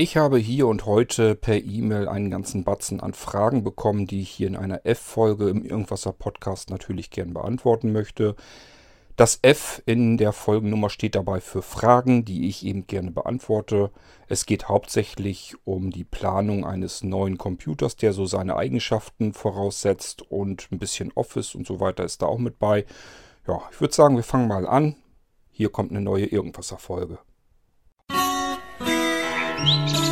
Ich habe hier und heute per E-Mail einen ganzen Batzen an Fragen bekommen, die ich hier in einer F-Folge im Irgendwasser Podcast natürlich gern beantworten möchte. Das F in der Folgennummer steht dabei für Fragen, die ich eben gerne beantworte. Es geht hauptsächlich um die Planung eines neuen Computers, der so seine Eigenschaften voraussetzt und ein bisschen Office und so weiter ist da auch mit bei. Ja, ich würde sagen, wir fangen mal an. Hier kommt eine neue Irgendwasser-Folge. Thank you.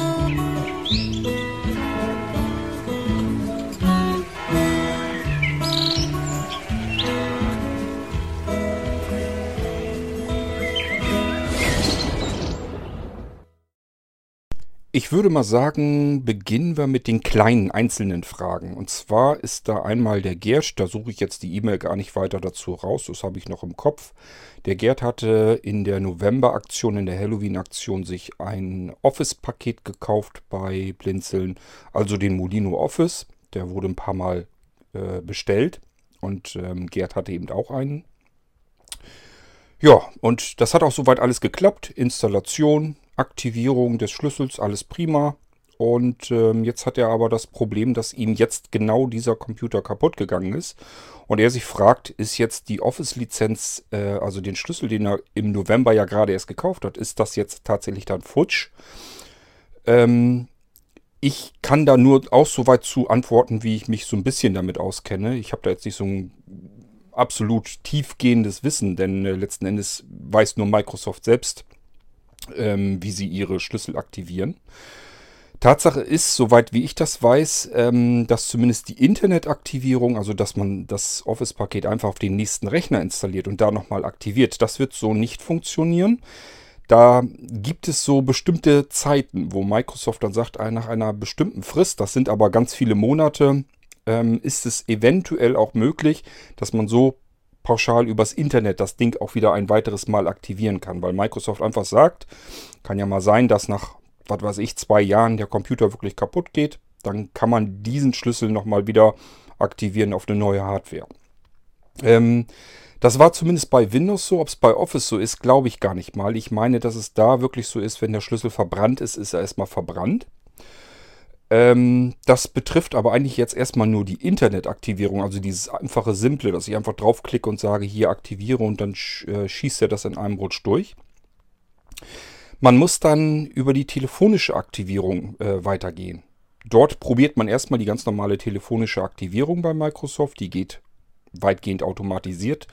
Ich würde mal sagen, beginnen wir mit den kleinen einzelnen Fragen. Und zwar ist da einmal der Gerd, da suche ich jetzt die E-Mail gar nicht weiter dazu raus, das habe ich noch im Kopf. Der Gerd hatte in der November-Aktion, in der Halloween-Aktion sich ein Office-Paket gekauft bei Blinzeln, also den Molino Office. Der wurde ein paar Mal äh, bestellt und ähm, Gerd hatte eben auch einen. Ja, und das hat auch soweit alles geklappt. Installation, Aktivierung des Schlüssels, alles prima. Und ähm, jetzt hat er aber das Problem, dass ihm jetzt genau dieser Computer kaputt gegangen ist. Und er sich fragt, ist jetzt die Office-Lizenz, äh, also den Schlüssel, den er im November ja gerade erst gekauft hat, ist das jetzt tatsächlich dann futsch? Ähm, ich kann da nur auch so weit zu antworten, wie ich mich so ein bisschen damit auskenne. Ich habe da jetzt nicht so ein absolut tiefgehendes Wissen, denn äh, letzten Endes weiß nur Microsoft selbst, ähm, wie sie ihre Schlüssel aktivieren. Tatsache ist, soweit wie ich das weiß, ähm, dass zumindest die Internetaktivierung, also dass man das Office-Paket einfach auf den nächsten Rechner installiert und da nochmal aktiviert, das wird so nicht funktionieren. Da gibt es so bestimmte Zeiten, wo Microsoft dann sagt, nach einer bestimmten Frist, das sind aber ganz viele Monate, ähm, ist es eventuell auch möglich, dass man so pauschal übers Internet das Ding auch wieder ein weiteres Mal aktivieren kann, weil Microsoft einfach sagt, kann ja mal sein, dass nach, was weiß ich, zwei Jahren der Computer wirklich kaputt geht, dann kann man diesen Schlüssel nochmal wieder aktivieren auf eine neue Hardware. Ähm, das war zumindest bei Windows so. Ob es bei Office so ist, glaube ich gar nicht mal. Ich meine, dass es da wirklich so ist, wenn der Schlüssel verbrannt ist, ist er erstmal verbrannt. Ähm, das betrifft aber eigentlich jetzt erstmal nur die Internetaktivierung, also dieses einfache Simple, dass ich einfach draufklicke und sage, hier aktiviere und dann äh, schießt er das in einem Rutsch durch. Man muss dann über die telefonische Aktivierung äh, weitergehen. Dort probiert man erstmal die ganz normale telefonische Aktivierung bei Microsoft. Die geht weitgehend automatisiert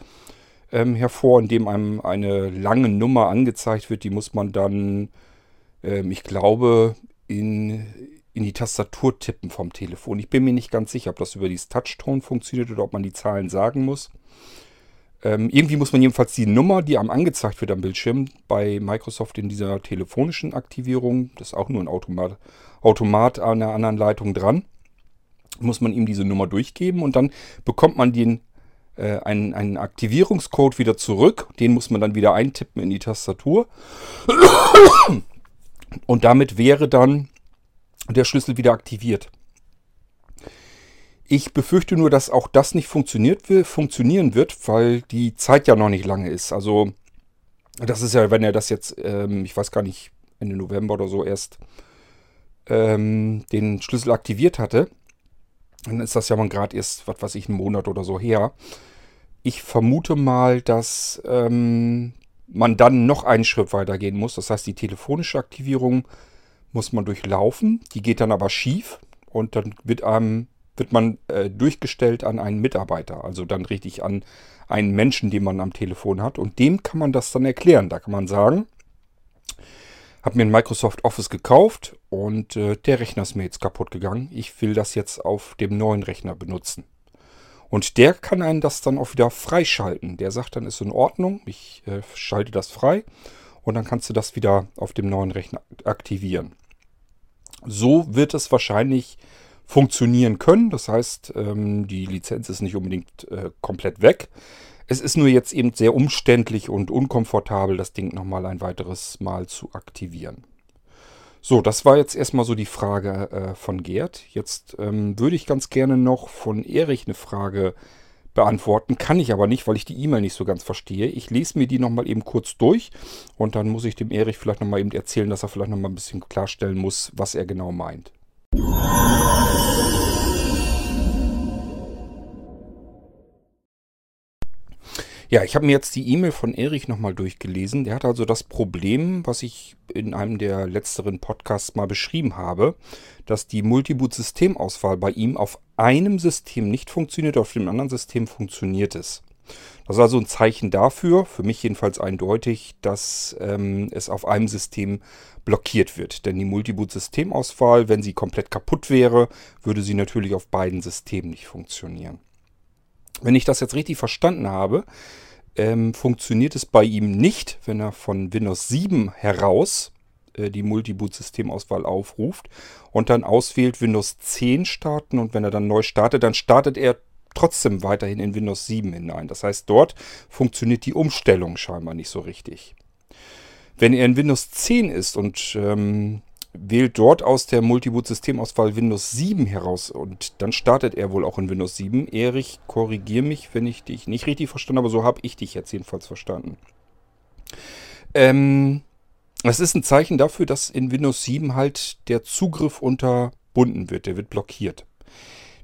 ähm, hervor, indem einem eine lange Nummer angezeigt wird. Die muss man dann, ähm, ich glaube, in, in die Tastatur tippen vom Telefon. Ich bin mir nicht ganz sicher, ob das über dieses Touchtone funktioniert oder ob man die Zahlen sagen muss. Ähm, irgendwie muss man jedenfalls die Nummer, die einem angezeigt wird am Bildschirm, bei Microsoft in dieser telefonischen Aktivierung, das ist auch nur ein Automat, Automat an einer anderen Leitung dran, muss man ihm diese Nummer durchgeben und dann bekommt man den, äh, einen, einen Aktivierungscode wieder zurück. Den muss man dann wieder eintippen in die Tastatur. Und damit wäre dann der Schlüssel wieder aktiviert. Ich befürchte nur, dass auch das nicht funktioniert funktionieren wird, weil die Zeit ja noch nicht lange ist. Also das ist ja, wenn er das jetzt, ähm, ich weiß gar nicht, Ende November oder so erst ähm, den Schlüssel aktiviert hatte, dann ist das ja mal gerade erst, was weiß ich, einen Monat oder so her. Ich vermute mal, dass ähm, man dann noch einen Schritt weiter gehen muss. Das heißt, die telefonische Aktivierung muss man durchlaufen. Die geht dann aber schief und dann wird, einem, wird man äh, durchgestellt an einen Mitarbeiter, also dann richtig an einen Menschen, den man am Telefon hat. Und dem kann man das dann erklären. Da kann man sagen, habe mir ein Microsoft Office gekauft und äh, der Rechner ist mir jetzt kaputt gegangen. Ich will das jetzt auf dem neuen Rechner benutzen. Und der kann einen das dann auch wieder freischalten. Der sagt dann, ist in Ordnung, ich äh, schalte das frei und dann kannst du das wieder auf dem neuen Rechner aktivieren. So wird es wahrscheinlich funktionieren können. Das heißt, ähm, die Lizenz ist nicht unbedingt äh, komplett weg. Es ist nur jetzt eben sehr umständlich und unkomfortabel, das Ding nochmal ein weiteres Mal zu aktivieren. So, das war jetzt erstmal so die Frage äh, von Gerd. Jetzt ähm, würde ich ganz gerne noch von Erich eine Frage beantworten. Kann ich aber nicht, weil ich die E-Mail nicht so ganz verstehe. Ich lese mir die nochmal eben kurz durch und dann muss ich dem Erich vielleicht nochmal eben erzählen, dass er vielleicht nochmal ein bisschen klarstellen muss, was er genau meint. Ja, ich habe mir jetzt die E-Mail von Erich nochmal durchgelesen. Der hat also das Problem, was ich in einem der letzteren Podcasts mal beschrieben habe, dass die Multiboot-Systemauswahl bei ihm auf einem System nicht funktioniert, auf dem anderen System funktioniert es. Das ist also ein Zeichen dafür, für mich jedenfalls eindeutig, dass ähm, es auf einem System blockiert wird. Denn die Multiboot-Systemauswahl, wenn sie komplett kaputt wäre, würde sie natürlich auf beiden Systemen nicht funktionieren. Wenn ich das jetzt richtig verstanden habe, ähm, funktioniert es bei ihm nicht, wenn er von Windows 7 heraus äh, die Multiboot-Systemauswahl aufruft und dann auswählt Windows 10 starten und wenn er dann neu startet, dann startet er trotzdem weiterhin in Windows 7 hinein. Das heißt, dort funktioniert die Umstellung scheinbar nicht so richtig. Wenn er in Windows 10 ist und ähm, wählt dort aus der Multiboot-Systemauswahl Windows 7 heraus und dann startet er wohl auch in Windows 7. Erich, korrigier mich, wenn ich dich nicht richtig verstanden habe, so habe ich dich jetzt jedenfalls verstanden. Ähm, das ist ein Zeichen dafür, dass in Windows 7 halt der Zugriff unterbunden wird, der wird blockiert.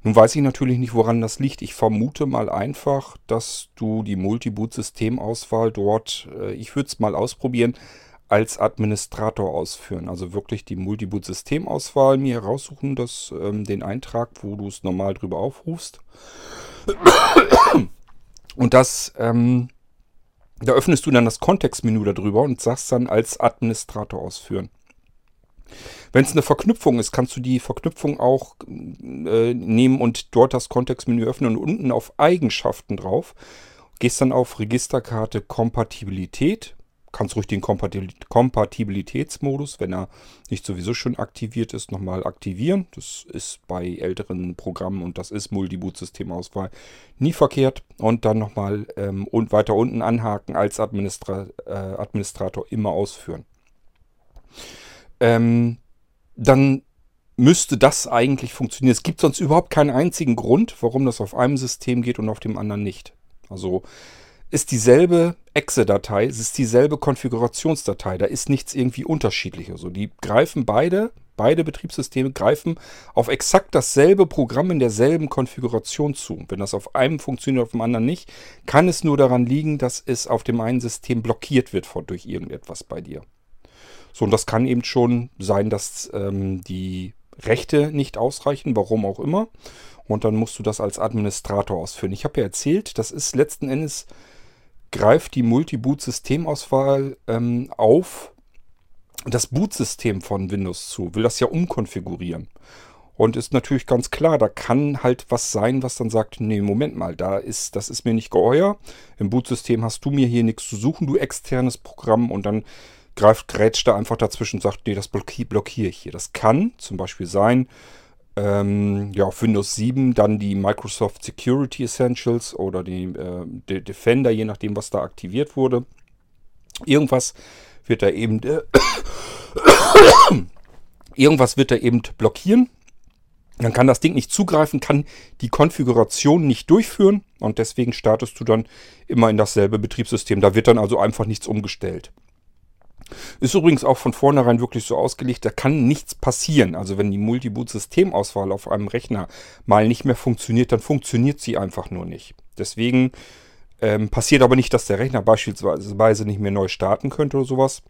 Nun weiß ich natürlich nicht, woran das liegt. Ich vermute mal einfach, dass du die Multiboot-Systemauswahl dort, äh, ich würde es mal ausprobieren, als Administrator ausführen. Also wirklich die Multiboot-Systemauswahl mir heraussuchen, das, ähm, den Eintrag, wo du es normal drüber aufrufst. Und das, ähm, da öffnest du dann das Kontextmenü darüber und sagst dann als Administrator ausführen. Wenn es eine Verknüpfung ist, kannst du die Verknüpfung auch äh, nehmen und dort das Kontextmenü öffnen und unten auf Eigenschaften drauf. Gehst dann auf Registerkarte Kompatibilität kannst ruhig den Kompatibilitätsmodus, wenn er nicht sowieso schon aktiviert ist, nochmal aktivieren. Das ist bei älteren Programmen und das ist Multiboot-Systemauswahl nie verkehrt. Und dann nochmal ähm, und weiter unten anhaken als Administra äh, Administrator immer ausführen. Ähm, dann müsste das eigentlich funktionieren. Es gibt sonst überhaupt keinen einzigen Grund, warum das auf einem System geht und auf dem anderen nicht. Also ist dieselbe Exe-Datei, es ist dieselbe Konfigurationsdatei, da ist nichts irgendwie unterschiedliches. Also die greifen beide, beide Betriebssysteme greifen auf exakt dasselbe Programm in derselben Konfiguration zu. Wenn das auf einem funktioniert, auf dem anderen nicht, kann es nur daran liegen, dass es auf dem einen System blockiert wird durch irgendetwas bei dir. So, und das kann eben schon sein, dass ähm, die Rechte nicht ausreichen, warum auch immer. Und dann musst du das als Administrator ausführen. Ich habe ja erzählt, das ist letzten Endes greift die Multi-Boot-Systemauswahl ähm, auf das Bootsystem von Windows zu, will das ja umkonfigurieren. Und ist natürlich ganz klar, da kann halt was sein, was dann sagt, nee, Moment mal, da ist, das ist mir nicht geheuer. Im Bootsystem hast du mir hier nichts zu suchen, du externes Programm. Und dann greift, grätscht da einfach dazwischen und sagt, nee, das blockiere ich hier. Das kann zum Beispiel sein, ähm, ja, auf Windows 7 dann die Microsoft Security Essentials oder die, äh, Defender, je nachdem, was da aktiviert wurde. Irgendwas wird da eben äh, irgendwas wird da eben blockieren. Dann kann das Ding nicht zugreifen, kann die Konfiguration nicht durchführen und deswegen startest du dann immer in dasselbe Betriebssystem. Da wird dann also einfach nichts umgestellt. Ist übrigens auch von vornherein wirklich so ausgelegt, da kann nichts passieren. Also wenn die Multiboot-Systemauswahl auf einem Rechner mal nicht mehr funktioniert, dann funktioniert sie einfach nur nicht. Deswegen ähm, passiert aber nicht, dass der Rechner beispielsweise nicht mehr neu starten könnte oder sowas.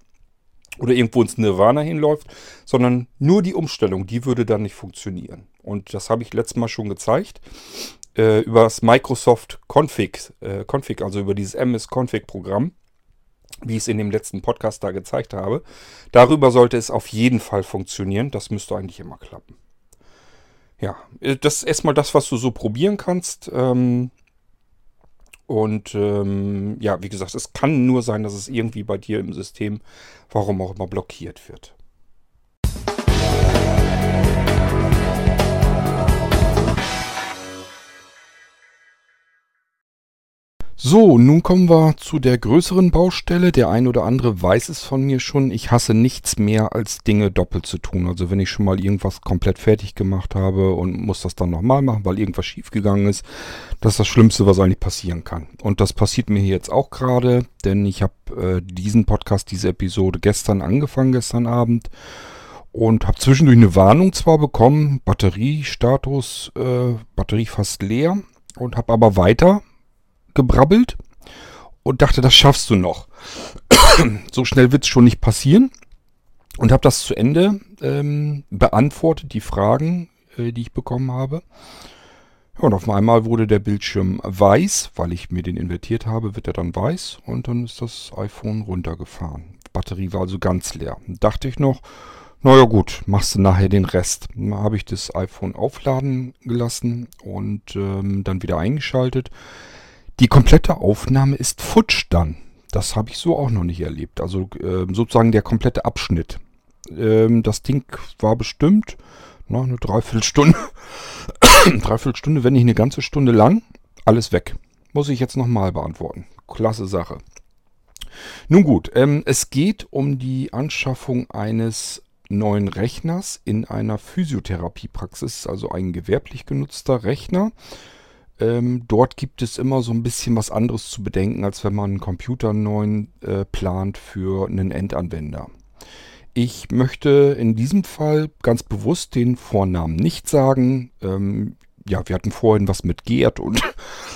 Oder irgendwo ins Nirvana hinläuft, sondern nur die Umstellung, die würde dann nicht funktionieren. Und das habe ich letztes Mal schon gezeigt äh, über das Microsoft Config, äh, Config, also über dieses MS-Config-Programm wie ich es in dem letzten Podcast da gezeigt habe. Darüber sollte es auf jeden Fall funktionieren. Das müsste eigentlich immer klappen. Ja, äh, das ist erstmal das, was du so probieren kannst. Ähm, und ähm, ja, wie gesagt, es kann nur sein, dass es irgendwie bei dir im System, warum auch immer, blockiert wird. So, nun kommen wir zu der größeren Baustelle. Der ein oder andere weiß es von mir schon. Ich hasse nichts mehr, als Dinge doppelt zu tun. Also wenn ich schon mal irgendwas komplett fertig gemacht habe und muss das dann nochmal machen, weil irgendwas schiefgegangen ist, das ist das Schlimmste, was eigentlich passieren kann. Und das passiert mir hier jetzt auch gerade, denn ich habe äh, diesen Podcast, diese Episode gestern angefangen, gestern Abend. Und habe zwischendurch eine Warnung zwar bekommen, Batteriestatus, äh, Batterie fast leer. Und habe aber weiter gebrabbelt und dachte, das schaffst du noch. so schnell wird es schon nicht passieren. Und habe das zu Ende ähm, beantwortet, die Fragen, äh, die ich bekommen habe. Ja, und auf einmal wurde der Bildschirm weiß, weil ich mir den invertiert habe, wird er dann weiß und dann ist das iPhone runtergefahren. Batterie war also ganz leer. Dachte ich noch, naja gut, machst du nachher den Rest. Dann habe ich das iPhone aufladen gelassen und ähm, dann wieder eingeschaltet. Die komplette Aufnahme ist futsch dann. Das habe ich so auch noch nicht erlebt. Also äh, sozusagen der komplette Abschnitt. Ähm, das Ding war bestimmt na, eine Dreiviertelstunde. Dreiviertelstunde, wenn nicht eine ganze Stunde lang. Alles weg. Muss ich jetzt nochmal beantworten. Klasse Sache. Nun gut, ähm, es geht um die Anschaffung eines neuen Rechners in einer Physiotherapiepraxis, also ein gewerblich genutzter Rechner. Ähm, dort gibt es immer so ein bisschen was anderes zu bedenken, als wenn man einen Computer neuen äh, plant für einen Endanwender. Ich möchte in diesem Fall ganz bewusst den Vornamen nicht sagen. Ähm, ja, wir hatten vorhin was mit Gerd und,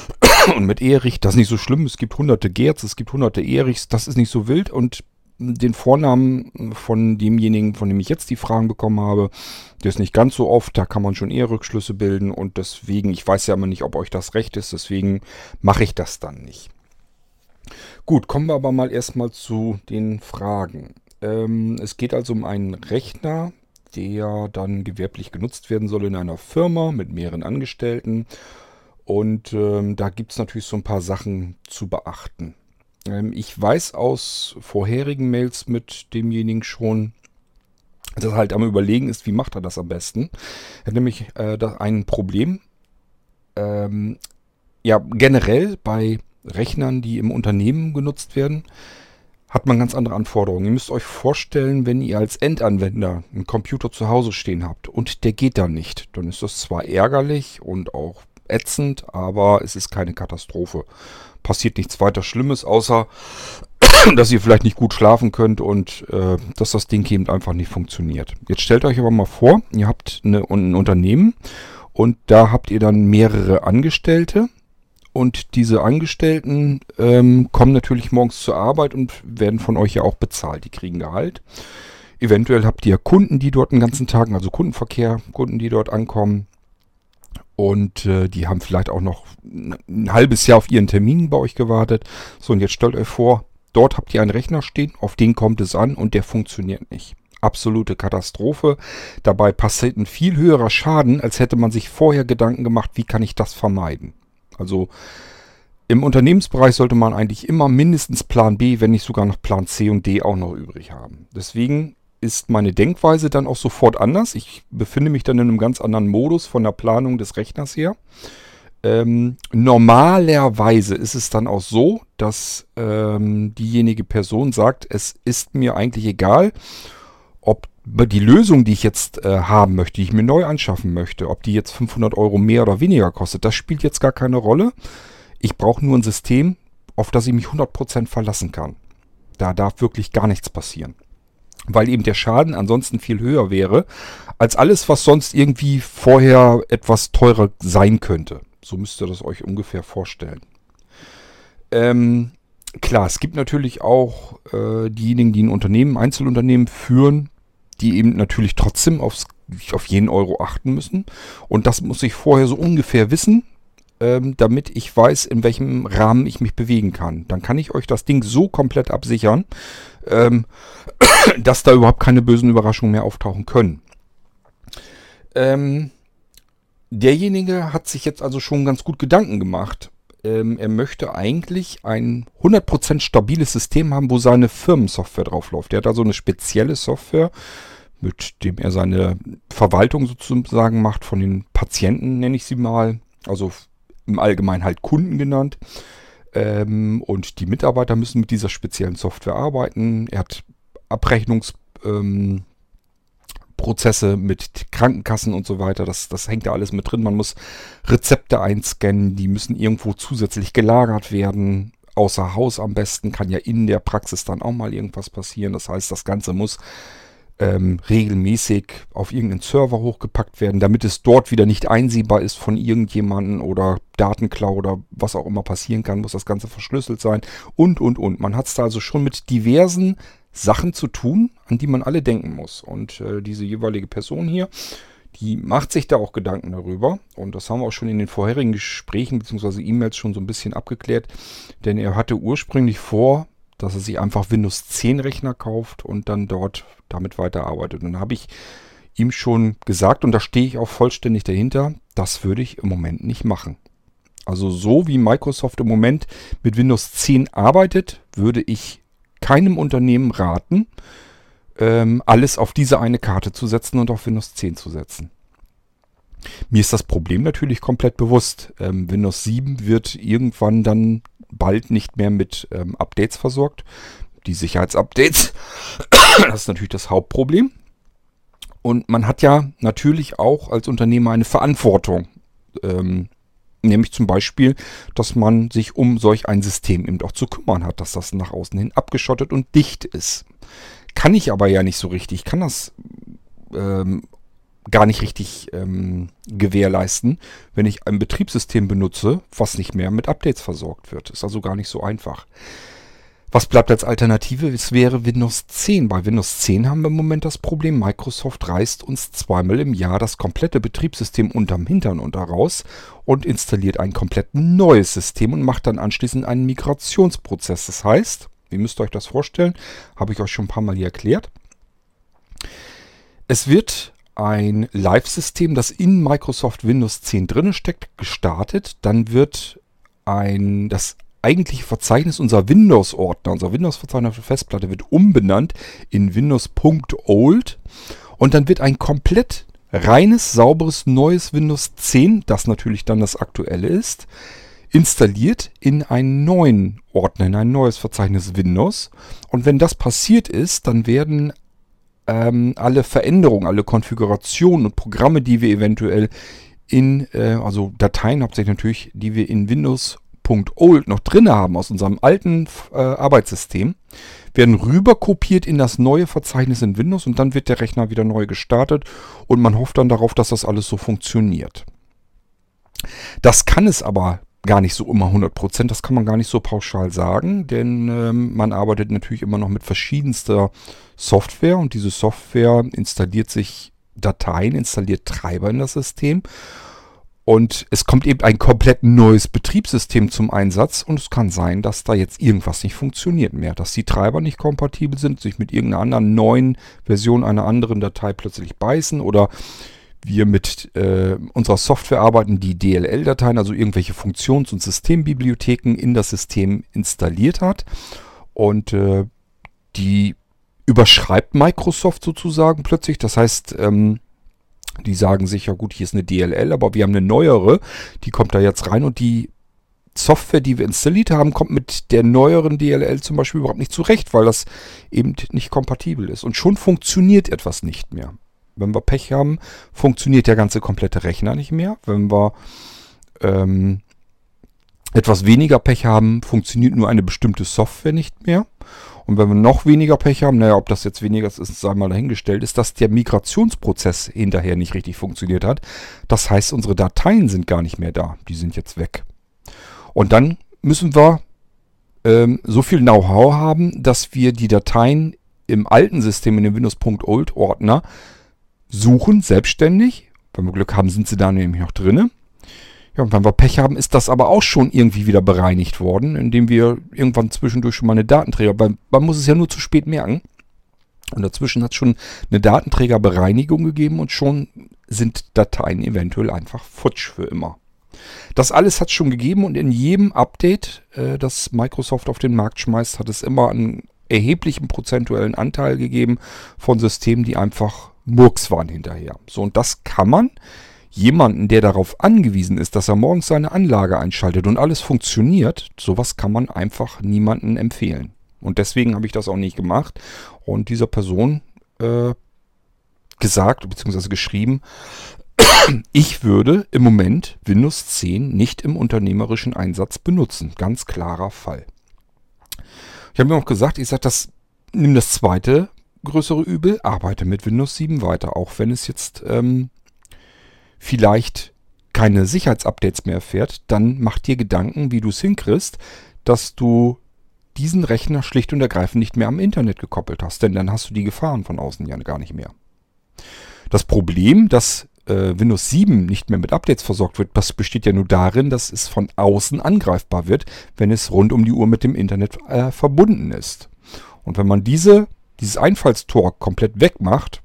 und mit Erich. Das ist nicht so schlimm. Es gibt hunderte Gerds, es gibt hunderte Erichs. Das ist nicht so wild. Und den Vornamen von demjenigen, von dem ich jetzt die Fragen bekommen habe, der ist nicht ganz so oft, da kann man schon eher Rückschlüsse bilden und deswegen, ich weiß ja immer nicht, ob euch das recht ist, deswegen mache ich das dann nicht. Gut, kommen wir aber mal erstmal zu den Fragen. Ähm, es geht also um einen Rechner, der dann gewerblich genutzt werden soll in einer Firma mit mehreren Angestellten. Und ähm, da gibt es natürlich so ein paar Sachen zu beachten. Ähm, ich weiß aus vorherigen Mails mit demjenigen schon, dass er halt am Überlegen ist, wie macht er das am besten. Er hat nämlich äh, ein Problem. Ähm, ja, generell bei Rechnern, die im Unternehmen genutzt werden, hat man ganz andere Anforderungen. Ihr müsst euch vorstellen, wenn ihr als Endanwender einen Computer zu Hause stehen habt und der geht dann nicht, dann ist das zwar ärgerlich und auch ätzend, aber es ist keine Katastrophe passiert nichts weiter Schlimmes, außer dass ihr vielleicht nicht gut schlafen könnt und äh, dass das Ding eben einfach nicht funktioniert. Jetzt stellt euch aber mal vor, ihr habt eine, ein Unternehmen und da habt ihr dann mehrere Angestellte und diese Angestellten ähm, kommen natürlich morgens zur Arbeit und werden von euch ja auch bezahlt. Die kriegen Gehalt. Eventuell habt ihr Kunden, die dort den ganzen Tag, also Kundenverkehr, Kunden, die dort ankommen. Und äh, die haben vielleicht auch noch ein halbes Jahr auf ihren Termin bei euch gewartet. So, und jetzt stellt euch vor, dort habt ihr einen Rechner stehen, auf den kommt es an und der funktioniert nicht. Absolute Katastrophe. Dabei passiert ein viel höherer Schaden, als hätte man sich vorher Gedanken gemacht, wie kann ich das vermeiden. Also im Unternehmensbereich sollte man eigentlich immer mindestens Plan B, wenn nicht sogar noch Plan C und D auch noch übrig haben. Deswegen ist meine Denkweise dann auch sofort anders. Ich befinde mich dann in einem ganz anderen Modus von der Planung des Rechners her. Ähm, normalerweise ist es dann auch so, dass ähm, diejenige Person sagt, es ist mir eigentlich egal, ob die Lösung, die ich jetzt äh, haben möchte, die ich mir neu anschaffen möchte, ob die jetzt 500 Euro mehr oder weniger kostet, das spielt jetzt gar keine Rolle. Ich brauche nur ein System, auf das ich mich 100% verlassen kann. Da darf wirklich gar nichts passieren weil eben der Schaden ansonsten viel höher wäre als alles, was sonst irgendwie vorher etwas teurer sein könnte. So müsst ihr das euch ungefähr vorstellen. Ähm, klar, es gibt natürlich auch äh, diejenigen, die ein Unternehmen, Einzelunternehmen führen, die eben natürlich trotzdem aufs, auf jeden Euro achten müssen. Und das muss ich vorher so ungefähr wissen, ähm, damit ich weiß, in welchem Rahmen ich mich bewegen kann. Dann kann ich euch das Ding so komplett absichern, ähm, dass da überhaupt keine bösen Überraschungen mehr auftauchen können. Ähm, derjenige hat sich jetzt also schon ganz gut Gedanken gemacht. Ähm, er möchte eigentlich ein 100% stabiles System haben, wo seine Firmensoftware drauf läuft. Er hat also eine spezielle Software, mit dem er seine Verwaltung sozusagen macht von den Patienten, nenne ich sie mal. Also im Allgemeinen halt Kunden genannt. Ähm, und die Mitarbeiter müssen mit dieser speziellen Software arbeiten. Er hat Abrechnungsprozesse ähm, mit Krankenkassen und so weiter. Das, das hängt da alles mit drin. Man muss Rezepte einscannen, die müssen irgendwo zusätzlich gelagert werden. Außer Haus am besten kann ja in der Praxis dann auch mal irgendwas passieren. Das heißt, das Ganze muss ähm, regelmäßig auf irgendeinen Server hochgepackt werden, damit es dort wieder nicht einsehbar ist von irgendjemandem oder Datenklau oder was auch immer passieren kann, muss das Ganze verschlüsselt sein und, und, und. Man hat es da also schon mit diversen Sachen zu tun, an die man alle denken muss. Und äh, diese jeweilige Person hier, die macht sich da auch Gedanken darüber. Und das haben wir auch schon in den vorherigen Gesprächen bzw. E-Mails schon so ein bisschen abgeklärt. Denn er hatte ursprünglich vor, dass er sich einfach Windows 10 Rechner kauft und dann dort damit weiterarbeitet. Und dann habe ich ihm schon gesagt, und da stehe ich auch vollständig dahinter, das würde ich im Moment nicht machen. Also so wie Microsoft im Moment mit Windows 10 arbeitet, würde ich keinem Unternehmen raten, ähm, alles auf diese eine Karte zu setzen und auf Windows 10 zu setzen. Mir ist das Problem natürlich komplett bewusst. Ähm, Windows 7 wird irgendwann dann bald nicht mehr mit ähm, Updates versorgt. Die Sicherheitsupdates, das ist natürlich das Hauptproblem. Und man hat ja natürlich auch als Unternehmer eine Verantwortung. Ähm, nämlich zum Beispiel, dass man sich um solch ein System eben auch zu kümmern hat, dass das nach außen hin abgeschottet und dicht ist. Kann ich aber ja nicht so richtig. Ich kann das ähm, gar nicht richtig ähm, gewährleisten, wenn ich ein Betriebssystem benutze, was nicht mehr mit Updates versorgt wird. Ist also gar nicht so einfach. Was bleibt als Alternative? Es wäre Windows 10. Bei Windows 10 haben wir im Moment das Problem, Microsoft reißt uns zweimal im Jahr das komplette Betriebssystem unterm Hintern unter raus und installiert ein komplett neues System und macht dann anschließend einen Migrationsprozess. Das heißt, ihr müsst euch das vorstellen, habe ich euch schon ein paar Mal hier erklärt. Es wird ein Live-System, das in Microsoft Windows 10 drin steckt, gestartet. Dann wird ein, das eigentliche Verzeichnis unser Windows-Ordner, unser Windows-Verzeichnis auf Festplatte wird umbenannt in Windows.old und dann wird ein komplett reines, sauberes, neues Windows 10, das natürlich dann das aktuelle ist, installiert in einen neuen Ordner, in ein neues Verzeichnis Windows. Und wenn das passiert ist, dann werden ähm, alle Veränderungen, alle Konfigurationen und Programme, die wir eventuell in, äh, also Dateien hauptsächlich natürlich, die wir in Windows.old noch drin haben aus unserem alten äh, Arbeitssystem, werden rüber kopiert in das neue Verzeichnis in Windows und dann wird der Rechner wieder neu gestartet und man hofft dann darauf, dass das alles so funktioniert. Das kann es aber gar nicht so immer 100%, das kann man gar nicht so pauschal sagen, denn ähm, man arbeitet natürlich immer noch mit verschiedenster Software und diese Software installiert sich Dateien, installiert Treiber in das System und es kommt eben ein komplett neues Betriebssystem zum Einsatz und es kann sein, dass da jetzt irgendwas nicht funktioniert mehr, dass die Treiber nicht kompatibel sind, sich mit irgendeiner anderen neuen Version einer anderen Datei plötzlich beißen oder wir mit äh, unserer Software arbeiten, die DLL-Dateien, also irgendwelche Funktions- und Systembibliotheken in das System installiert hat. Und äh, die überschreibt Microsoft sozusagen plötzlich. Das heißt, ähm, die sagen sich, ja gut, hier ist eine DLL, aber wir haben eine neuere, die kommt da jetzt rein und die Software, die wir installiert haben, kommt mit der neueren DLL zum Beispiel überhaupt nicht zurecht, weil das eben nicht kompatibel ist. Und schon funktioniert etwas nicht mehr. Wenn wir Pech haben, funktioniert der ganze komplette Rechner nicht mehr. Wenn wir ähm, etwas weniger Pech haben, funktioniert nur eine bestimmte Software nicht mehr. Und wenn wir noch weniger Pech haben, naja, ob das jetzt weniger ist, sei mal dahingestellt, ist, dass der Migrationsprozess hinterher nicht richtig funktioniert hat. Das heißt, unsere Dateien sind gar nicht mehr da. Die sind jetzt weg. Und dann müssen wir ähm, so viel Know-how haben, dass wir die Dateien im alten System, in dem Windows.old Ordner, suchen, selbstständig. Wenn wir Glück haben, sind sie da nämlich noch drinne. Ja, und wenn wir Pech haben, ist das aber auch schon irgendwie wieder bereinigt worden, indem wir irgendwann zwischendurch schon mal eine Datenträger, weil man muss es ja nur zu spät merken. Und dazwischen hat es schon eine Datenträgerbereinigung gegeben und schon sind Dateien eventuell einfach futsch für immer. Das alles hat es schon gegeben und in jedem Update, äh, das Microsoft auf den Markt schmeißt, hat es immer einen erheblichen prozentuellen Anteil gegeben von Systemen, die einfach Murks waren hinterher. So, und das kann man jemanden, der darauf angewiesen ist, dass er morgens seine Anlage einschaltet und alles funktioniert, sowas kann man einfach niemandem empfehlen. Und deswegen habe ich das auch nicht gemacht und dieser Person äh, gesagt bzw. geschrieben, ich würde im Moment Windows 10 nicht im unternehmerischen Einsatz benutzen. Ganz klarer Fall. Ich habe mir auch gesagt, ich sage, das nimm das zweite größere Übel, arbeite mit Windows 7 weiter, auch wenn es jetzt ähm, vielleicht keine Sicherheitsupdates mehr erfährt, dann mach dir Gedanken, wie du es hinkriegst, dass du diesen Rechner schlicht und ergreifend nicht mehr am Internet gekoppelt hast, denn dann hast du die Gefahren von außen ja gar nicht mehr. Das Problem, dass äh, Windows 7 nicht mehr mit Updates versorgt wird, das besteht ja nur darin, dass es von außen angreifbar wird, wenn es rund um die Uhr mit dem Internet äh, verbunden ist. Und wenn man diese, dieses Einfallstor komplett wegmacht,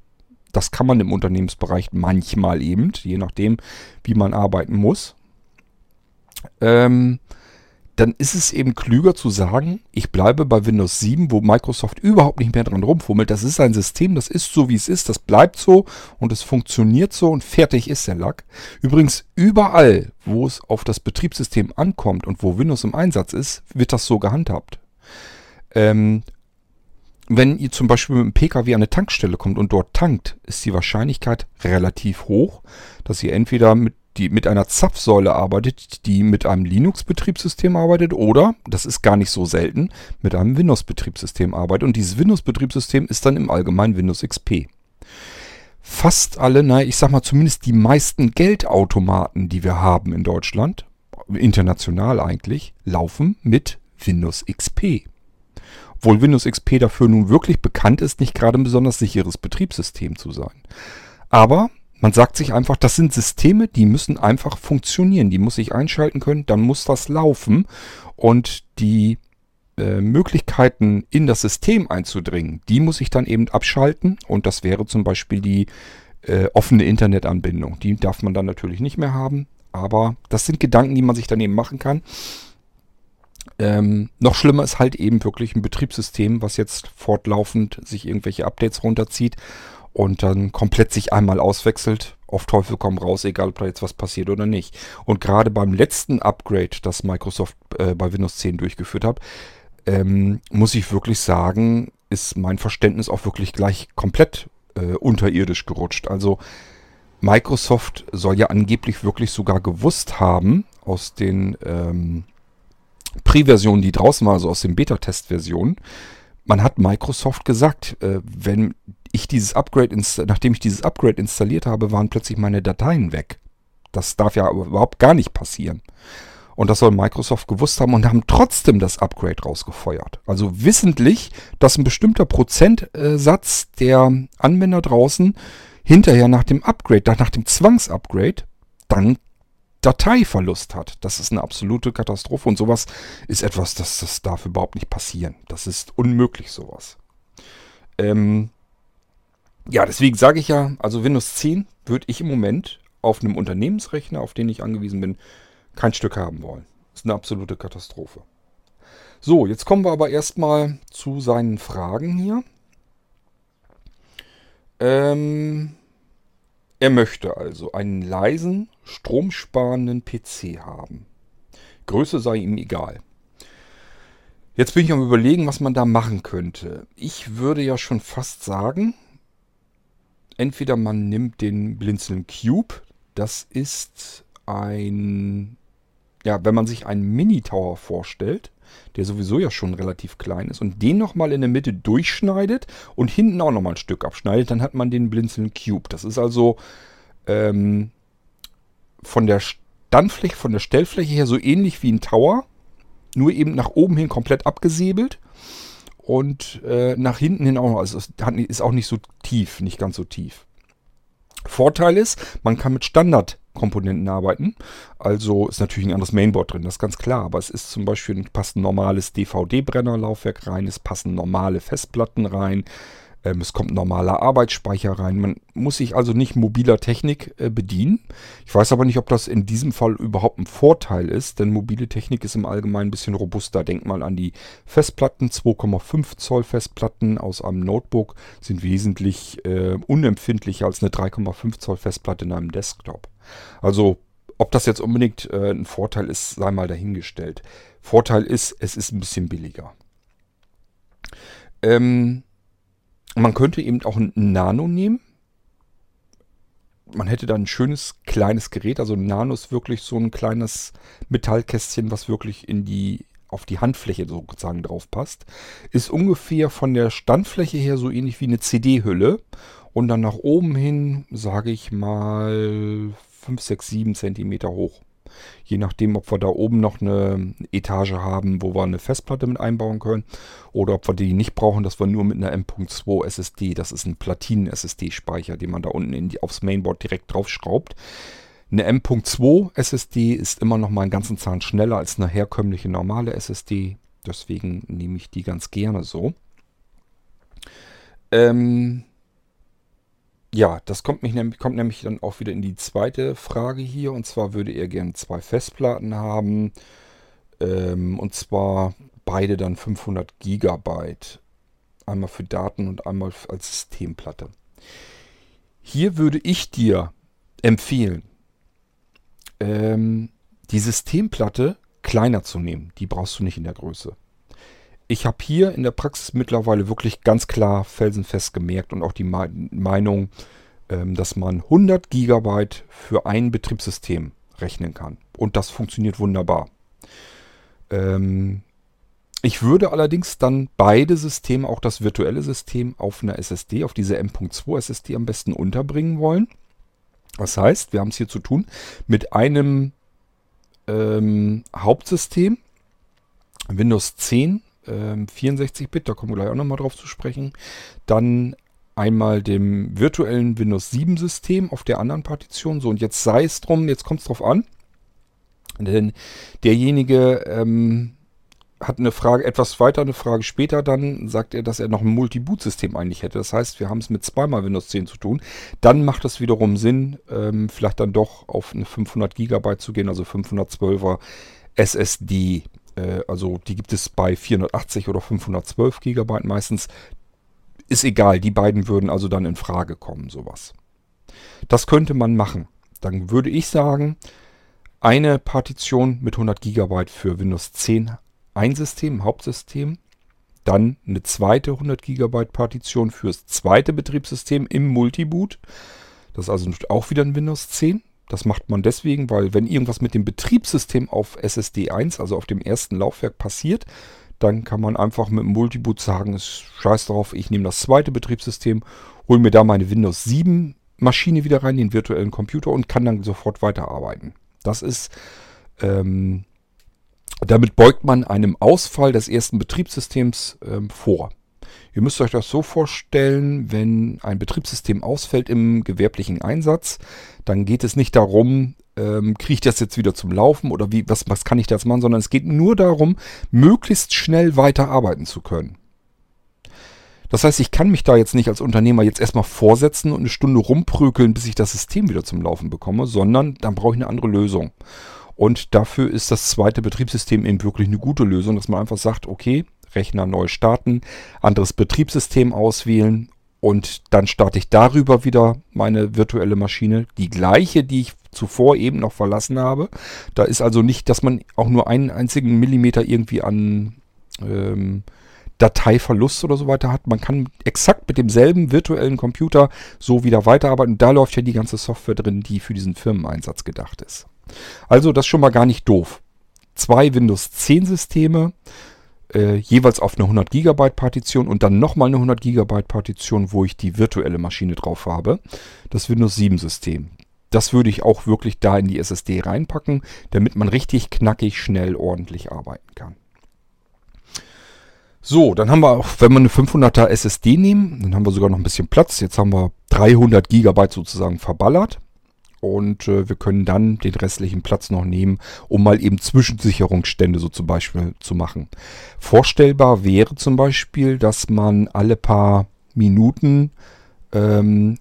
das kann man im Unternehmensbereich manchmal eben, je nachdem, wie man arbeiten muss, ähm, dann ist es eben klüger zu sagen, ich bleibe bei Windows 7, wo Microsoft überhaupt nicht mehr dran rumfummelt. Das ist ein System, das ist so, wie es ist, das bleibt so und es funktioniert so und fertig ist der Lack. Übrigens, überall, wo es auf das Betriebssystem ankommt und wo Windows im Einsatz ist, wird das so gehandhabt. Ähm, wenn ihr zum Beispiel mit einem Pkw an eine Tankstelle kommt und dort tankt, ist die Wahrscheinlichkeit relativ hoch, dass ihr entweder mit, die, mit einer Zapfsäule arbeitet, die mit einem Linux-Betriebssystem arbeitet oder, das ist gar nicht so selten, mit einem Windows-Betriebssystem arbeitet. Und dieses Windows-Betriebssystem ist dann im Allgemeinen Windows XP. Fast alle, na, ich sag mal zumindest die meisten Geldautomaten, die wir haben in Deutschland, international eigentlich, laufen mit Windows XP. Obwohl Windows XP dafür nun wirklich bekannt ist, nicht gerade ein besonders sicheres Betriebssystem zu sein. Aber man sagt sich einfach, das sind Systeme, die müssen einfach funktionieren. Die muss ich einschalten können, dann muss das laufen. Und die äh, Möglichkeiten in das System einzudringen, die muss ich dann eben abschalten. Und das wäre zum Beispiel die äh, offene Internetanbindung. Die darf man dann natürlich nicht mehr haben. Aber das sind Gedanken, die man sich dann eben machen kann. Ähm, noch schlimmer ist halt eben wirklich ein Betriebssystem, was jetzt fortlaufend sich irgendwelche Updates runterzieht und dann komplett sich einmal auswechselt. Auf Teufel komm raus, egal ob da jetzt was passiert oder nicht. Und gerade beim letzten Upgrade, das Microsoft äh, bei Windows 10 durchgeführt hat, ähm, muss ich wirklich sagen, ist mein Verständnis auch wirklich gleich komplett äh, unterirdisch gerutscht. Also Microsoft soll ja angeblich wirklich sogar gewusst haben aus den ähm, Pre-Versionen, die draußen waren, also aus den Beta-Test-Versionen, man hat Microsoft gesagt, äh, wenn ich dieses Upgrade, nachdem ich dieses Upgrade installiert habe, waren plötzlich meine Dateien weg. Das darf ja überhaupt gar nicht passieren. Und das soll Microsoft gewusst haben und haben trotzdem das Upgrade rausgefeuert. Also wissentlich, dass ein bestimmter Prozentsatz der Anwender draußen hinterher nach dem Upgrade, nach dem Zwangsupgrade, dann Dateiverlust hat. Das ist eine absolute Katastrophe und sowas ist etwas, das, das darf überhaupt nicht passieren. Das ist unmöglich, sowas. Ähm ja, deswegen sage ich ja, also Windows 10 würde ich im Moment auf einem Unternehmensrechner, auf den ich angewiesen bin, kein Stück haben wollen. Ist eine absolute Katastrophe. So, jetzt kommen wir aber erstmal zu seinen Fragen hier. Ähm, er möchte also einen leisen, stromsparenden PC haben. Größe sei ihm egal. Jetzt bin ich am überlegen, was man da machen könnte. Ich würde ja schon fast sagen, entweder man nimmt den Blinzeln Cube. Das ist ein, ja, wenn man sich einen Mini-Tower vorstellt, der sowieso ja schon relativ klein ist, und den nochmal in der Mitte durchschneidet und hinten auch nochmal ein Stück abschneidet, dann hat man den Blinzeln Cube. Das ist also ähm, von der Standfläche, von der Stellfläche her so ähnlich wie ein Tower, nur eben nach oben hin komplett abgesäbelt und äh, nach hinten hin auch noch. Also es ist auch nicht so tief, nicht ganz so tief. Vorteil ist, man kann mit Standardkomponenten arbeiten. Also ist natürlich ein anderes Mainboard drin, das ist ganz klar. Aber es ist zum Beispiel passt ein normales DVD-Brennerlaufwerk rein, es passen normale Festplatten rein. Ähm, es kommt normaler Arbeitsspeicher rein. Man muss sich also nicht mobiler Technik äh, bedienen. Ich weiß aber nicht, ob das in diesem Fall überhaupt ein Vorteil ist, denn mobile Technik ist im Allgemeinen ein bisschen robuster. Denkt mal an die Festplatten. 2,5 Zoll Festplatten aus einem Notebook sind wesentlich äh, unempfindlicher als eine 3,5 Zoll Festplatte in einem Desktop. Also ob das jetzt unbedingt äh, ein Vorteil ist, sei mal dahingestellt. Vorteil ist, es ist ein bisschen billiger. Ähm, man könnte eben auch ein Nano nehmen. Man hätte dann ein schönes kleines Gerät. Also ein Nano ist wirklich so ein kleines Metallkästchen, was wirklich in die auf die Handfläche sozusagen drauf passt. Ist ungefähr von der Standfläche her so ähnlich wie eine CD-Hülle. Und dann nach oben hin, sage ich mal, 5, 6, 7 Zentimeter hoch. Je nachdem, ob wir da oben noch eine Etage haben, wo wir eine Festplatte mit einbauen können. Oder ob wir die nicht brauchen, dass wir nur mit einer M.2 SSD, das ist ein Platinen-SSD-Speicher, den man da unten die, aufs Mainboard direkt draufschraubt. Eine M.2 SSD ist immer noch mal einen ganzen Zahn schneller als eine herkömmliche normale SSD. Deswegen nehme ich die ganz gerne so. Ähm, ja, das kommt, mich, kommt nämlich dann auch wieder in die zweite Frage hier. Und zwar würde er gerne zwei Festplatten haben. Ähm, und zwar beide dann 500 Gigabyte. Einmal für Daten und einmal als Systemplatte. Hier würde ich dir empfehlen, ähm, die Systemplatte kleiner zu nehmen. Die brauchst du nicht in der Größe. Ich habe hier in der Praxis mittlerweile wirklich ganz klar felsenfest gemerkt und auch die Meinung, ähm, dass man 100 Gigabyte für ein Betriebssystem rechnen kann. Und das funktioniert wunderbar. Ähm, ich würde allerdings dann beide Systeme, auch das virtuelle System, auf einer SSD, auf diese M.2 SSD am besten unterbringen wollen. Das heißt, wir haben es hier zu tun mit einem ähm, Hauptsystem, Windows 10 64-Bit, ähm, da kommen wir gleich auch nochmal drauf zu sprechen. Dann einmal dem virtuellen Windows 7 System auf der anderen Partition. So, und jetzt sei es drum, jetzt kommt es drauf an. Denn derjenige ähm, hat eine Frage, etwas weiter, eine Frage später, dann sagt er, dass er noch ein Multi-Boot-System eigentlich hätte. Das heißt, wir haben es mit zweimal Windows 10 zu tun. Dann macht es wiederum Sinn, ähm, vielleicht dann doch auf eine 500 Gigabyte zu gehen, also 512er SSD äh, also die gibt es bei 480 oder 512 GB meistens. Ist egal, die beiden würden also dann in Frage kommen, sowas. Das könnte man machen. Dann würde ich sagen, eine Partition mit 100 GB für Windows 10 ein System, Hauptsystem. Dann eine zweite 100 GB Partition fürs zweite Betriebssystem im Multiboot. Das ist also auch wieder ein Windows 10. Das macht man deswegen, weil wenn irgendwas mit dem Betriebssystem auf SSD 1, also auf dem ersten Laufwerk passiert, dann kann man einfach mit dem Multiboot sagen, ist scheiß drauf, ich nehme das zweite Betriebssystem, hole mir da meine Windows 7 Maschine wieder rein, den virtuellen Computer und kann dann sofort weiterarbeiten. Das ist, ähm, damit beugt man einem Ausfall des ersten Betriebssystems ähm, vor. Ihr müsst euch das so vorstellen, wenn ein Betriebssystem ausfällt im gewerblichen Einsatz, dann geht es nicht darum, ähm, kriege ich das jetzt wieder zum Laufen oder wie, was, was kann ich da jetzt machen, sondern es geht nur darum, möglichst schnell weiterarbeiten zu können. Das heißt, ich kann mich da jetzt nicht als Unternehmer jetzt erstmal vorsetzen und eine Stunde rumprügeln, bis ich das System wieder zum Laufen bekomme, sondern dann brauche ich eine andere Lösung. Und dafür ist das zweite Betriebssystem eben wirklich eine gute Lösung, dass man einfach sagt, okay, Rechner neu starten, anderes Betriebssystem auswählen und dann starte ich darüber wieder meine virtuelle Maschine, die gleiche, die ich zuvor eben noch verlassen habe. Da ist also nicht, dass man auch nur einen einzigen Millimeter irgendwie an ähm, Dateiverlust oder so weiter hat. Man kann exakt mit demselben virtuellen Computer so wieder weiterarbeiten. Da läuft ja die ganze Software drin, die für diesen Firmeneinsatz gedacht ist. Also das ist schon mal gar nicht doof. Zwei Windows 10 Systeme, äh, jeweils auf eine 100 GB Partition und dann nochmal eine 100 GB Partition, wo ich die virtuelle Maschine drauf habe. Das Windows 7 System. Das würde ich auch wirklich da in die SSD reinpacken, damit man richtig knackig, schnell, ordentlich arbeiten kann. So, dann haben wir auch, wenn wir eine 500er SSD nehmen, dann haben wir sogar noch ein bisschen Platz. Jetzt haben wir 300 GB sozusagen verballert und äh, wir können dann den restlichen Platz noch nehmen, um mal eben Zwischensicherungsstände so zum Beispiel zu machen. Vorstellbar wäre zum Beispiel, dass man alle paar Minuten ähm,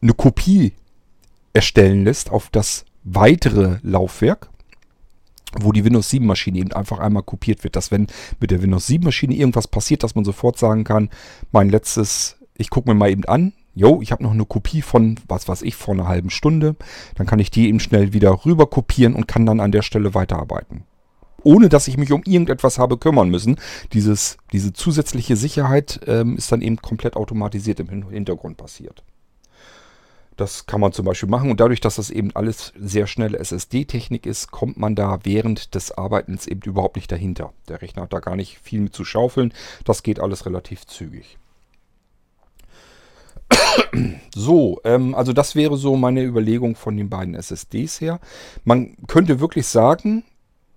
eine Kopie erstellen lässt auf das weitere Laufwerk, wo die Windows 7 Maschine eben einfach einmal kopiert wird, dass wenn mit der Windows 7 Maschine irgendwas passiert, dass man sofort sagen kann, mein letztes, ich gucke mir mal eben an, jo, ich habe noch eine Kopie von, was weiß ich, vor einer halben Stunde, dann kann ich die eben schnell wieder rüber kopieren und kann dann an der Stelle weiterarbeiten. Ohne dass ich mich um irgendetwas habe kümmern müssen. Dieses, diese zusätzliche Sicherheit ähm, ist dann eben komplett automatisiert im Hintergrund passiert. Das kann man zum Beispiel machen und dadurch, dass das eben alles sehr schnelle SSD-Technik ist, kommt man da während des Arbeitens eben überhaupt nicht dahinter. Der Rechner hat da gar nicht viel mit zu schaufeln. Das geht alles relativ zügig. So, ähm, also das wäre so meine Überlegung von den beiden SSDs her. Man könnte wirklich sagen,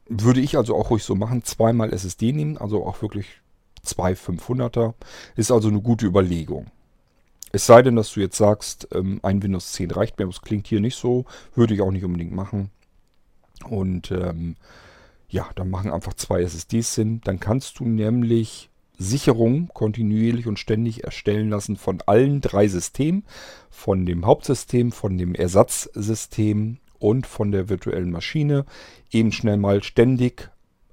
würde ich also auch ruhig so machen, zweimal SSD nehmen, also auch wirklich zwei 500er. Ist also eine gute Überlegung. Es sei denn, dass du jetzt sagst, ähm, ein Windows 10 reicht mir, es klingt hier nicht so, würde ich auch nicht unbedingt machen. Und ähm, ja, dann machen einfach zwei SSDs Sinn. Dann kannst du nämlich Sicherungen kontinuierlich und ständig erstellen lassen von allen drei Systemen, von dem Hauptsystem, von dem Ersatzsystem und von der virtuellen Maschine. Eben schnell mal ständig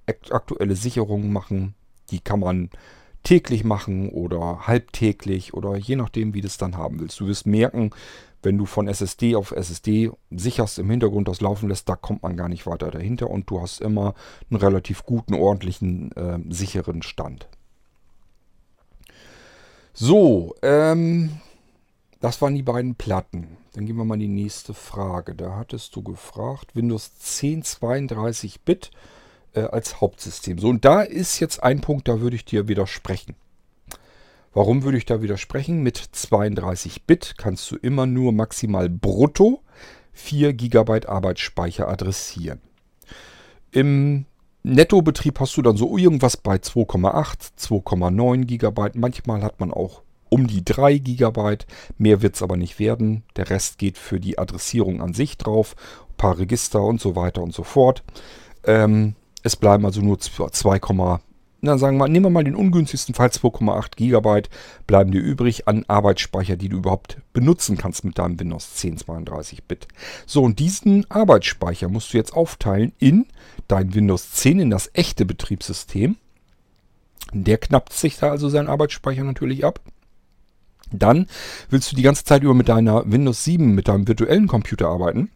aktuelle Sicherungen machen. Die kann man täglich machen oder halbtäglich oder je nachdem, wie du es dann haben willst. Du wirst merken, wenn du von SSD auf SSD sicherst im Hintergrund das laufen lässt, da kommt man gar nicht weiter dahinter und du hast immer einen relativ guten, ordentlichen, äh, sicheren Stand. So, ähm, das waren die beiden Platten. Dann gehen wir mal in die nächste Frage. Da hattest du gefragt, Windows 10 32-Bit äh, als Hauptsystem. So, und da ist jetzt ein Punkt, da würde ich dir widersprechen. Warum würde ich da widersprechen? Mit 32-Bit kannst du immer nur maximal brutto 4 GB Arbeitsspeicher adressieren. Im Nettobetrieb hast du dann so irgendwas bei 2,8, 2,9 GB. Manchmal hat man auch um die 3 GB. Mehr wird es aber nicht werden. Der Rest geht für die Adressierung an sich drauf. Ein paar Register und so weiter und so fort. Ähm, es bleiben also nur 2, na sagen wir, nehmen wir mal den ungünstigsten Fall, 2,8 GB bleiben dir übrig an Arbeitsspeicher, die du überhaupt benutzen kannst mit deinem Windows 10 32-Bit. So, und diesen Arbeitsspeicher musst du jetzt aufteilen in dein Windows 10, in das echte Betriebssystem. Der knappt sich da also seinen Arbeitsspeicher natürlich ab. Dann willst du die ganze Zeit über mit deiner Windows 7, mit deinem virtuellen Computer arbeiten.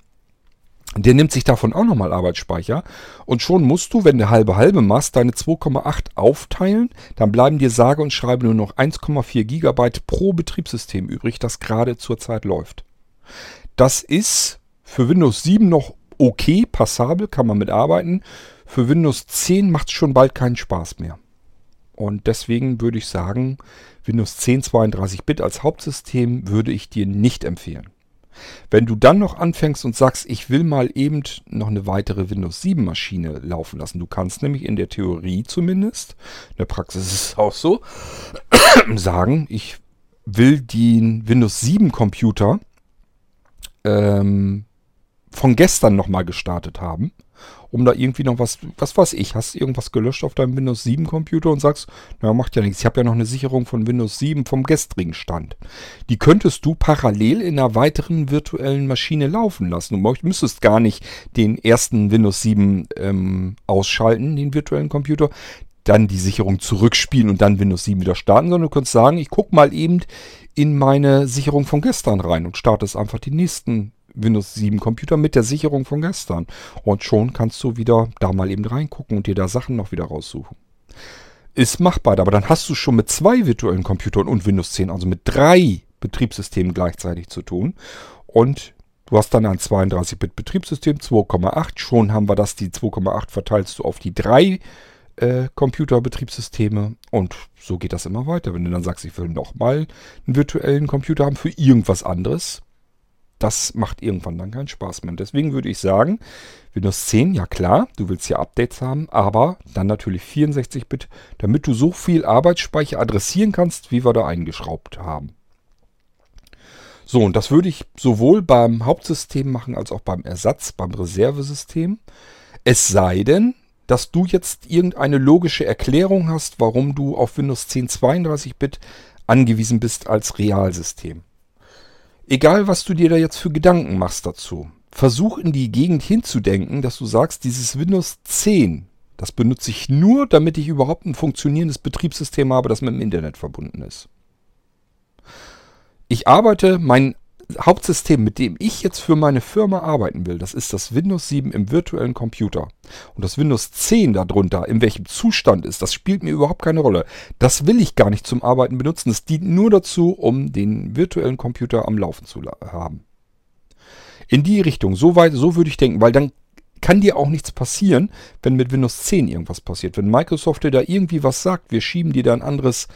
Der nimmt sich davon auch nochmal Arbeitsspeicher. Und schon musst du, wenn du halbe halbe machst, deine 2,8 aufteilen. Dann bleiben dir sage und schreibe nur noch 1,4 GB pro Betriebssystem übrig, das gerade zurzeit läuft. Das ist für Windows 7 noch okay, passabel, kann man mitarbeiten. Für Windows 10 macht es schon bald keinen Spaß mehr. Und deswegen würde ich sagen, Windows 10 32-Bit als Hauptsystem würde ich dir nicht empfehlen. Wenn du dann noch anfängst und sagst, ich will mal eben noch eine weitere Windows 7 Maschine laufen lassen, du kannst nämlich in der Theorie zumindest, in der Praxis ist es auch so, sagen, ich will den Windows 7 Computer ähm, von gestern nochmal gestartet haben um da irgendwie noch was, was weiß ich, hast irgendwas gelöscht auf deinem Windows 7 Computer und sagst, na macht ja nichts, ich habe ja noch eine Sicherung von Windows 7 vom gestrigen Stand. Die könntest du parallel in einer weiteren virtuellen Maschine laufen lassen. Du müsstest gar nicht den ersten Windows 7 ähm, ausschalten, den virtuellen Computer, dann die Sicherung zurückspielen und dann Windows 7 wieder starten, sondern du könntest sagen, ich gucke mal eben in meine Sicherung von gestern rein und startest einfach die nächsten Windows 7 Computer mit der Sicherung von gestern. Und schon kannst du wieder da mal eben reingucken und dir da Sachen noch wieder raussuchen. Ist machbar, aber dann hast du schon mit zwei virtuellen Computern und Windows 10, also mit drei Betriebssystemen gleichzeitig zu tun. Und du hast dann ein 32-Bit-Betriebssystem, 2,8. Schon haben wir das, die 2,8 verteilst du auf die drei äh, Computerbetriebssysteme und so geht das immer weiter. Wenn du dann sagst, ich will nochmal einen virtuellen Computer haben für irgendwas anderes, das macht irgendwann dann keinen Spaß mehr. deswegen würde ich sagen, Windows 10, ja klar, du willst ja Updates haben, aber dann natürlich 64-Bit, damit du so viel Arbeitsspeicher adressieren kannst, wie wir da eingeschraubt haben. So, und das würde ich sowohl beim Hauptsystem machen als auch beim Ersatz, beim Reservesystem. Es sei denn, dass du jetzt irgendeine logische Erklärung hast, warum du auf Windows 10 32-Bit angewiesen bist als Realsystem. Egal, was du dir da jetzt für Gedanken machst dazu, versuch in die Gegend hinzudenken, dass du sagst, dieses Windows 10, das benutze ich nur, damit ich überhaupt ein funktionierendes Betriebssystem habe, das mit dem Internet verbunden ist. Ich arbeite, mein Hauptsystem, mit dem ich jetzt für meine Firma arbeiten will, das ist das Windows 7 im virtuellen Computer. Und das Windows 10 darunter, in welchem Zustand ist, das spielt mir überhaupt keine Rolle. Das will ich gar nicht zum Arbeiten benutzen. Es dient nur dazu, um den virtuellen Computer am Laufen zu haben. In die Richtung, so weit, so würde ich denken, weil dann kann dir auch nichts passieren, wenn mit Windows 10 irgendwas passiert. Wenn Microsoft dir da irgendwie was sagt, wir schieben dir da ein anderes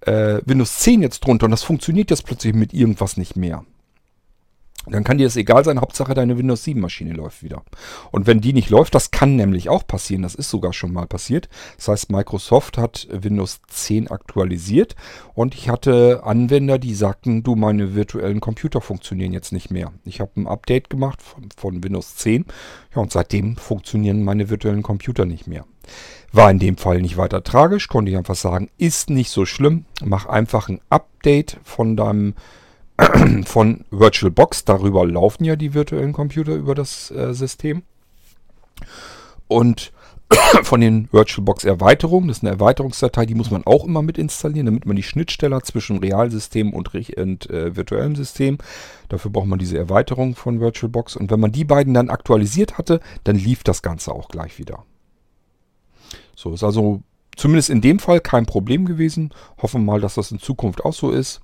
äh, Windows 10 jetzt drunter und das funktioniert jetzt plötzlich mit irgendwas nicht mehr dann kann dir das egal sein, Hauptsache deine Windows 7 Maschine läuft wieder. Und wenn die nicht läuft, das kann nämlich auch passieren, das ist sogar schon mal passiert. Das heißt, Microsoft hat Windows 10 aktualisiert und ich hatte Anwender, die sagten, du, meine virtuellen Computer funktionieren jetzt nicht mehr. Ich habe ein Update gemacht von, von Windows 10 ja, und seitdem funktionieren meine virtuellen Computer nicht mehr. War in dem Fall nicht weiter tragisch, konnte ich einfach sagen, ist nicht so schlimm. Mach einfach ein Update von deinem von VirtualBox. Darüber laufen ja die virtuellen Computer über das äh, System. Und von den VirtualBox-Erweiterungen, das ist eine Erweiterungsdatei, die muss man auch immer mit installieren, damit man die Schnittstelle zwischen Realsystem und, und äh, virtuellem System. Dafür braucht man diese Erweiterung von VirtualBox. Und wenn man die beiden dann aktualisiert hatte, dann lief das Ganze auch gleich wieder. So, ist also zumindest in dem Fall kein Problem gewesen. Hoffen wir mal, dass das in Zukunft auch so ist.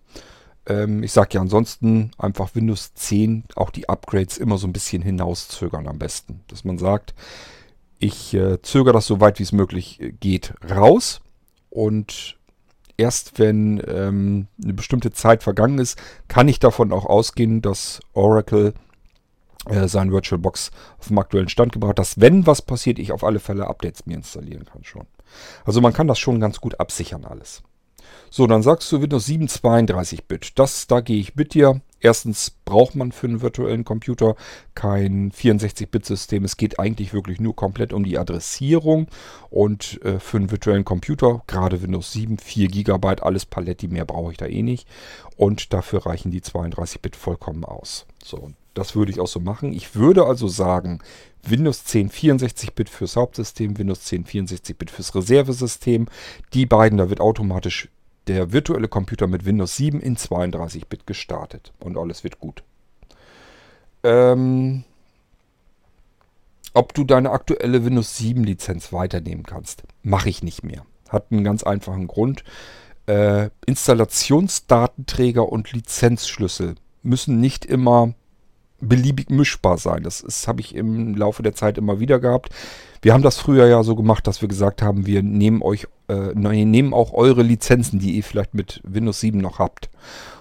Ähm, ich sage ja ansonsten einfach Windows 10 auch die Upgrades immer so ein bisschen hinauszögern am besten. Dass man sagt, ich äh, zögere das so weit wie es möglich äh, geht raus und erst wenn ähm, eine bestimmte Zeit vergangen ist, kann ich davon auch ausgehen, dass Oracle äh, sein VirtualBox auf dem aktuellen Stand gebracht hat, dass wenn was passiert, ich auf alle Fälle Updates mir installieren kann schon. Also man kann das schon ganz gut absichern alles. So, dann sagst du Windows 7 32-Bit. Das, da gehe ich mit dir. Erstens braucht man für einen virtuellen Computer kein 64-Bit-System. Es geht eigentlich wirklich nur komplett um die Adressierung. Und äh, für einen virtuellen Computer, gerade Windows 7, 4 GB, alles Paletti, mehr brauche ich da eh nicht. Und dafür reichen die 32-Bit vollkommen aus. So, das würde ich auch so machen. Ich würde also sagen, Windows 10 64-Bit fürs Hauptsystem, Windows 10 64-Bit fürs Reservesystem. Die beiden, da wird automatisch der virtuelle Computer mit Windows 7 in 32-Bit gestartet und alles wird gut. Ähm, ob du deine aktuelle Windows 7 Lizenz weiternehmen kannst, mache ich nicht mehr. Hat einen ganz einfachen Grund. Äh, Installationsdatenträger und Lizenzschlüssel müssen nicht immer beliebig mischbar sein. Das, habe ich im Laufe der Zeit immer wieder gehabt. Wir haben das früher ja so gemacht, dass wir gesagt haben, wir nehmen euch, äh, nehmen auch eure Lizenzen, die ihr vielleicht mit Windows 7 noch habt.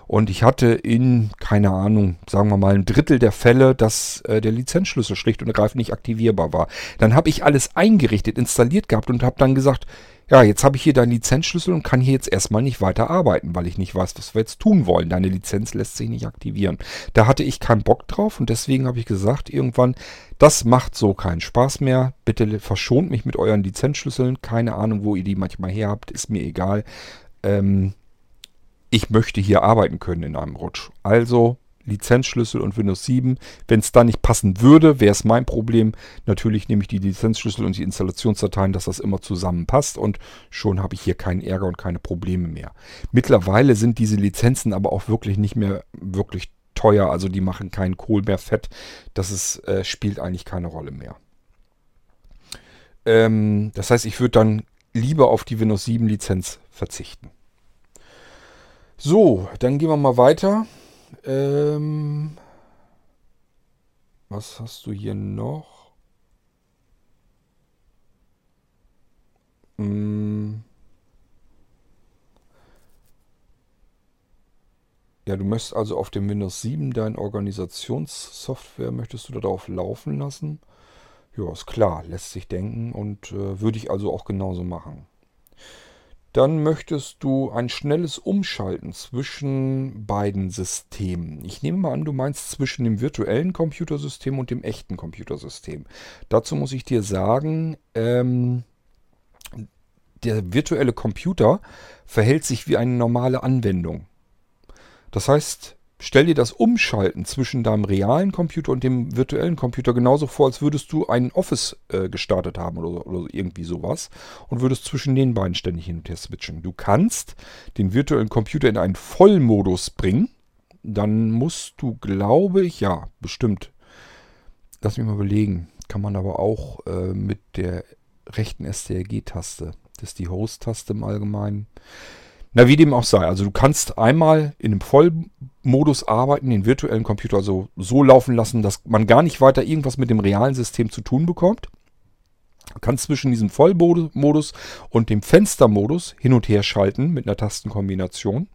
Und ich hatte in, keine Ahnung, sagen wir mal ein Drittel der Fälle, dass äh, der Lizenzschlüssel schlicht und ergreifend nicht aktivierbar war. Dann habe ich alles eingerichtet, installiert gehabt und habe dann gesagt, ja, jetzt habe ich hier deinen Lizenzschlüssel und kann hier jetzt erstmal nicht weiter arbeiten, weil ich nicht weiß, was wir jetzt tun wollen. Deine Lizenz lässt sich nicht aktivieren. Da hatte ich keinen Bock drauf und deswegen habe ich gesagt, irgendwann, das macht so keinen Spaß mehr. Bitte verschont mich mit euren Lizenzschlüsseln. Keine Ahnung, wo ihr die manchmal her habt, ist mir egal. Ähm, ich möchte hier arbeiten können in einem Rutsch. Also Lizenzschlüssel und Windows 7. Wenn es da nicht passen würde, wäre es mein Problem. Natürlich nehme ich die Lizenzschlüssel und die Installationsdateien, dass das immer zusammenpasst und schon habe ich hier keinen Ärger und keine Probleme mehr. Mittlerweile sind diese Lizenzen aber auch wirklich nicht mehr wirklich teuer, also die machen keinen Kohl mehr fett. Das ist, äh, spielt eigentlich keine Rolle mehr. Ähm, das heißt, ich würde dann lieber auf die Windows 7 Lizenz verzichten. So, dann gehen wir mal weiter. Ähm, was hast du hier noch? Hm. Ja, du möchtest also auf dem Windows 7 deine Organisationssoftware, möchtest du darauf laufen lassen? Ja, ist klar, lässt sich denken und äh, würde ich also auch genauso machen. Dann möchtest du ein schnelles Umschalten zwischen beiden Systemen. Ich nehme mal an, du meinst zwischen dem virtuellen Computersystem und dem echten Computersystem. Dazu muss ich dir sagen, ähm, der virtuelle Computer verhält sich wie eine normale Anwendung. Das heißt, stell dir das Umschalten zwischen deinem realen Computer und dem virtuellen Computer genauso vor, als würdest du ein Office äh, gestartet haben oder, oder, irgendwie sowas und würdest zwischen den beiden ständig hin und her switchen. Du kannst den virtuellen Computer in einen Vollmodus bringen. Dann musst du, glaube ich, ja, bestimmt. Lass mich mal überlegen. Kann man aber auch äh, mit der rechten STRG-Taste. Das ist die Host-Taste im Allgemeinen. Na, wie dem auch sei. Also du kannst einmal in einem Vollmodus arbeiten, den virtuellen Computer also so laufen lassen, dass man gar nicht weiter irgendwas mit dem realen System zu tun bekommt. Du kannst zwischen diesem Vollmodus und dem Fenstermodus hin und her schalten mit einer Tastenkombination.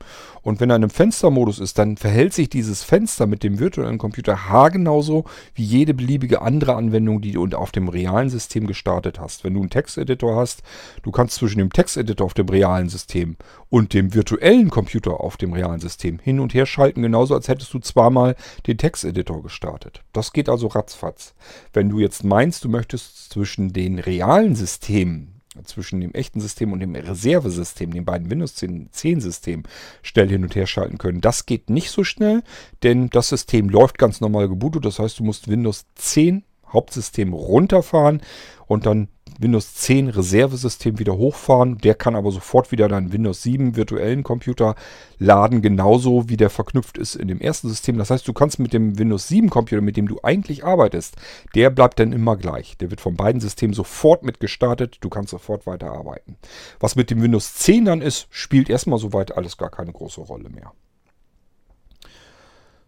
Und wenn er in einem Fenstermodus ist, dann verhält sich dieses Fenster mit dem virtuellen Computer haargenauso wie jede beliebige andere Anwendung, die du auf dem realen System gestartet hast. Wenn du einen Texteditor hast, du kannst zwischen dem Texteditor auf dem realen System und dem virtuellen Computer auf dem realen System hin und her schalten, genauso als hättest du zweimal den Texteditor gestartet. Das geht also ratzfatz. Wenn du jetzt meinst, du möchtest zwischen den realen Systemen, zwischen dem echten System und dem Reservesystem, den beiden Windows 10, 10 Systemen, schnell hin und her schalten können. Das geht nicht so schnell, denn das System läuft ganz normal gebootet. Das heißt, du musst Windows 10 Hauptsystem runterfahren und dann Windows 10 Reservesystem wieder hochfahren. Der kann aber sofort wieder deinen Windows 7 virtuellen Computer laden, genauso wie der verknüpft ist in dem ersten System. Das heißt, du kannst mit dem Windows 7 Computer, mit dem du eigentlich arbeitest, der bleibt dann immer gleich. Der wird von beiden Systemen sofort mit gestartet. Du kannst sofort weiterarbeiten. Was mit dem Windows 10 dann ist, spielt erstmal soweit alles gar keine große Rolle mehr.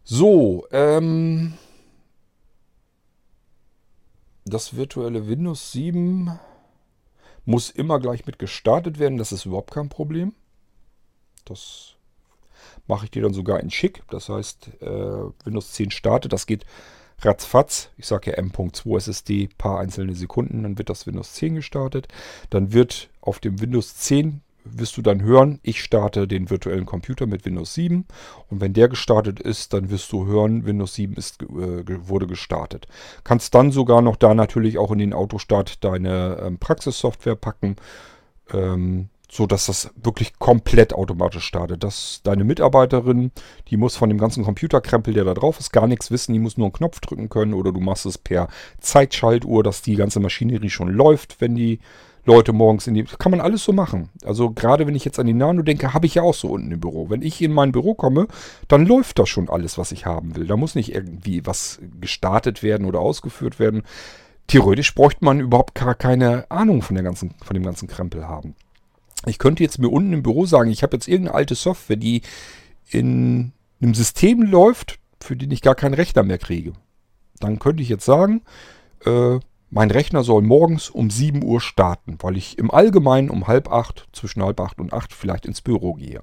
So, ähm, das virtuelle Windows 7 muss immer gleich mit gestartet werden. Das ist überhaupt kein Problem. Das mache ich dir dann sogar in schick. Das heißt, äh, Windows 10 startet. Das geht ratzfatz. Ich sage ja M.2 SSD, paar einzelne Sekunden. Dann wird das Windows 10 gestartet. Dann wird auf dem Windows 10 wirst du dann hören, ich starte den virtuellen Computer mit Windows 7 und wenn der gestartet ist, dann wirst du hören, Windows 7 ist, äh, wurde gestartet. Kannst dann sogar noch da natürlich auch in den Autostart deine ähm, Praxissoftware packen, ähm, so das wirklich komplett automatisch startet. Dass deine Mitarbeiterin, die muss von dem ganzen Computerkrempel, der da drauf ist, gar nichts wissen, die muss nur einen Knopf drücken können oder du machst es per Zeitschaltuhr, dass die ganze Maschinerie schon läuft, wenn die Leute morgens in die. Kann man alles so machen. Also gerade wenn ich jetzt an die Nano denke, habe ich ja auch so unten im Büro. Wenn ich in mein Büro komme, dann läuft da schon alles, was ich haben will. Da muss nicht irgendwie was gestartet werden oder ausgeführt werden. Theoretisch bräuchte man überhaupt gar keine Ahnung von, der ganzen, von dem ganzen Krempel haben. Ich könnte jetzt mir unten im Büro sagen, ich habe jetzt irgendeine alte Software, die in einem System läuft, für den ich gar keinen Rechner mehr kriege. Dann könnte ich jetzt sagen, äh, mein Rechner soll morgens um 7 Uhr starten, weil ich im Allgemeinen um halb acht, zwischen halb acht und acht vielleicht ins Büro gehe.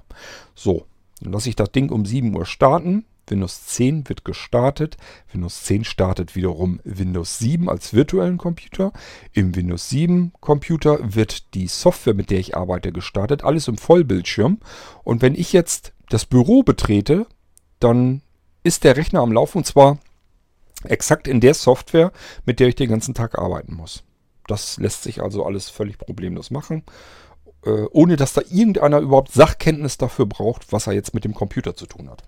So, dann lasse ich das Ding um 7 Uhr starten. Windows 10 wird gestartet. Windows 10 startet wiederum Windows 7 als virtuellen Computer. Im Windows 7 Computer wird die Software, mit der ich arbeite, gestartet. Alles im Vollbildschirm. Und wenn ich jetzt das Büro betrete, dann ist der Rechner am Laufen und zwar Exakt in der Software, mit der ich den ganzen Tag arbeiten muss. Das lässt sich also alles völlig problemlos machen, äh, ohne dass da irgendeiner überhaupt Sachkenntnis dafür braucht, was er jetzt mit dem Computer zu tun hat.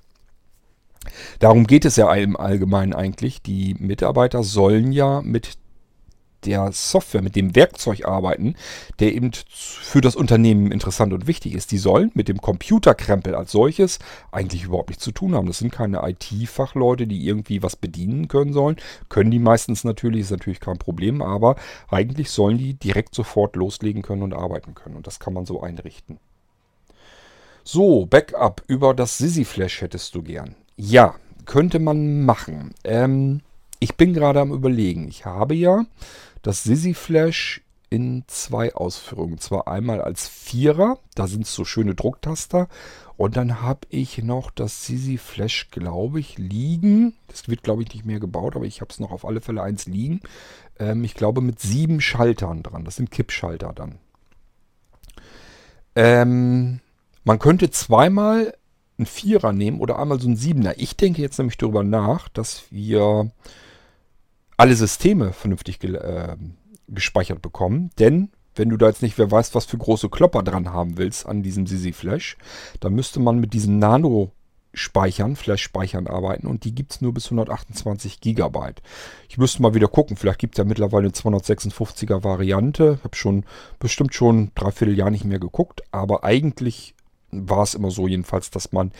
Darum geht es ja im Allgemeinen eigentlich. Die Mitarbeiter sollen ja mit der Software, mit dem Werkzeug arbeiten, der eben für das Unternehmen interessant und wichtig ist. Die sollen mit dem Computerkrempel als solches eigentlich überhaupt nichts zu tun haben. Das sind keine IT-Fachleute, die irgendwie was bedienen können sollen. Können die meistens natürlich, ist natürlich kein Problem, aber eigentlich sollen die direkt sofort loslegen können und arbeiten können. Und das kann man so einrichten. So, Backup über das Sisi Flash hättest du gern. Ja, könnte man machen. Ähm, ich bin gerade am überlegen. Ich habe ja das Sisi Flash in zwei Ausführungen. Zwar einmal als Vierer, da sind so schöne Drucktaster. Und dann habe ich noch das Sisi Flash, glaube ich, liegen. Das wird, glaube ich, nicht mehr gebaut, aber ich habe es noch auf alle Fälle eins liegen. Ähm, ich glaube mit sieben Schaltern dran. Das sind Kippschalter dann. Ähm, man könnte zweimal einen Vierer nehmen oder einmal so einen Siebener. Ich denke jetzt nämlich darüber nach, dass wir alle Systeme vernünftig ge äh, gespeichert bekommen. Denn wenn du da jetzt nicht, wer weiß, was für große Klopper dran haben willst an diesem Sisi Flash, dann müsste man mit diesen Nano Speichern, Flash-Speichern arbeiten und die gibt es nur bis 128 GB. Ich müsste mal wieder gucken, vielleicht gibt es ja mittlerweile eine 256er Variante. Habe schon bestimmt schon dreiviertel Jahr nicht mehr geguckt, aber eigentlich war es immer so jedenfalls, dass man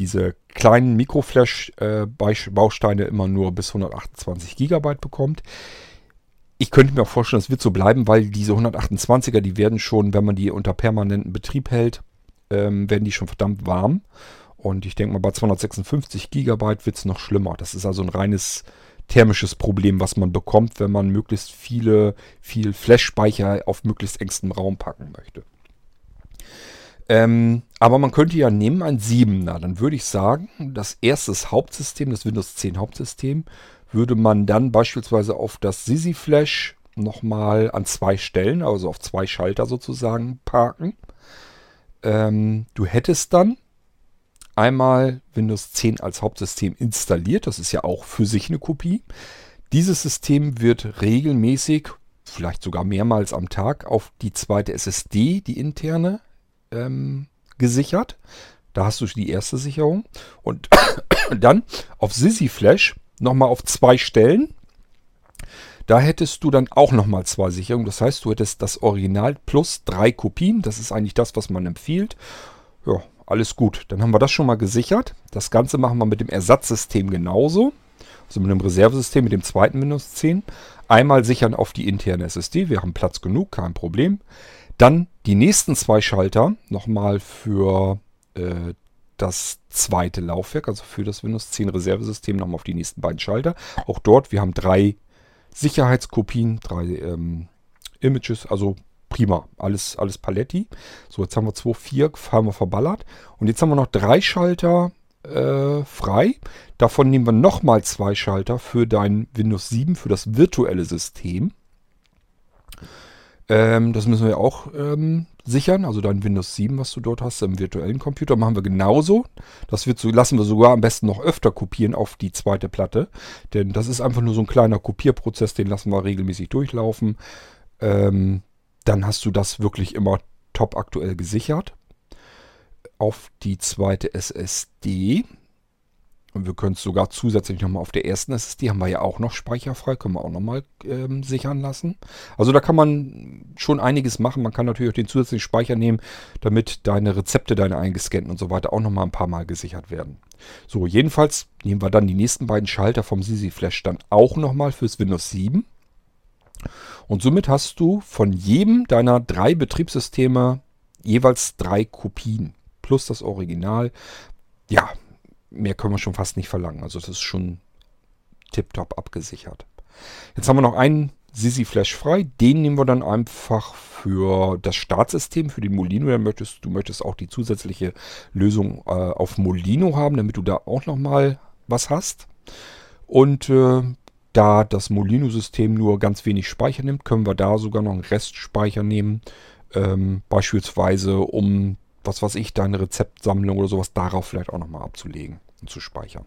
diese kleinen Mikroflash-Bausteine immer nur bis 128 GB bekommt. Ich könnte mir auch vorstellen, es wird so bleiben, weil diese 128er, die werden schon, wenn man die unter permanenten Betrieb hält, ähm, werden die schon verdammt warm. Und ich denke mal, bei 256 GB wird es noch schlimmer. Das ist also ein reines thermisches Problem, was man bekommt, wenn man möglichst viele, viel Flash-Speicher auf möglichst engstem Raum packen möchte. Ähm, aber man könnte ja nehmen ein 7er. Dann würde ich sagen, das erste Hauptsystem, das Windows 10 Hauptsystem, würde man dann beispielsweise auf das Sisi Flash nochmal an zwei Stellen, also auf zwei Schalter sozusagen, parken. Ähm, du hättest dann einmal Windows 10 als Hauptsystem installiert. Das ist ja auch für sich eine Kopie. Dieses System wird regelmäßig, vielleicht sogar mehrmals am Tag, auf die zweite SSD, die interne, ähm, gesichert. Da hast du die erste Sicherung. Und dann auf Sisi Flash nochmal auf zwei Stellen. Da hättest du dann auch nochmal zwei Sicherungen. Das heißt, du hättest das Original plus drei Kopien. Das ist eigentlich das, was man empfiehlt. Ja, alles gut. Dann haben wir das schon mal gesichert. Das Ganze machen wir mit dem Ersatzsystem genauso. Also mit dem Reservesystem, mit dem zweiten Windows 10. Einmal sichern auf die interne SSD. Wir haben Platz genug, kein Problem. Dann die nächsten zwei Schalter nochmal für äh, das zweite Laufwerk, also für das Windows 10 Reservesystem nochmal auf die nächsten beiden Schalter. Auch dort, wir haben drei Sicherheitskopien, drei ähm, Images, also prima. Alles, alles Paletti. So, jetzt haben wir 2, 4, haben wir verballert. Und jetzt haben wir noch drei Schalter äh, frei. Davon nehmen wir nochmal zwei Schalter für dein Windows 7, für das virtuelle System. Ähm, das müssen wir auch ähm, sichern. Also dein Windows 7, was du dort hast, im virtuellen Computer, machen wir genauso. Das wird so, lassen wir sogar am besten noch öfter kopieren auf die zweite Platte. Denn das ist einfach nur so ein kleiner Kopierprozess, den lassen wir regelmäßig durchlaufen. Ähm, dann hast du das wirklich immer top aktuell gesichert. Auf die zweite SSD. Und wir können es sogar zusätzlich nochmal auf der ersten SSD, haben wir ja auch noch speicherfrei, können wir auch nochmal ähm, sichern lassen. Also da kann man schon einiges machen. Man kann natürlich auch den zusätzlichen Speicher nehmen, damit deine Rezepte, deine eingescannten und so weiter auch nochmal ein paar Mal gesichert werden. So, jedenfalls nehmen wir dann die nächsten beiden Schalter vom Sisi Flash dann auch nochmal fürs Windows 7. Und somit hast du von jedem deiner drei Betriebssysteme jeweils drei Kopien plus das Original. Ja, mehr können wir schon fast nicht verlangen. Also das ist schon tiptop abgesichert. Jetzt haben wir noch einen Sisi Flash frei. Den nehmen wir dann einfach für das Startsystem, für den Molino. Dann möchtest, du möchtest auch die zusätzliche Lösung äh, auf Molino haben, damit du da auch nochmal was hast. Und äh, da das Molino-System nur ganz wenig Speicher nimmt, können wir da sogar noch einen Restspeicher nehmen. Ähm, beispielsweise um, was weiß ich, deine Rezeptsammlung oder sowas darauf vielleicht auch nochmal abzulegen und zu speichern.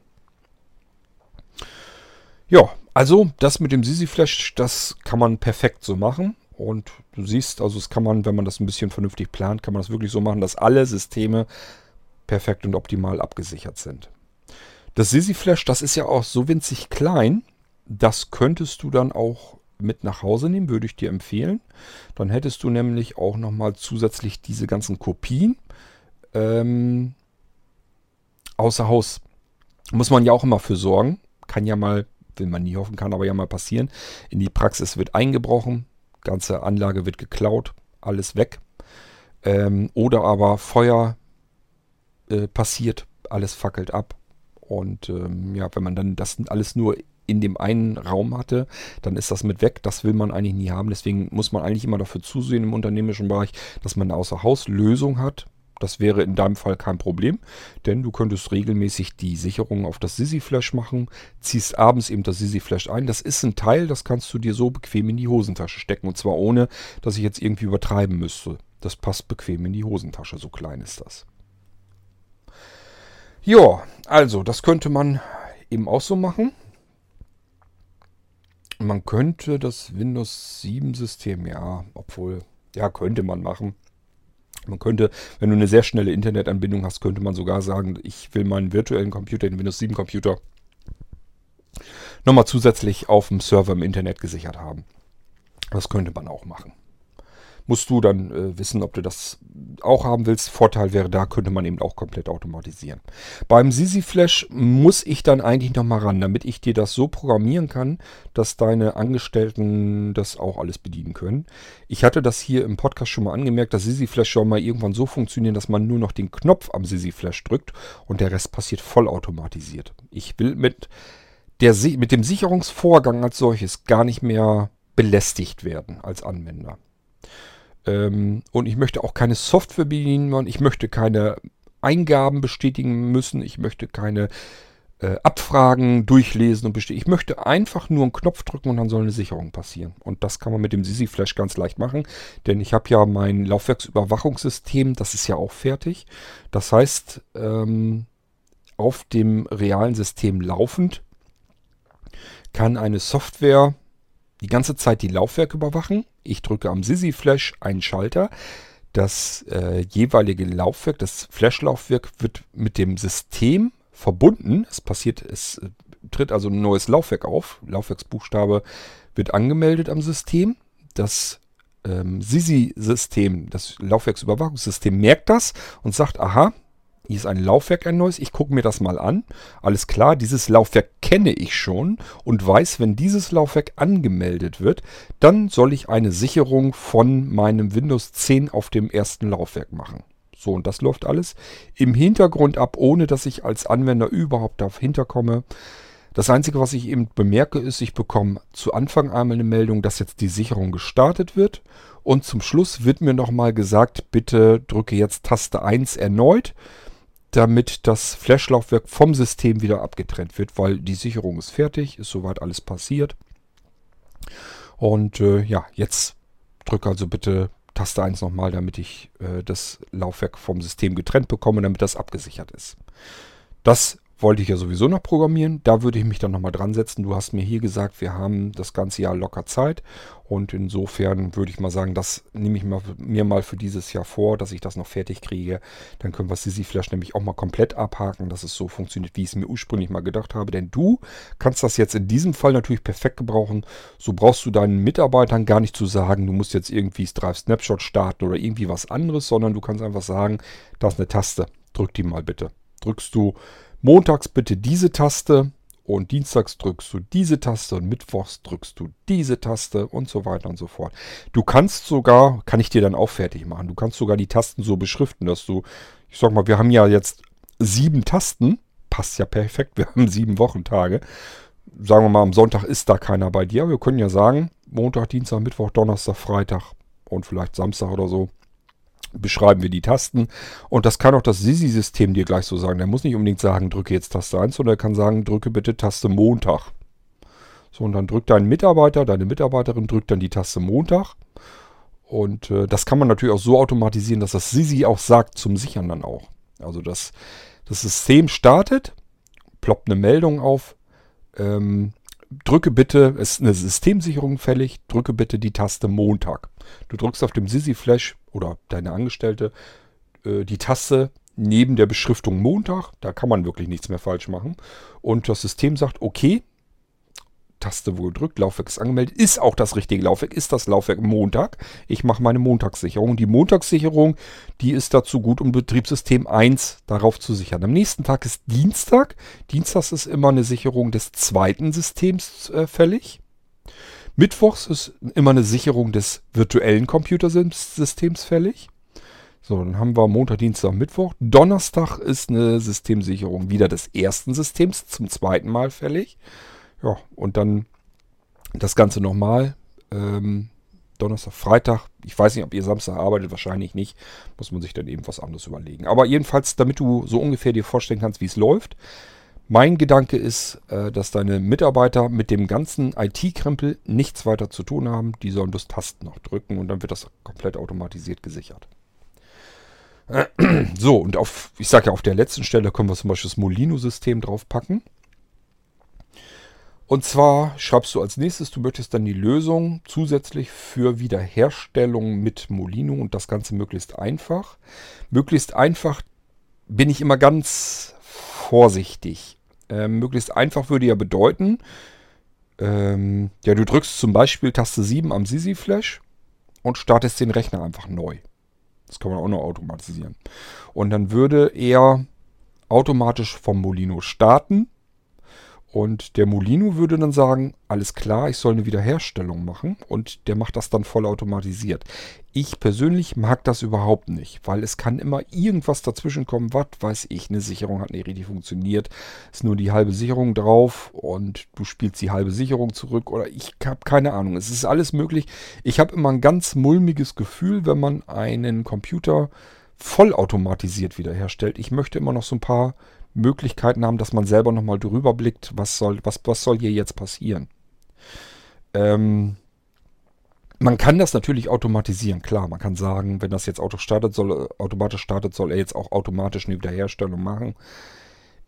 Ja, also das mit dem Sisi Flash, das kann man perfekt so machen. Und du siehst, also das kann man, wenn man das ein bisschen vernünftig plant, kann man das wirklich so machen, dass alle Systeme perfekt und optimal abgesichert sind. Das Sisi Flash, das ist ja auch so winzig klein, das könntest du dann auch mit nach Hause nehmen, würde ich dir empfehlen. Dann hättest du nämlich auch nochmal zusätzlich diese ganzen Kopien ähm, außer Haus. Muss man ja auch immer für sorgen. Kann ja mal, wenn man nie hoffen kann, aber ja mal passieren. In die Praxis wird eingebrochen, ganze Anlage wird geklaut, alles weg. Ähm, oder aber Feuer äh, passiert, alles fackelt ab. Und ähm, ja, wenn man dann das alles nur in dem einen Raum hatte, dann ist das mit weg. Das will man eigentlich nie haben. Deswegen muss man eigentlich immer dafür zusehen im unternehmerischen Bereich, dass man eine Außerhauslösung hat. Das wäre in deinem Fall kein Problem, denn du könntest regelmäßig die Sicherung auf das Sisi-Flash machen, ziehst abends eben das Sisi-Flash ein. Das ist ein Teil, das kannst du dir so bequem in die Hosentasche stecken und zwar ohne, dass ich jetzt irgendwie übertreiben müsste. Das passt bequem in die Hosentasche, so klein ist das. Ja, also das könnte man eben auch so machen. Man könnte das Windows 7 System, ja, obwohl Ja, könnte man machen. Man könnte, wenn du eine sehr schnelle Internetanbindung hast, könnte man sogar sagen, ich will meinen virtuellen Computer, den Windows 7 Computer, nochmal zusätzlich auf dem Server im Internet gesichert haben. Das könnte man auch machen musst du dann äh, wissen, ob du das auch haben willst. Vorteil wäre, da könnte man eben auch komplett automatisieren. Beim Sisi Flash muss ich dann eigentlich nochmal ran, damit ich dir das so programmieren kann, dass deine Angestellten das auch alles bedienen können. Ich hatte das hier im Podcast schon mal angemerkt, dass Sisi Flash soll mal irgendwann so funktionieren, dass man nur noch den Knopf am Sisi Flash drückt und der Rest passiert vollautomatisiert. Ich will mit, der, mit dem Sicherungsvorgang als solches gar nicht mehr belästigt werden als Anwender. Ähm, und ich möchte auch keine Software bedienen, ich möchte keine Eingaben bestätigen müssen, ich möchte keine äh, Abfragen durchlesen und bestätigen. Ich möchte einfach nur einen Knopf drücken und dann soll eine Sicherung passieren. Und das kann man mit dem Sisi Flash ganz leicht machen, denn ich habe ja mein Laufwerksüberwachungssystem, das ist ja auch fertig. Das heißt, ähm, auf dem realen System laufend kann eine Software die ganze Zeit die Laufwerke überwachen. Ich drücke am Sisi-Flash einen Schalter. Das äh, jeweilige Laufwerk, das Flash-Laufwerk wird mit dem System verbunden. Es passiert, es äh, tritt also ein neues Laufwerk auf. Laufwerksbuchstabe wird angemeldet am System. Das ähm, Sisi-System, das Laufwerksüberwachungssystem merkt das und sagt, aha, hier ist ein Laufwerk, ein neues. Ich gucke mir das mal an. Alles klar, dieses Laufwerk kenne ich schon und weiß, wenn dieses Laufwerk angemeldet wird, dann soll ich eine Sicherung von meinem Windows 10 auf dem ersten Laufwerk machen. So, und das läuft alles im Hintergrund ab, ohne dass ich als Anwender überhaupt dahinter komme. Das Einzige, was ich eben bemerke, ist, ich bekomme zu Anfang einmal eine Meldung, dass jetzt die Sicherung gestartet wird. Und zum Schluss wird mir nochmal gesagt, bitte drücke jetzt Taste 1 erneut damit das Flash-Laufwerk vom System wieder abgetrennt wird, weil die Sicherung ist fertig, ist soweit alles passiert. Und äh, ja, jetzt drücke also bitte Taste 1 nochmal, damit ich äh, das Laufwerk vom System getrennt bekomme, damit das abgesichert ist. Das wollte ich ja sowieso noch programmieren. Da würde ich mich dann nochmal dran setzen. Du hast mir hier gesagt, wir haben das ganze Jahr locker Zeit. Und insofern würde ich mal sagen, das nehme ich mir mal für dieses Jahr vor, dass ich das noch fertig kriege. Dann können wir Sisi Flash nämlich auch mal komplett abhaken, dass es so funktioniert, wie ich es mir ursprünglich mal gedacht habe. Denn du kannst das jetzt in diesem Fall natürlich perfekt gebrauchen. So brauchst du deinen Mitarbeitern gar nicht zu sagen, du musst jetzt irgendwie Strive Snapshot starten oder irgendwie was anderes, sondern du kannst einfach sagen, da ist eine Taste. Drück die mal bitte. Drückst du montags bitte diese Taste und dienstags drückst du diese Taste und mittwochs drückst du diese Taste und so weiter und so fort. Du kannst sogar, kann ich dir dann auch fertig machen, du kannst sogar die Tasten so beschriften, dass du, ich sag mal, wir haben ja jetzt sieben Tasten, passt ja perfekt, wir haben sieben Wochentage. Sagen wir mal, am Sonntag ist da keiner bei dir, wir können ja sagen, Montag, Dienstag, Mittwoch, Donnerstag, Freitag und vielleicht Samstag oder so beschreiben wir die Tasten. Und das kann auch das Sisi-System dir gleich so sagen. Der muss nicht unbedingt sagen, drücke jetzt Taste 1, sondern er kann sagen, drücke bitte Taste Montag. So, und dann drückt dein Mitarbeiter, deine Mitarbeiterin drückt dann die Taste Montag. Und äh, das kann man natürlich auch so automatisieren, dass das Sisi auch sagt zum Sichern dann auch. Also das, das System startet, ploppt eine Meldung auf, ähm, drücke bitte, es ist eine Systemsicherung fällig, drücke bitte die Taste Montag. Du drückst auf dem Sisi Flash oder deine Angestellte äh, die Taste neben der Beschriftung Montag. Da kann man wirklich nichts mehr falsch machen. Und das System sagt, okay, Taste wohl gedrückt, Laufwerk ist angemeldet, ist auch das richtige Laufwerk, ist das Laufwerk Montag. Ich mache meine Montagssicherung. Die Montagssicherung, die ist dazu gut, um Betriebssystem 1 darauf zu sichern. Am nächsten Tag ist Dienstag. Dienstags ist immer eine Sicherung des zweiten Systems äh, fällig. Mittwochs ist immer eine Sicherung des virtuellen Computersystems fällig. So, dann haben wir Montag, Dienstag, Mittwoch. Donnerstag ist eine Systemsicherung wieder des ersten Systems zum zweiten Mal fällig. Ja, und dann das Ganze nochmal. Ähm, Donnerstag, Freitag. Ich weiß nicht, ob ihr Samstag arbeitet, wahrscheinlich nicht. Muss man sich dann eben was anderes überlegen. Aber jedenfalls, damit du so ungefähr dir vorstellen kannst, wie es läuft. Mein Gedanke ist, äh, dass deine Mitarbeiter mit dem ganzen IT-Krempel nichts weiter zu tun haben. Die sollen das Tasten noch drücken und dann wird das komplett automatisiert gesichert. So, und auf, ich sage ja, auf der letzten Stelle können wir zum Beispiel das Molino-System draufpacken. Und zwar schreibst du als nächstes, du möchtest dann die Lösung zusätzlich für Wiederherstellung mit Molino und das Ganze möglichst einfach. Möglichst einfach bin ich immer ganz vorsichtig. Ähm, möglichst einfach würde ja bedeuten, ähm, ja, du drückst zum Beispiel Taste 7 am Sisi Flash und startest den Rechner einfach neu. Das kann man auch noch automatisieren. Und dann würde er automatisch vom Molino starten und der Molino würde dann sagen, alles klar, ich soll eine Wiederherstellung machen und der macht das dann vollautomatisiert. Ich persönlich mag das überhaupt nicht, weil es kann immer irgendwas dazwischen kommen, was weiß ich, eine Sicherung hat nicht richtig funktioniert, ist nur die halbe Sicherung drauf und du spielst die halbe Sicherung zurück oder ich habe keine Ahnung. Es ist alles möglich. Ich habe immer ein ganz mulmiges Gefühl, wenn man einen Computer vollautomatisiert wiederherstellt. Ich möchte immer noch so ein paar Möglichkeiten haben, dass man selber nochmal drüber blickt, was soll, was, was soll hier jetzt passieren. Ähm, man kann das natürlich automatisieren, klar. Man kann sagen, wenn das jetzt Auto startet, soll, automatisch startet, soll er jetzt auch automatisch eine Wiederherstellung machen.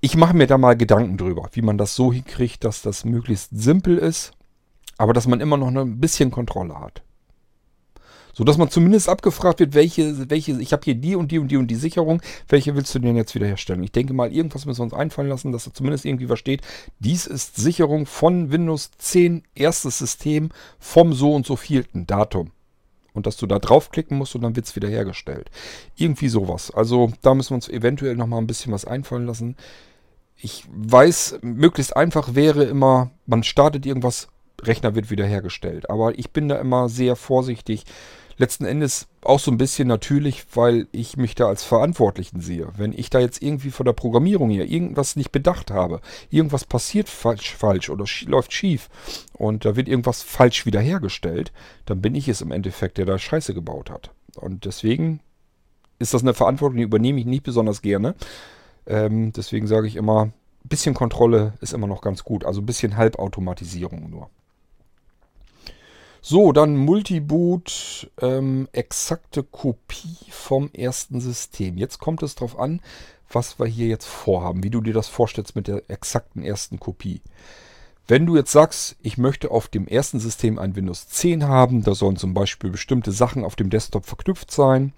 Ich mache mir da mal Gedanken drüber, wie man das so hinkriegt, dass das möglichst simpel ist, aber dass man immer noch ein bisschen Kontrolle hat. So dass man zumindest abgefragt wird, welche, welche, ich habe hier die und die und die und die Sicherung, welche willst du denn jetzt wiederherstellen? Ich denke mal, irgendwas müssen wir uns einfallen lassen, dass da zumindest irgendwie was steht. Dies ist Sicherung von Windows 10, erstes System, vom so und so vielten Datum. Und dass du da draufklicken musst und dann wird es wiederhergestellt. Irgendwie sowas. Also da müssen wir uns eventuell nochmal ein bisschen was einfallen lassen. Ich weiß, möglichst einfach wäre immer, man startet irgendwas, Rechner wird wiederhergestellt. Aber ich bin da immer sehr vorsichtig letzten Endes auch so ein bisschen natürlich, weil ich mich da als Verantwortlichen sehe. Wenn ich da jetzt irgendwie von der Programmierung her irgendwas nicht bedacht habe, irgendwas passiert falsch, falsch oder sch läuft schief und da wird irgendwas falsch wiederhergestellt, dann bin ich es im Endeffekt, der da Scheiße gebaut hat. Und deswegen ist das eine Verantwortung, die übernehme ich nicht besonders gerne. Ähm, deswegen sage ich immer, ein bisschen Kontrolle ist immer noch ganz gut. Also ein bisschen Halbautomatisierung nur. So, dann Multiboot, ähm, exakte Kopie vom ersten System. Jetzt kommt es darauf an, was wir hier jetzt vorhaben, wie du dir das vorstellst mit der exakten ersten Kopie. Wenn du jetzt sagst, ich möchte auf dem ersten System ein Windows 10 haben, da sollen zum Beispiel bestimmte Sachen auf dem Desktop verknüpft sein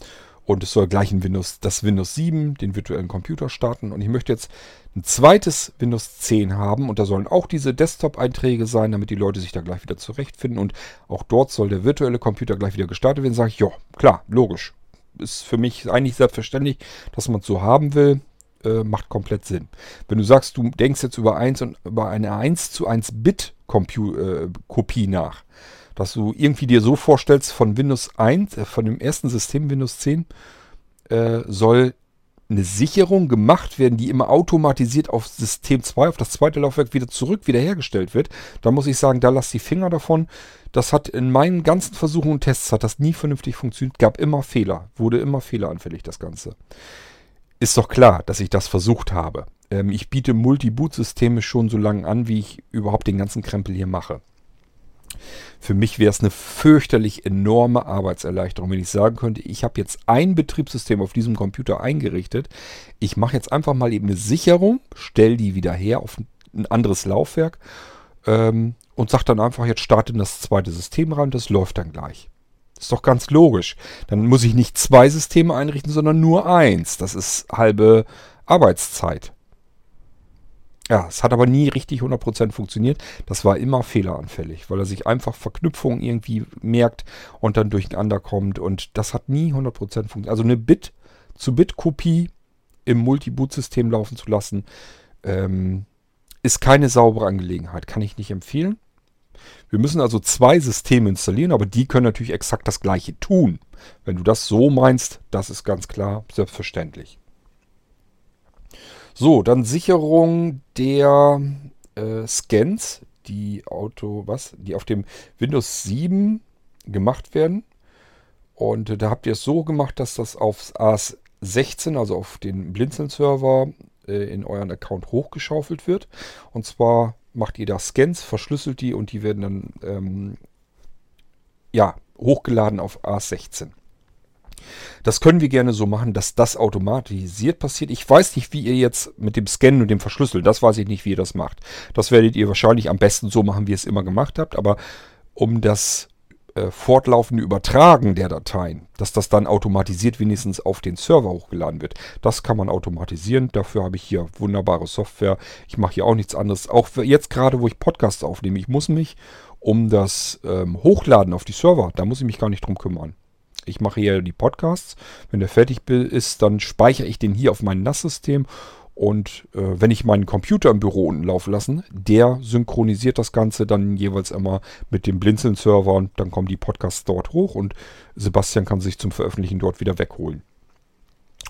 und es soll gleich ein Windows, das Windows 7, den virtuellen Computer starten. Und ich möchte jetzt ein zweites Windows 10 haben. Und da sollen auch diese Desktop-Einträge sein, damit die Leute sich da gleich wieder zurechtfinden. Und auch dort soll der virtuelle Computer gleich wieder gestartet werden. Sage ich, ja, klar, logisch. Ist für mich eigentlich selbstverständlich, dass man es so haben will. Äh, macht komplett Sinn. Wenn du sagst, du denkst jetzt über, eins und, über eine 1 zu 1 Bit-Kopie äh, nach, dass du irgendwie dir so vorstellst, von Windows 1, äh, von dem ersten System Windows 10, äh, soll eine Sicherung gemacht werden, die immer automatisiert auf System 2, auf das zweite Laufwerk wieder zurück wiederhergestellt wird. Da muss ich sagen, da lass die Finger davon. Das hat in meinen ganzen Versuchen und Tests hat das nie vernünftig funktioniert, gab immer Fehler, wurde immer fehleranfällig das Ganze. Ist doch klar, dass ich das versucht habe. Ähm, ich biete Multi-Boot-Systeme schon so lange an, wie ich überhaupt den ganzen Krempel hier mache. Für mich wäre es eine fürchterlich enorme Arbeitserleichterung, wenn ich sagen könnte, ich habe jetzt ein Betriebssystem auf diesem Computer eingerichtet. Ich mache jetzt einfach mal eben eine Sicherung, stelle die wieder her auf ein anderes Laufwerk ähm, und sage dann einfach, jetzt starte in das zweite System rein, das läuft dann gleich. Ist doch ganz logisch. Dann muss ich nicht zwei Systeme einrichten, sondern nur eins. Das ist halbe Arbeitszeit. Ja, es hat aber nie richtig 100% funktioniert. Das war immer fehleranfällig, weil er sich einfach Verknüpfungen irgendwie merkt und dann durcheinander kommt. Und das hat nie 100% funktioniert. Also eine Bit-zu-Bit-Kopie im Multi-Boot-System laufen zu lassen, ähm, ist keine saubere Angelegenheit. Kann ich nicht empfehlen. Wir müssen also zwei Systeme installieren, aber die können natürlich exakt das gleiche tun. Wenn du das so meinst, das ist ganz klar selbstverständlich. So, dann Sicherung der äh, Scans, die Auto, was? Die auf dem Windows 7 gemacht werden. Und äh, da habt ihr es so gemacht, dass das aufs AS16, also auf den Blinzeln-Server, äh, in euren Account hochgeschaufelt wird. Und zwar macht ihr da Scans, verschlüsselt die und die werden dann ähm, ja, hochgeladen auf AS16. Das können wir gerne so machen, dass das automatisiert passiert. Ich weiß nicht, wie ihr jetzt mit dem Scannen und dem Verschlüsseln, das weiß ich nicht, wie ihr das macht. Das werdet ihr wahrscheinlich am besten so machen, wie ihr es immer gemacht habt. Aber um das äh, fortlaufende Übertragen der Dateien, dass das dann automatisiert wenigstens auf den Server hochgeladen wird. Das kann man automatisieren. Dafür habe ich hier wunderbare Software. Ich mache hier auch nichts anderes. Auch jetzt gerade, wo ich Podcasts aufnehme, ich muss mich um das ähm, Hochladen auf die Server, da muss ich mich gar nicht drum kümmern. Ich mache hier die Podcasts. Wenn der fertig ist, dann speichere ich den hier auf mein NAS-System und äh, wenn ich meinen Computer im Büro unten laufen lasse, der synchronisiert das Ganze dann jeweils immer mit dem Blinzeln-Server dann kommen die Podcasts dort hoch und Sebastian kann sich zum Veröffentlichen dort wieder wegholen.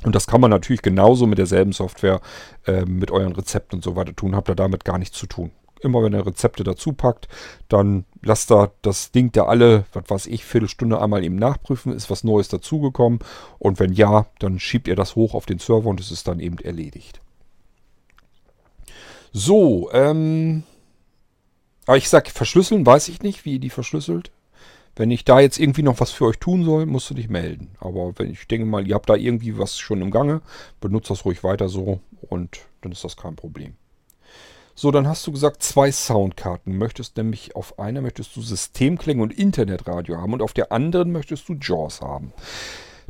Und das kann man natürlich genauso mit derselben Software äh, mit euren Rezepten und so weiter tun. Habt ihr damit gar nichts zu tun. Immer wenn ihr Rezepte dazu packt, dann lasst da das Ding da alle, was weiß ich, Viertelstunde einmal eben nachprüfen, ist was Neues dazugekommen. Und wenn ja, dann schiebt ihr das hoch auf den Server und es ist dann eben erledigt. So, ähm. Aber ich sag, verschlüsseln weiß ich nicht, wie ihr die verschlüsselt. Wenn ich da jetzt irgendwie noch was für euch tun soll, musst du dich melden. Aber wenn ich denke mal, ihr habt da irgendwie was schon im Gange, benutzt das ruhig weiter so und dann ist das kein Problem. So, dann hast du gesagt, zwei Soundkarten. Möchtest nämlich auf einer möchtest du Systemklänge und Internetradio haben und auf der anderen möchtest du JAWS haben.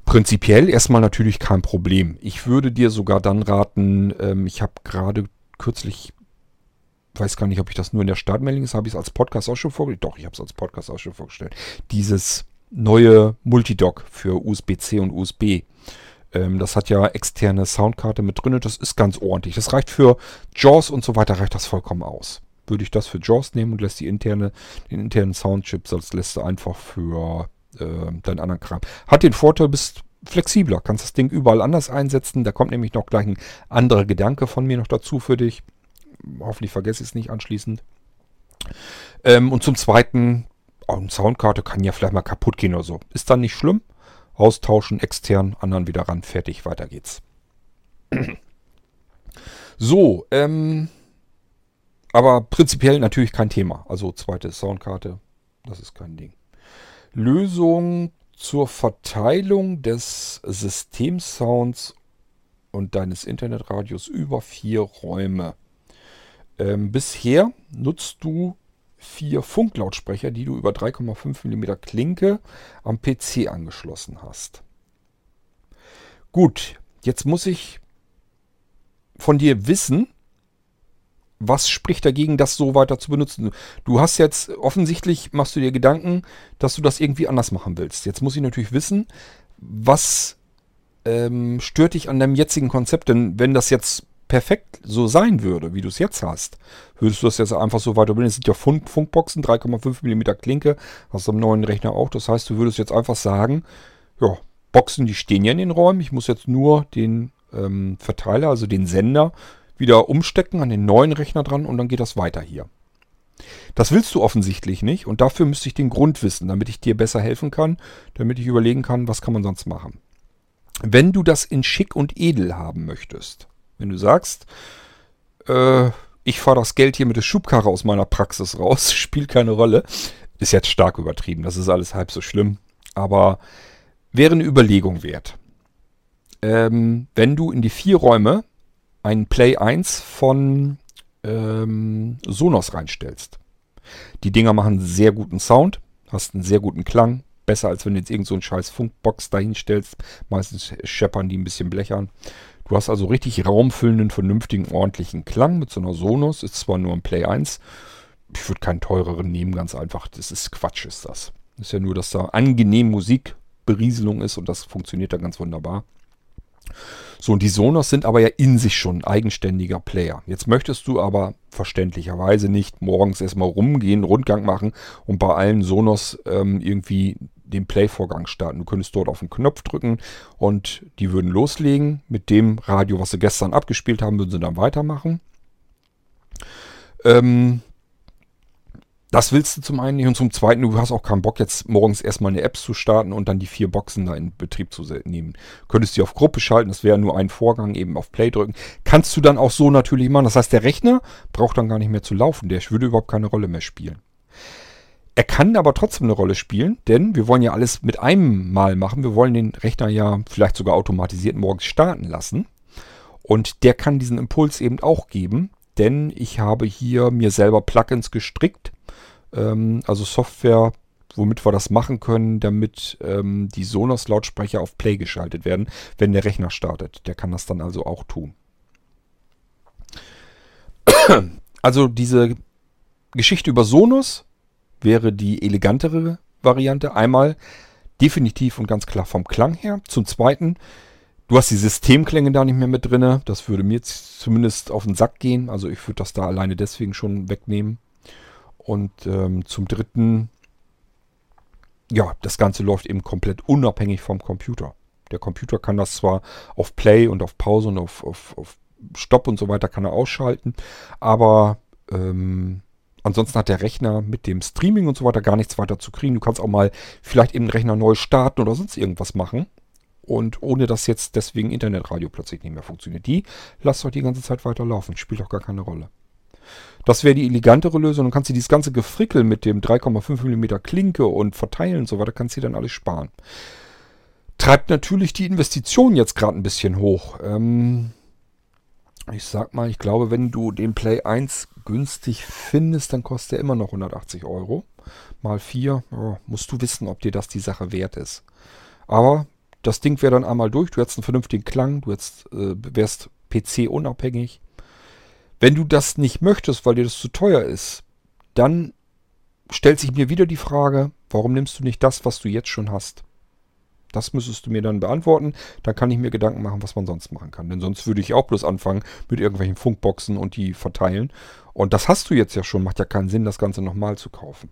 Prinzipiell erstmal natürlich kein Problem. Ich würde dir sogar dann raten, ähm, ich habe gerade kürzlich, weiß gar nicht, ob ich das nur in der Startmeldung ist, habe ich es als Podcast auch schon vorgestellt. Doch, ich habe es als Podcast auch schon vorgestellt. Dieses neue Multidock für USB-C und USB. Ähm, das hat ja externe Soundkarte mit drin. Das ist ganz ordentlich. Das reicht für JAWS und so weiter, reicht das vollkommen aus. Würde ich das für JAWS nehmen und lässt die interne, den internen Soundchip, sonst lässt du einfach für äh, deinen anderen Kram. Hat den Vorteil, bist flexibler, kannst das Ding überall anders einsetzen. Da kommt nämlich noch gleich ein anderer Gedanke von mir noch dazu für dich. Hoffentlich vergesse ich es nicht anschließend. Ähm, und zum Zweiten, eine Soundkarte kann ja vielleicht mal kaputt gehen oder so. Ist dann nicht schlimm. Austauschen, extern, anderen wieder ran, fertig, weiter geht's. so, ähm, aber prinzipiell natürlich kein Thema. Also zweite Soundkarte, das ist kein Ding. Lösung zur Verteilung des Systemsounds und deines Internetradios über vier Räume. Ähm, bisher nutzt du vier Funklautsprecher, die du über 3,5 mm Klinke am PC angeschlossen hast. Gut, jetzt muss ich von dir wissen, was spricht dagegen, das so weiter zu benutzen? Du hast jetzt offensichtlich, machst du dir Gedanken, dass du das irgendwie anders machen willst. Jetzt muss ich natürlich wissen, was ähm, stört dich an deinem jetzigen Konzept? Denn wenn das jetzt perfekt so sein würde, wie du es jetzt hast, würdest du das jetzt einfach so weiter benutzen. Es sind ja Funk Funkboxen, 3,5 mm Klinke, hast du am neuen Rechner auch. Das heißt, du würdest jetzt einfach sagen, ja, Boxen, die stehen ja in den Räumen. Ich muss jetzt nur den ähm, Verteiler, also den Sender, wieder umstecken an den neuen Rechner dran und dann geht das weiter hier. Das willst du offensichtlich nicht und dafür müsste ich den Grund wissen, damit ich dir besser helfen kann, damit ich überlegen kann, was kann man sonst machen. Wenn du das in schick und edel haben möchtest, wenn du sagst, äh, ich fahre das Geld hier mit der Schubkarre aus meiner Praxis raus, spielt keine Rolle, ist jetzt stark übertrieben, das ist alles halb so schlimm, aber wäre eine Überlegung wert. Ähm, wenn du in die vier Räume einen Play 1 von ähm, Sonos reinstellst. Die Dinger machen sehr guten Sound, hast einen sehr guten Klang. Besser als wenn du jetzt irgend so scheiß Funkbox dahinstellst. Meistens scheppern die ein bisschen blechern. Du hast also richtig raumfüllenden, vernünftigen, ordentlichen Klang mit so einer Sonos. Ist zwar nur ein Play 1. Ich würde keinen teureren nehmen, ganz einfach. Das ist Quatsch, ist das. Ist ja nur, dass da angenehm Musikberieselung ist und das funktioniert da ganz wunderbar. So, und die Sonos sind aber ja in sich schon ein eigenständiger Player. Jetzt möchtest du aber verständlicherweise nicht morgens erstmal rumgehen, Rundgang machen und bei allen Sonos ähm, irgendwie den Play-Vorgang starten. Du könntest dort auf den Knopf drücken und die würden loslegen. Mit dem Radio, was sie gestern abgespielt haben, würden sie dann weitermachen. Ähm, das willst du zum einen nicht. Und zum zweiten, du hast auch keinen Bock, jetzt morgens erstmal eine App zu starten und dann die vier Boxen da in Betrieb zu nehmen. Könntest die auf Gruppe schalten, das wäre nur ein Vorgang, eben auf Play drücken. Kannst du dann auch so natürlich machen. Das heißt, der Rechner braucht dann gar nicht mehr zu laufen. Der würde überhaupt keine Rolle mehr spielen. Er kann aber trotzdem eine Rolle spielen, denn wir wollen ja alles mit einem Mal machen. Wir wollen den Rechner ja vielleicht sogar automatisiert morgens starten lassen. Und der kann diesen Impuls eben auch geben, denn ich habe hier mir selber Plugins gestrickt, ähm, also Software, womit wir das machen können, damit ähm, die Sonos-Lautsprecher auf Play geschaltet werden, wenn der Rechner startet. Der kann das dann also auch tun. Also diese Geschichte über Sonos wäre die elegantere Variante. Einmal definitiv und ganz klar vom Klang her. Zum Zweiten, du hast die Systemklänge da nicht mehr mit drin. Das würde mir zumindest auf den Sack gehen. Also ich würde das da alleine deswegen schon wegnehmen. Und ähm, zum Dritten, ja, das Ganze läuft eben komplett unabhängig vom Computer. Der Computer kann das zwar auf Play und auf Pause und auf, auf, auf Stopp und so weiter kann er ausschalten, aber ähm, Ansonsten hat der Rechner mit dem Streaming und so weiter gar nichts weiter zu kriegen. Du kannst auch mal vielleicht eben den Rechner neu starten oder sonst irgendwas machen. Und ohne dass jetzt deswegen Internetradio plötzlich nicht mehr funktioniert. Die lasst doch die ganze Zeit weiter laufen. Spielt doch gar keine Rolle. Das wäre die elegantere Lösung. Dann kannst du dieses ganze Gefrickel mit dem 3,5 mm Klinke und Verteilen und so weiter, kannst du dann alles sparen. Treibt natürlich die Investition jetzt gerade ein bisschen hoch. Ähm, ich sag mal, ich glaube, wenn du den Play 1 günstig findest, dann kostet er immer noch 180 Euro. Mal 4, oh, musst du wissen, ob dir das die Sache wert ist. Aber das Ding wäre dann einmal durch, du hättest einen vernünftigen Klang, du hättest, äh, wärst PC unabhängig. Wenn du das nicht möchtest, weil dir das zu teuer ist, dann stellt sich mir wieder die Frage, warum nimmst du nicht das, was du jetzt schon hast? Das müsstest du mir dann beantworten. Dann kann ich mir Gedanken machen, was man sonst machen kann. Denn sonst würde ich auch bloß anfangen mit irgendwelchen Funkboxen und die verteilen. Und das hast du jetzt ja schon. Macht ja keinen Sinn, das Ganze nochmal zu kaufen.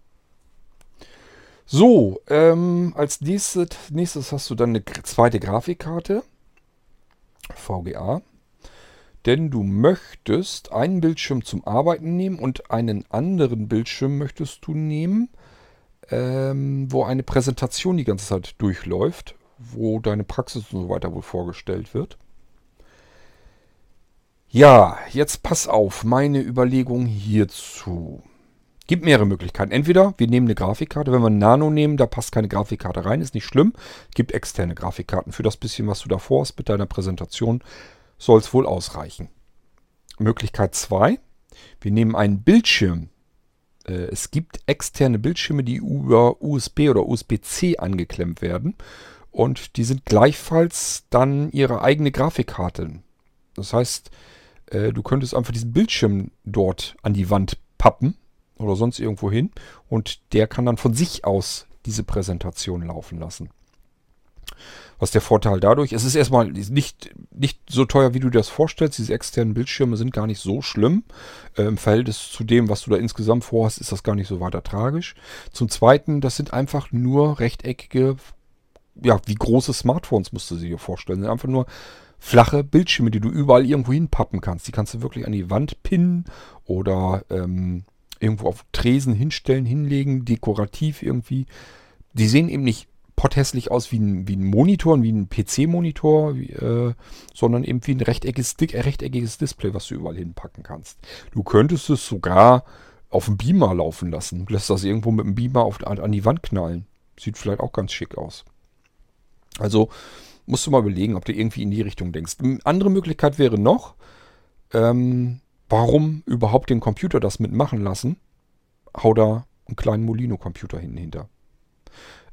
So, ähm, als nächstes, nächstes hast du dann eine zweite Grafikkarte. VGA. Denn du möchtest einen Bildschirm zum Arbeiten nehmen und einen anderen Bildschirm möchtest du nehmen ähm, wo eine Präsentation die ganze Zeit durchläuft, wo deine Praxis und so weiter wohl vorgestellt wird. Ja, jetzt pass auf, meine Überlegung hierzu. Gibt mehrere Möglichkeiten. Entweder wir nehmen eine Grafikkarte, wenn wir ein Nano nehmen, da passt keine Grafikkarte rein, ist nicht schlimm. Gibt externe Grafikkarten für das bisschen, was du davor hast mit deiner Präsentation, soll es wohl ausreichen. Möglichkeit 2, wir nehmen einen Bildschirm, es gibt externe Bildschirme, die über USB oder USB-C angeklemmt werden. Und die sind gleichfalls dann ihre eigene Grafikkarte. Das heißt, äh, du könntest einfach diesen Bildschirm dort an die Wand pappen oder sonst irgendwo hin. Und der kann dann von sich aus diese Präsentation laufen lassen. Was der Vorteil dadurch? Es ist erstmal nicht, nicht so teuer, wie du dir das vorstellst. Diese externen Bildschirme sind gar nicht so schlimm. Äh, Im Verhältnis zu dem, was du da insgesamt vorhast, ist das gar nicht so weiter tragisch. Zum Zweiten, das sind einfach nur rechteckige, ja, wie große Smartphones musst du sie dir vorstellen. Das sind einfach nur flache Bildschirme, die du überall irgendwo hinpappen kannst. Die kannst du wirklich an die Wand pinnen oder ähm, irgendwo auf Tresen hinstellen, hinlegen, dekorativ irgendwie. Die sehen eben nicht potthässlich aus wie ein, wie ein Monitor, wie ein PC-Monitor, äh, sondern eben wie ein rechteckiges, äh, rechteckiges Display, was du überall hinpacken kannst. Du könntest es sogar auf dem Beamer laufen lassen. Lässt das irgendwo mit dem Beamer auf, an, an die Wand knallen. Sieht vielleicht auch ganz schick aus. Also musst du mal überlegen, ob du irgendwie in die Richtung denkst. Eine andere Möglichkeit wäre noch, ähm, warum überhaupt den Computer das mitmachen lassen? Hau da einen kleinen Molino-Computer hinten hinter.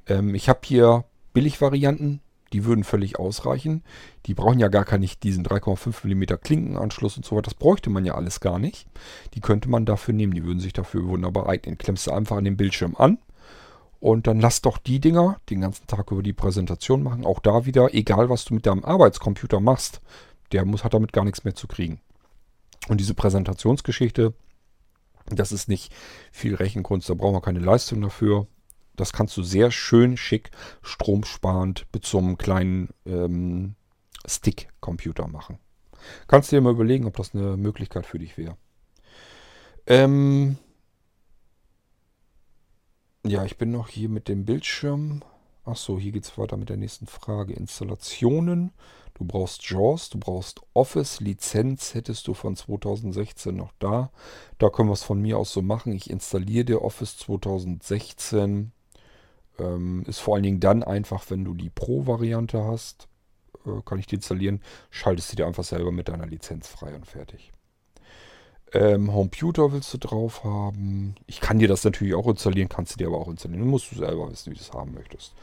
Ähm, ich habe hier Billigvarianten, die würden völlig ausreichen. Die brauchen ja gar keinen diesen 3,5 mm Klinkenanschluss und so weiter. Das bräuchte man ja alles gar nicht. Die könnte man dafür nehmen. Die würden sich dafür wunderbar eignen. Klemmst du einfach an den Bildschirm an und dann lass doch die Dinger den ganzen Tag über die Präsentation machen. Auch da wieder, egal was du mit deinem Arbeitscomputer machst, der muss, hat damit gar nichts mehr zu kriegen. Und diese Präsentationsgeschichte, das ist nicht viel Rechenkunst, da brauchen wir keine Leistung dafür. Das kannst du sehr schön schick, stromsparend mit so einem kleinen ähm, Stick-Computer machen. Kannst du dir mal überlegen, ob das eine Möglichkeit für dich wäre. Ähm ja, ich bin noch hier mit dem Bildschirm Achso, hier geht es weiter mit der nächsten Frage. Installationen. Du brauchst JAWS, du brauchst Office, Lizenz hättest du von 2016 noch da. Da können wir es von mir aus so machen. Ich installiere dir Office 2016. Ähm, ist vor allen Dingen dann einfach, wenn du die Pro-Variante hast. Äh, kann ich die installieren. Schaltest du dir einfach selber mit deiner Lizenz frei und fertig. Ähm, Computer willst du drauf haben. Ich kann dir das natürlich auch installieren, kannst du dir aber auch installieren. Du musst du selber wissen, wie du es haben möchtest.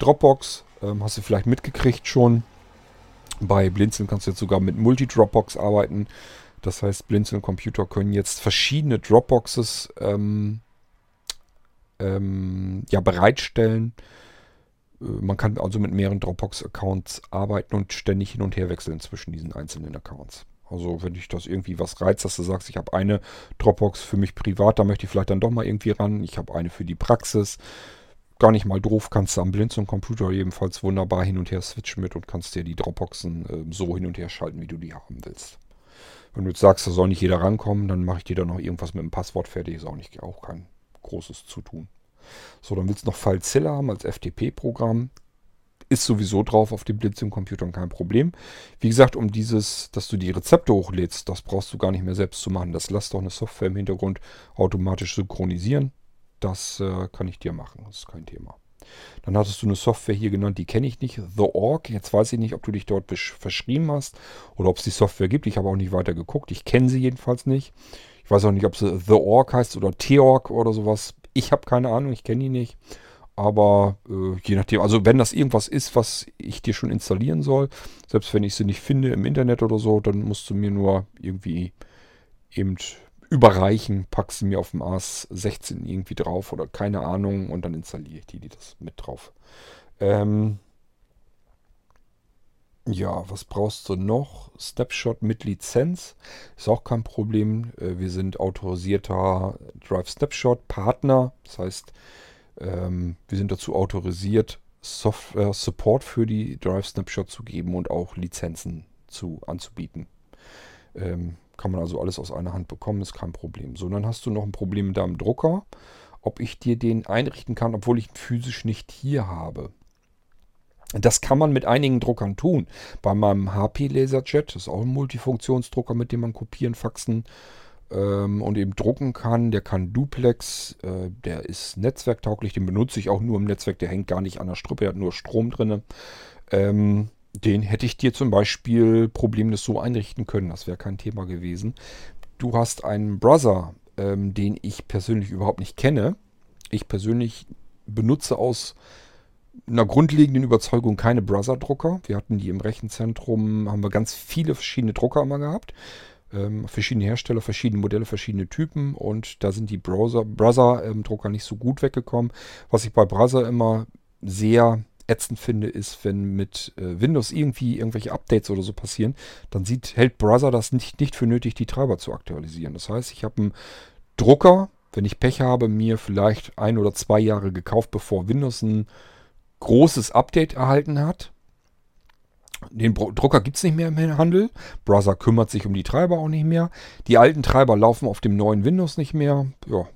Dropbox ähm, hast du vielleicht mitgekriegt schon. Bei Blinzeln kannst du jetzt sogar mit Multi-Dropbox arbeiten. Das heißt, Blinzeln Computer können jetzt verschiedene Dropboxes ähm, ähm, ja, bereitstellen. Äh, man kann also mit mehreren Dropbox-Accounts arbeiten und ständig hin und her wechseln zwischen diesen einzelnen Accounts. Also wenn dich das irgendwie was reizt, dass du sagst, ich habe eine Dropbox für mich privat, da möchte ich vielleicht dann doch mal irgendwie ran. Ich habe eine für die Praxis. Gar nicht mal doof, kannst du am Blinzeln Computer ebenfalls wunderbar hin und her switchen mit und kannst dir die Dropboxen äh, so hin und her schalten, wie du die haben willst. Wenn du jetzt sagst, da soll nicht jeder rankommen, dann mache ich dir da noch irgendwas mit dem Passwort fertig. Ist auch, nicht, auch kein großes Zutun. So, dann willst du noch FileZilla haben als FTP-Programm ist sowieso drauf auf dem Blinzeln-Computern kein Problem. Wie gesagt, um dieses, dass du die Rezepte hochlädst, das brauchst du gar nicht mehr selbst zu machen. Das lässt doch eine Software im Hintergrund automatisch synchronisieren. Das äh, kann ich dir machen, das ist kein Thema. Dann hattest du eine Software hier genannt, die kenne ich nicht, The Org. Jetzt weiß ich nicht, ob du dich dort verschrieben hast oder ob es die Software gibt. Ich habe auch nicht weiter geguckt. Ich kenne sie jedenfalls nicht. Ich weiß auch nicht, ob sie The Org heißt oder T-Org oder sowas. Ich habe keine Ahnung, ich kenne die nicht. Aber äh, je nachdem, also wenn das irgendwas ist, was ich dir schon installieren soll, selbst wenn ich sie nicht finde im Internet oder so, dann musst du mir nur irgendwie eben überreichen, packst sie mir auf dem AS 16 irgendwie drauf oder keine Ahnung und dann installiere ich die, die das mit drauf. Ähm ja, was brauchst du noch? Snapshot mit Lizenz ist auch kein Problem. Äh, wir sind autorisierter Drive Snapshot Partner. Das heißt, ähm, wir sind dazu autorisiert, Software Support für die Drive Snapshot zu geben und auch Lizenzen zu, anzubieten. Ähm, kann man also alles aus einer Hand bekommen, ist kein Problem. So, dann hast du noch ein Problem mit deinem Drucker, ob ich dir den einrichten kann, obwohl ich ihn physisch nicht hier habe. Das kann man mit einigen Druckern tun. Bei meinem HP Laserjet, das ist auch ein Multifunktionsdrucker, mit dem man kopieren, faxen ähm, und eben drucken kann. Der kann Duplex, äh, der ist netzwerktauglich, den benutze ich auch nur im Netzwerk, der hängt gar nicht an der Strippe, der hat nur Strom drin. Ähm, den hätte ich dir zum Beispiel problemlos so einrichten können, das wäre kein Thema gewesen. Du hast einen Brother, ähm, den ich persönlich überhaupt nicht kenne. Ich persönlich benutze aus einer grundlegenden Überzeugung keine Brother-Drucker. Wir hatten die im Rechenzentrum, haben wir ganz viele verschiedene Drucker immer gehabt. Ähm, verschiedene Hersteller, verschiedene Modelle, verschiedene Typen und da sind die Brother-Drucker ähm, nicht so gut weggekommen. Was ich bei Brother immer sehr ätzend finde, ist, wenn mit äh, Windows irgendwie irgendwelche Updates oder so passieren, dann sieht, hält Brother das nicht, nicht für nötig, die Treiber zu aktualisieren. Das heißt, ich habe einen Drucker, wenn ich Pech habe, mir vielleicht ein oder zwei Jahre gekauft, bevor Windows ein großes Update erhalten hat. Den Drucker gibt es nicht mehr im Handel. Browser kümmert sich um die Treiber auch nicht mehr. Die alten Treiber laufen auf dem neuen Windows nicht mehr. Ja,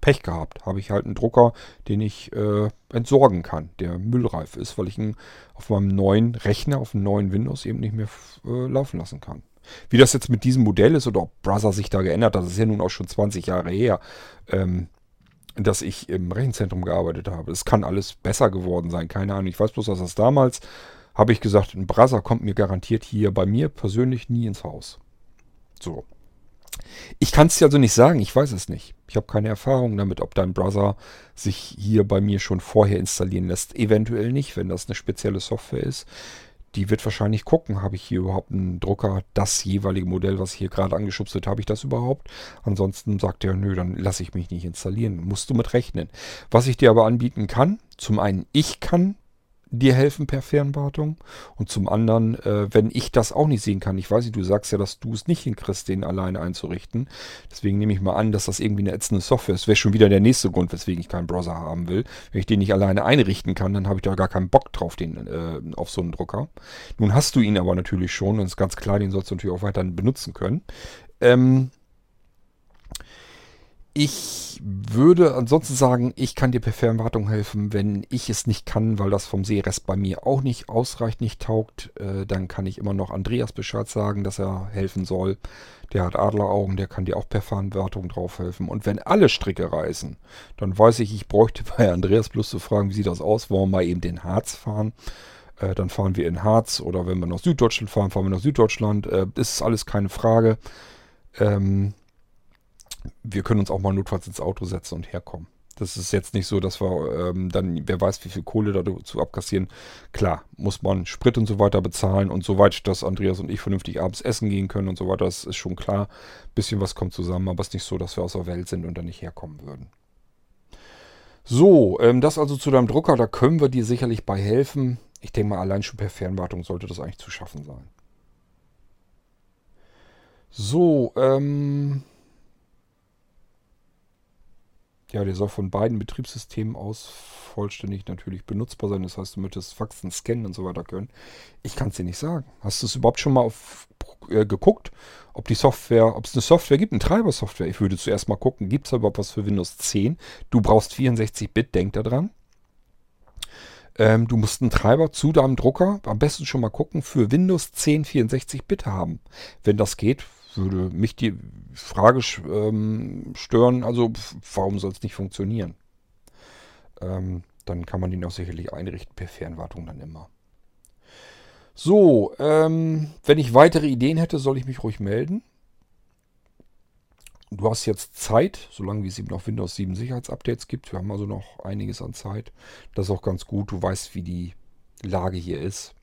Pech gehabt. Habe ich halt einen Drucker, den ich äh, entsorgen kann, der müllreif ist, weil ich ihn auf meinem neuen Rechner, auf dem neuen Windows eben nicht mehr äh, laufen lassen kann. Wie das jetzt mit diesem Modell ist oder ob Browser sich da geändert hat, das ist ja nun auch schon 20 Jahre her, ähm, dass ich im Rechenzentrum gearbeitet habe. Es kann alles besser geworden sein, keine Ahnung. Ich weiß bloß, dass das damals habe ich gesagt, ein Brasser kommt mir garantiert hier bei mir persönlich nie ins Haus. So. Ich kann es dir also nicht sagen, ich weiß es nicht. Ich habe keine Erfahrung damit, ob dein Browser sich hier bei mir schon vorher installieren lässt. Eventuell nicht, wenn das eine spezielle Software ist. Die wird wahrscheinlich gucken, habe ich hier überhaupt einen Drucker, das jeweilige Modell, was hier gerade angeschubst wird, habe ich das überhaupt? Ansonsten sagt er, nö, dann lasse ich mich nicht installieren. Musst du mit rechnen. Was ich dir aber anbieten kann, zum einen, ich kann dir helfen per Fernwartung. Und zum anderen, äh, wenn ich das auch nicht sehen kann, ich weiß nicht, du sagst ja, dass du es nicht hinkriegst, den alleine einzurichten. Deswegen nehme ich mal an, dass das irgendwie eine ätzende Software ist. Wäre schon wieder der nächste Grund, weswegen ich keinen Browser haben will. Wenn ich den nicht alleine einrichten kann, dann habe ich da gar keinen Bock drauf, den äh, auf so einen Drucker. Nun hast du ihn aber natürlich schon und ist ganz klar, den sollst du natürlich auch weiterhin benutzen können. Ähm, Ich würde ansonsten sagen, ich kann dir per Fernwartung helfen. Wenn ich es nicht kann, weil das vom Seerest bei mir auch nicht ausreicht, nicht taugt, äh, dann kann ich immer noch Andreas Bescheid sagen, dass er helfen soll. Der hat Adleraugen, der kann dir auch per Fernwartung drauf helfen. Und wenn alle Stricke reißen, dann weiß ich, ich bräuchte bei Andreas bloß zu fragen, wie sieht das aus, wollen wir mal eben den Harz fahren. Äh, dann fahren wir in Harz oder wenn wir nach Süddeutschland fahren, fahren wir nach Süddeutschland. Äh, ist alles keine Frage. Ähm, wir können uns auch mal notfalls ins Auto setzen und herkommen. Das ist jetzt nicht so, dass wir ähm, dann, wer weiß, wie viel Kohle dazu abkassieren. Klar, muss man Sprit und so weiter bezahlen und soweit, dass Andreas und ich vernünftig abends essen gehen können und so weiter, das ist schon klar. Bisschen was kommt zusammen, aber es ist nicht so, dass wir aus der Welt sind und dann nicht herkommen würden. So, ähm, das also zu deinem Drucker, da können wir dir sicherlich bei helfen. Ich denke mal, allein schon per Fernwartung sollte das eigentlich zu schaffen sein. So, ähm, ja, der soll von beiden Betriebssystemen aus vollständig natürlich benutzbar sein. Das heißt, du möchtest Faxen, scannen und so weiter können. Ich kann es dir nicht sagen. Hast du es überhaupt schon mal auf, äh, geguckt, ob die Software, ob es eine Software gibt, eine Treiber-Software? Ich würde zuerst mal gucken, gibt es überhaupt was für Windows 10? Du brauchst 64-Bit, denk da dran. Ähm, du musst einen Treiber zu deinem Drucker, am besten schon mal gucken, für Windows 10 64-Bit haben. Wenn das geht, würde mich die Frage ähm, stören, also warum soll es nicht funktionieren? Ähm, dann kann man den auch sicherlich einrichten per Fernwartung dann immer. So, ähm, wenn ich weitere Ideen hätte, soll ich mich ruhig melden. Du hast jetzt Zeit, solange wie es eben noch Windows 7 Sicherheitsupdates gibt. Wir haben also noch einiges an Zeit. Das ist auch ganz gut. Du weißt, wie die Lage hier ist.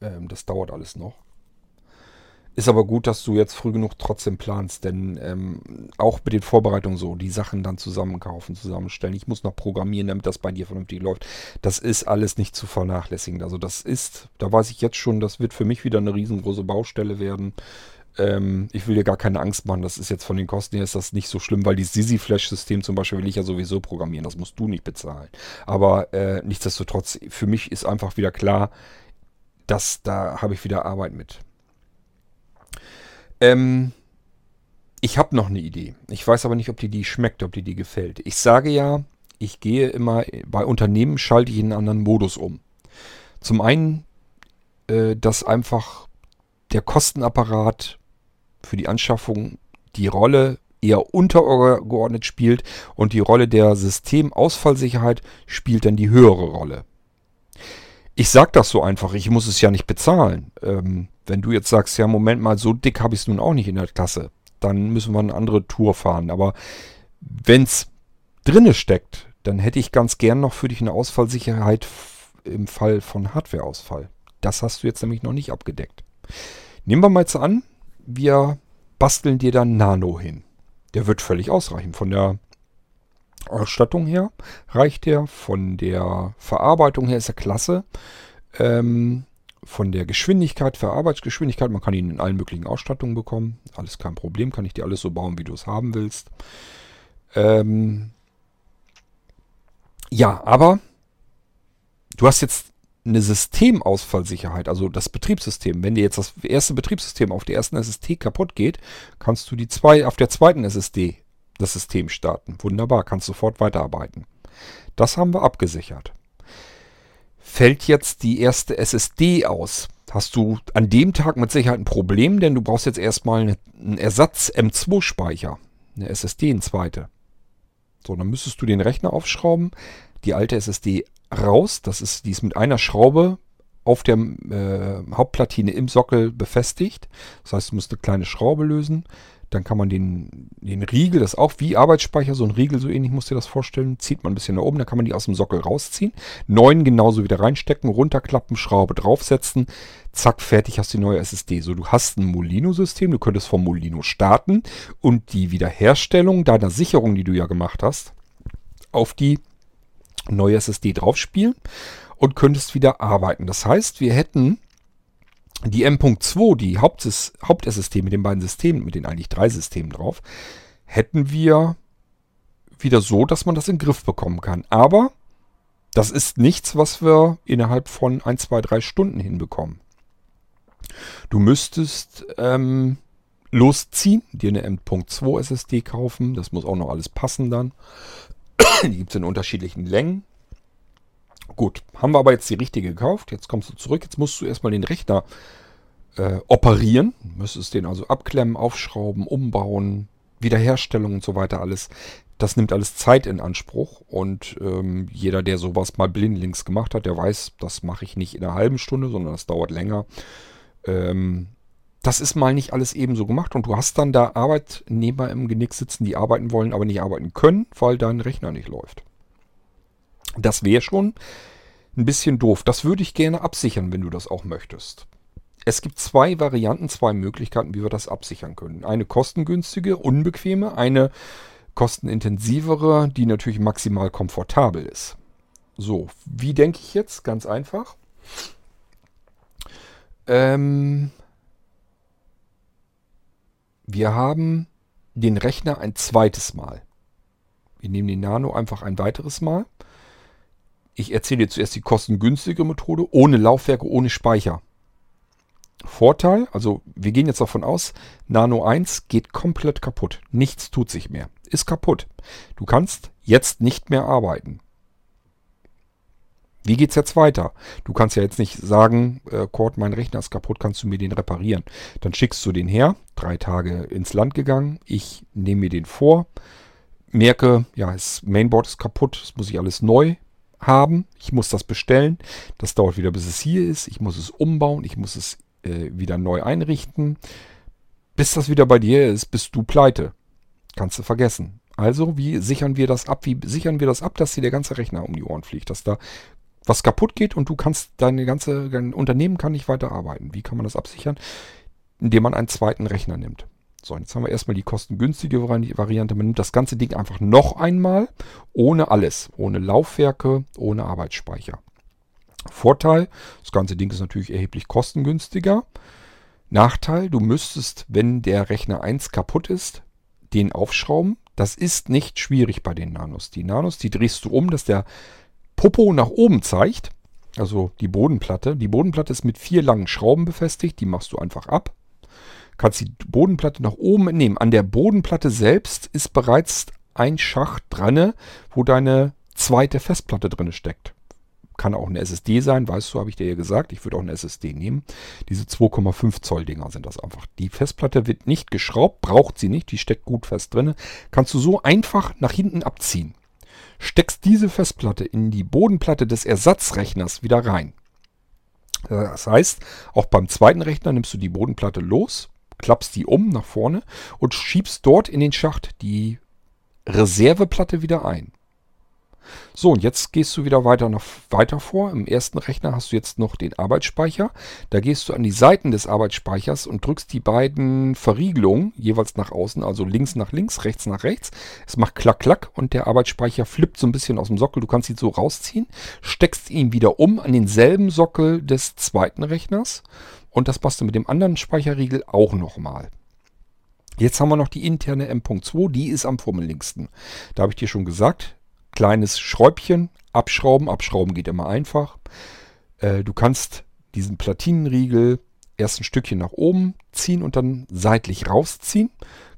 Ähm, das dauert alles noch. Ist aber gut, dass du jetzt früh genug trotzdem planst, denn ähm, auch mit den Vorbereitungen so, die Sachen dann zusammenkaufen, zusammenstellen. Ich muss noch programmieren, damit das bei dir vernünftig läuft. Das ist alles nicht zu vernachlässigen. Also das ist, da weiß ich jetzt schon, das wird für mich wieder eine riesengroße Baustelle werden. Ähm, ich will dir gar keine Angst machen, das ist jetzt von den Kosten her ist das nicht so schlimm, weil dieses Sisi Flash-System zum Beispiel will ich ja sowieso programmieren, das musst du nicht bezahlen. Aber äh, nichtsdestotrotz, für mich ist einfach wieder klar, dass da habe ich wieder Arbeit mit. Ähm, ich habe noch eine Idee. Ich weiß aber nicht, ob dir die schmeckt, ob dir die gefällt. Ich sage ja, ich gehe immer, bei Unternehmen schalte ich in einen anderen Modus um. Zum einen, äh, dass einfach der Kostenapparat für die Anschaffung die Rolle eher untergeordnet spielt und die Rolle der Systemausfallsicherheit spielt dann die höhere Rolle. Ich sage das so einfach, ich muss es ja nicht bezahlen. Ähm, wenn du jetzt sagst, ja, Moment mal, so dick habe ich es nun auch nicht in der Klasse, dann müssen wir eine andere Tour fahren. Aber wenn es drinne steckt, dann hätte ich ganz gern noch für dich eine Ausfallsicherheit im Fall von Hardwareausfall. Das hast du jetzt nämlich noch nicht abgedeckt. Nehmen wir mal jetzt an, wir basteln dir dann Nano hin. Der wird völlig ausreichen. Von der Ausstattung her reicht der, von der Verarbeitung her ist er klasse. Ähm, von der Geschwindigkeit, Verarbeitsgeschwindigkeit, man kann ihn in allen möglichen Ausstattungen bekommen. Alles kein Problem, kann ich dir alles so bauen, wie du es haben willst. Ähm ja, aber du hast jetzt eine Systemausfallsicherheit, also das Betriebssystem. Wenn dir jetzt das erste Betriebssystem auf der ersten SSD kaputt geht, kannst du die zwei auf der zweiten SSD das System starten. Wunderbar, kannst sofort weiterarbeiten. Das haben wir abgesichert fällt jetzt die erste SSD aus, hast du an dem Tag mit Sicherheit ein Problem, denn du brauchst jetzt erstmal einen Ersatz M2-Speicher, eine SSD, eine zweite. So, dann müsstest du den Rechner aufschrauben, die alte SSD raus, das ist, die ist mit einer Schraube auf der äh, Hauptplatine im Sockel befestigt. Das heißt, du musst eine kleine Schraube lösen, dann kann man den, den Riegel, das ist auch wie Arbeitsspeicher, so ein Riegel, so ähnlich musst du dir das vorstellen, zieht man ein bisschen nach oben, dann kann man die aus dem Sockel rausziehen. Neun genauso wieder reinstecken, runterklappen, Schraube draufsetzen, zack, fertig hast du die neue SSD. So, du hast ein Molino-System, du könntest vom Molino starten und die Wiederherstellung deiner Sicherung, die du ja gemacht hast, auf die neue SSD draufspielen und könntest wieder arbeiten. Das heißt, wir hätten die M.2, die Haupt-SSD mit den beiden Systemen, mit den eigentlich drei Systemen drauf, hätten wir wieder so, dass man das in den Griff bekommen kann. Aber das ist nichts, was wir innerhalb von 1, 2, 3 Stunden hinbekommen. Du müsstest ähm, losziehen, dir eine M.2 SSD kaufen. Das muss auch noch alles passen dann. die gibt es in unterschiedlichen Längen. Gut, haben wir aber jetzt die richtige gekauft. Jetzt kommst du zurück. Jetzt musst du erstmal den Rechner äh, operieren. Müsstest den also abklemmen, aufschrauben, umbauen, Wiederherstellung und so weiter alles. Das nimmt alles Zeit in Anspruch und ähm, jeder, der sowas mal blindlings gemacht hat, der weiß, das mache ich nicht in einer halben Stunde, sondern das dauert länger. Ähm, das ist mal nicht alles ebenso gemacht und du hast dann da Arbeitnehmer im Genick sitzen, die arbeiten wollen, aber nicht arbeiten können, weil dein Rechner nicht läuft. Das wäre schon ein bisschen doof. Das würde ich gerne absichern, wenn du das auch möchtest. Es gibt zwei Varianten, zwei Möglichkeiten, wie wir das absichern können. Eine kostengünstige, unbequeme, eine kostenintensivere, die natürlich maximal komfortabel ist. So, wie denke ich jetzt? Ganz einfach. Ähm, wir haben den Rechner ein zweites Mal. Wir nehmen den Nano einfach ein weiteres Mal. Ich erzähle dir zuerst die kostengünstige Methode, ohne Laufwerke, ohne Speicher. Vorteil, also wir gehen jetzt davon aus, Nano 1 geht komplett kaputt. Nichts tut sich mehr. Ist kaputt. Du kannst jetzt nicht mehr arbeiten. Wie geht's jetzt weiter? Du kannst ja jetzt nicht sagen, äh, Cord, mein Rechner ist kaputt, kannst du mir den reparieren? Dann schickst du den her, drei Tage ins Land gegangen, ich nehme mir den vor, merke, ja, das Mainboard ist kaputt, das muss ich alles neu haben, ich muss das bestellen, das dauert wieder, bis es hier ist, ich muss es umbauen, ich muss es äh, wieder neu einrichten. Bis das wieder bei dir ist, bist du pleite. Kannst du vergessen. Also, wie sichern wir das ab? Wie sichern wir das ab, dass dir der ganze Rechner um die Ohren fliegt? Dass da was kaputt geht und du kannst, deine ganze, dein Unternehmen kann nicht weiter arbeiten. Wie kann man das absichern? Indem man einen zweiten Rechner nimmt. So, jetzt haben wir erstmal die kostengünstige Variante. Man nimmt das ganze Ding einfach noch einmal, ohne alles. Ohne Laufwerke, ohne Arbeitsspeicher. Vorteil, das ganze Ding ist natürlich erheblich kostengünstiger. Nachteil, du müsstest, wenn der Rechner 1 kaputt ist, den aufschrauben. Das ist nicht schwierig bei den Nanos. Die Nanos, die drehst du um, dass der Popo nach oben zeigt. Also die Bodenplatte. Die Bodenplatte ist mit vier langen Schrauben befestigt. Die machst du einfach ab. Kannst die Bodenplatte nach oben nehmen. An der Bodenplatte selbst ist bereits ein Schacht dran, wo deine zweite Festplatte drin steckt kann auch eine SSD sein, weißt du, habe ich dir ja gesagt. Ich würde auch eine SSD nehmen. Diese 2,5 Zoll Dinger sind das einfach. Die Festplatte wird nicht geschraubt, braucht sie nicht, die steckt gut fest drin. Kannst du so einfach nach hinten abziehen. Steckst diese Festplatte in die Bodenplatte des Ersatzrechners wieder rein. Das heißt, auch beim zweiten Rechner nimmst du die Bodenplatte los, klappst die um nach vorne und schiebst dort in den Schacht die Reserveplatte wieder ein. So, und jetzt gehst du wieder weiter, noch weiter vor. Im ersten Rechner hast du jetzt noch den Arbeitsspeicher. Da gehst du an die Seiten des Arbeitsspeichers und drückst die beiden Verriegelungen jeweils nach außen, also links nach links, rechts nach rechts. Es macht klack, klack und der Arbeitsspeicher flippt so ein bisschen aus dem Sockel. Du kannst ihn so rausziehen, steckst ihn wieder um an denselben Sockel des zweiten Rechners. Und das passt du mit dem anderen Speicherriegel auch nochmal. Jetzt haben wir noch die interne M.2, die ist am fummeligsten. Da habe ich dir schon gesagt, kleines Schräubchen abschrauben. Abschrauben geht immer einfach. Äh, du kannst diesen Platinenriegel erst ein Stückchen nach oben ziehen und dann seitlich rausziehen.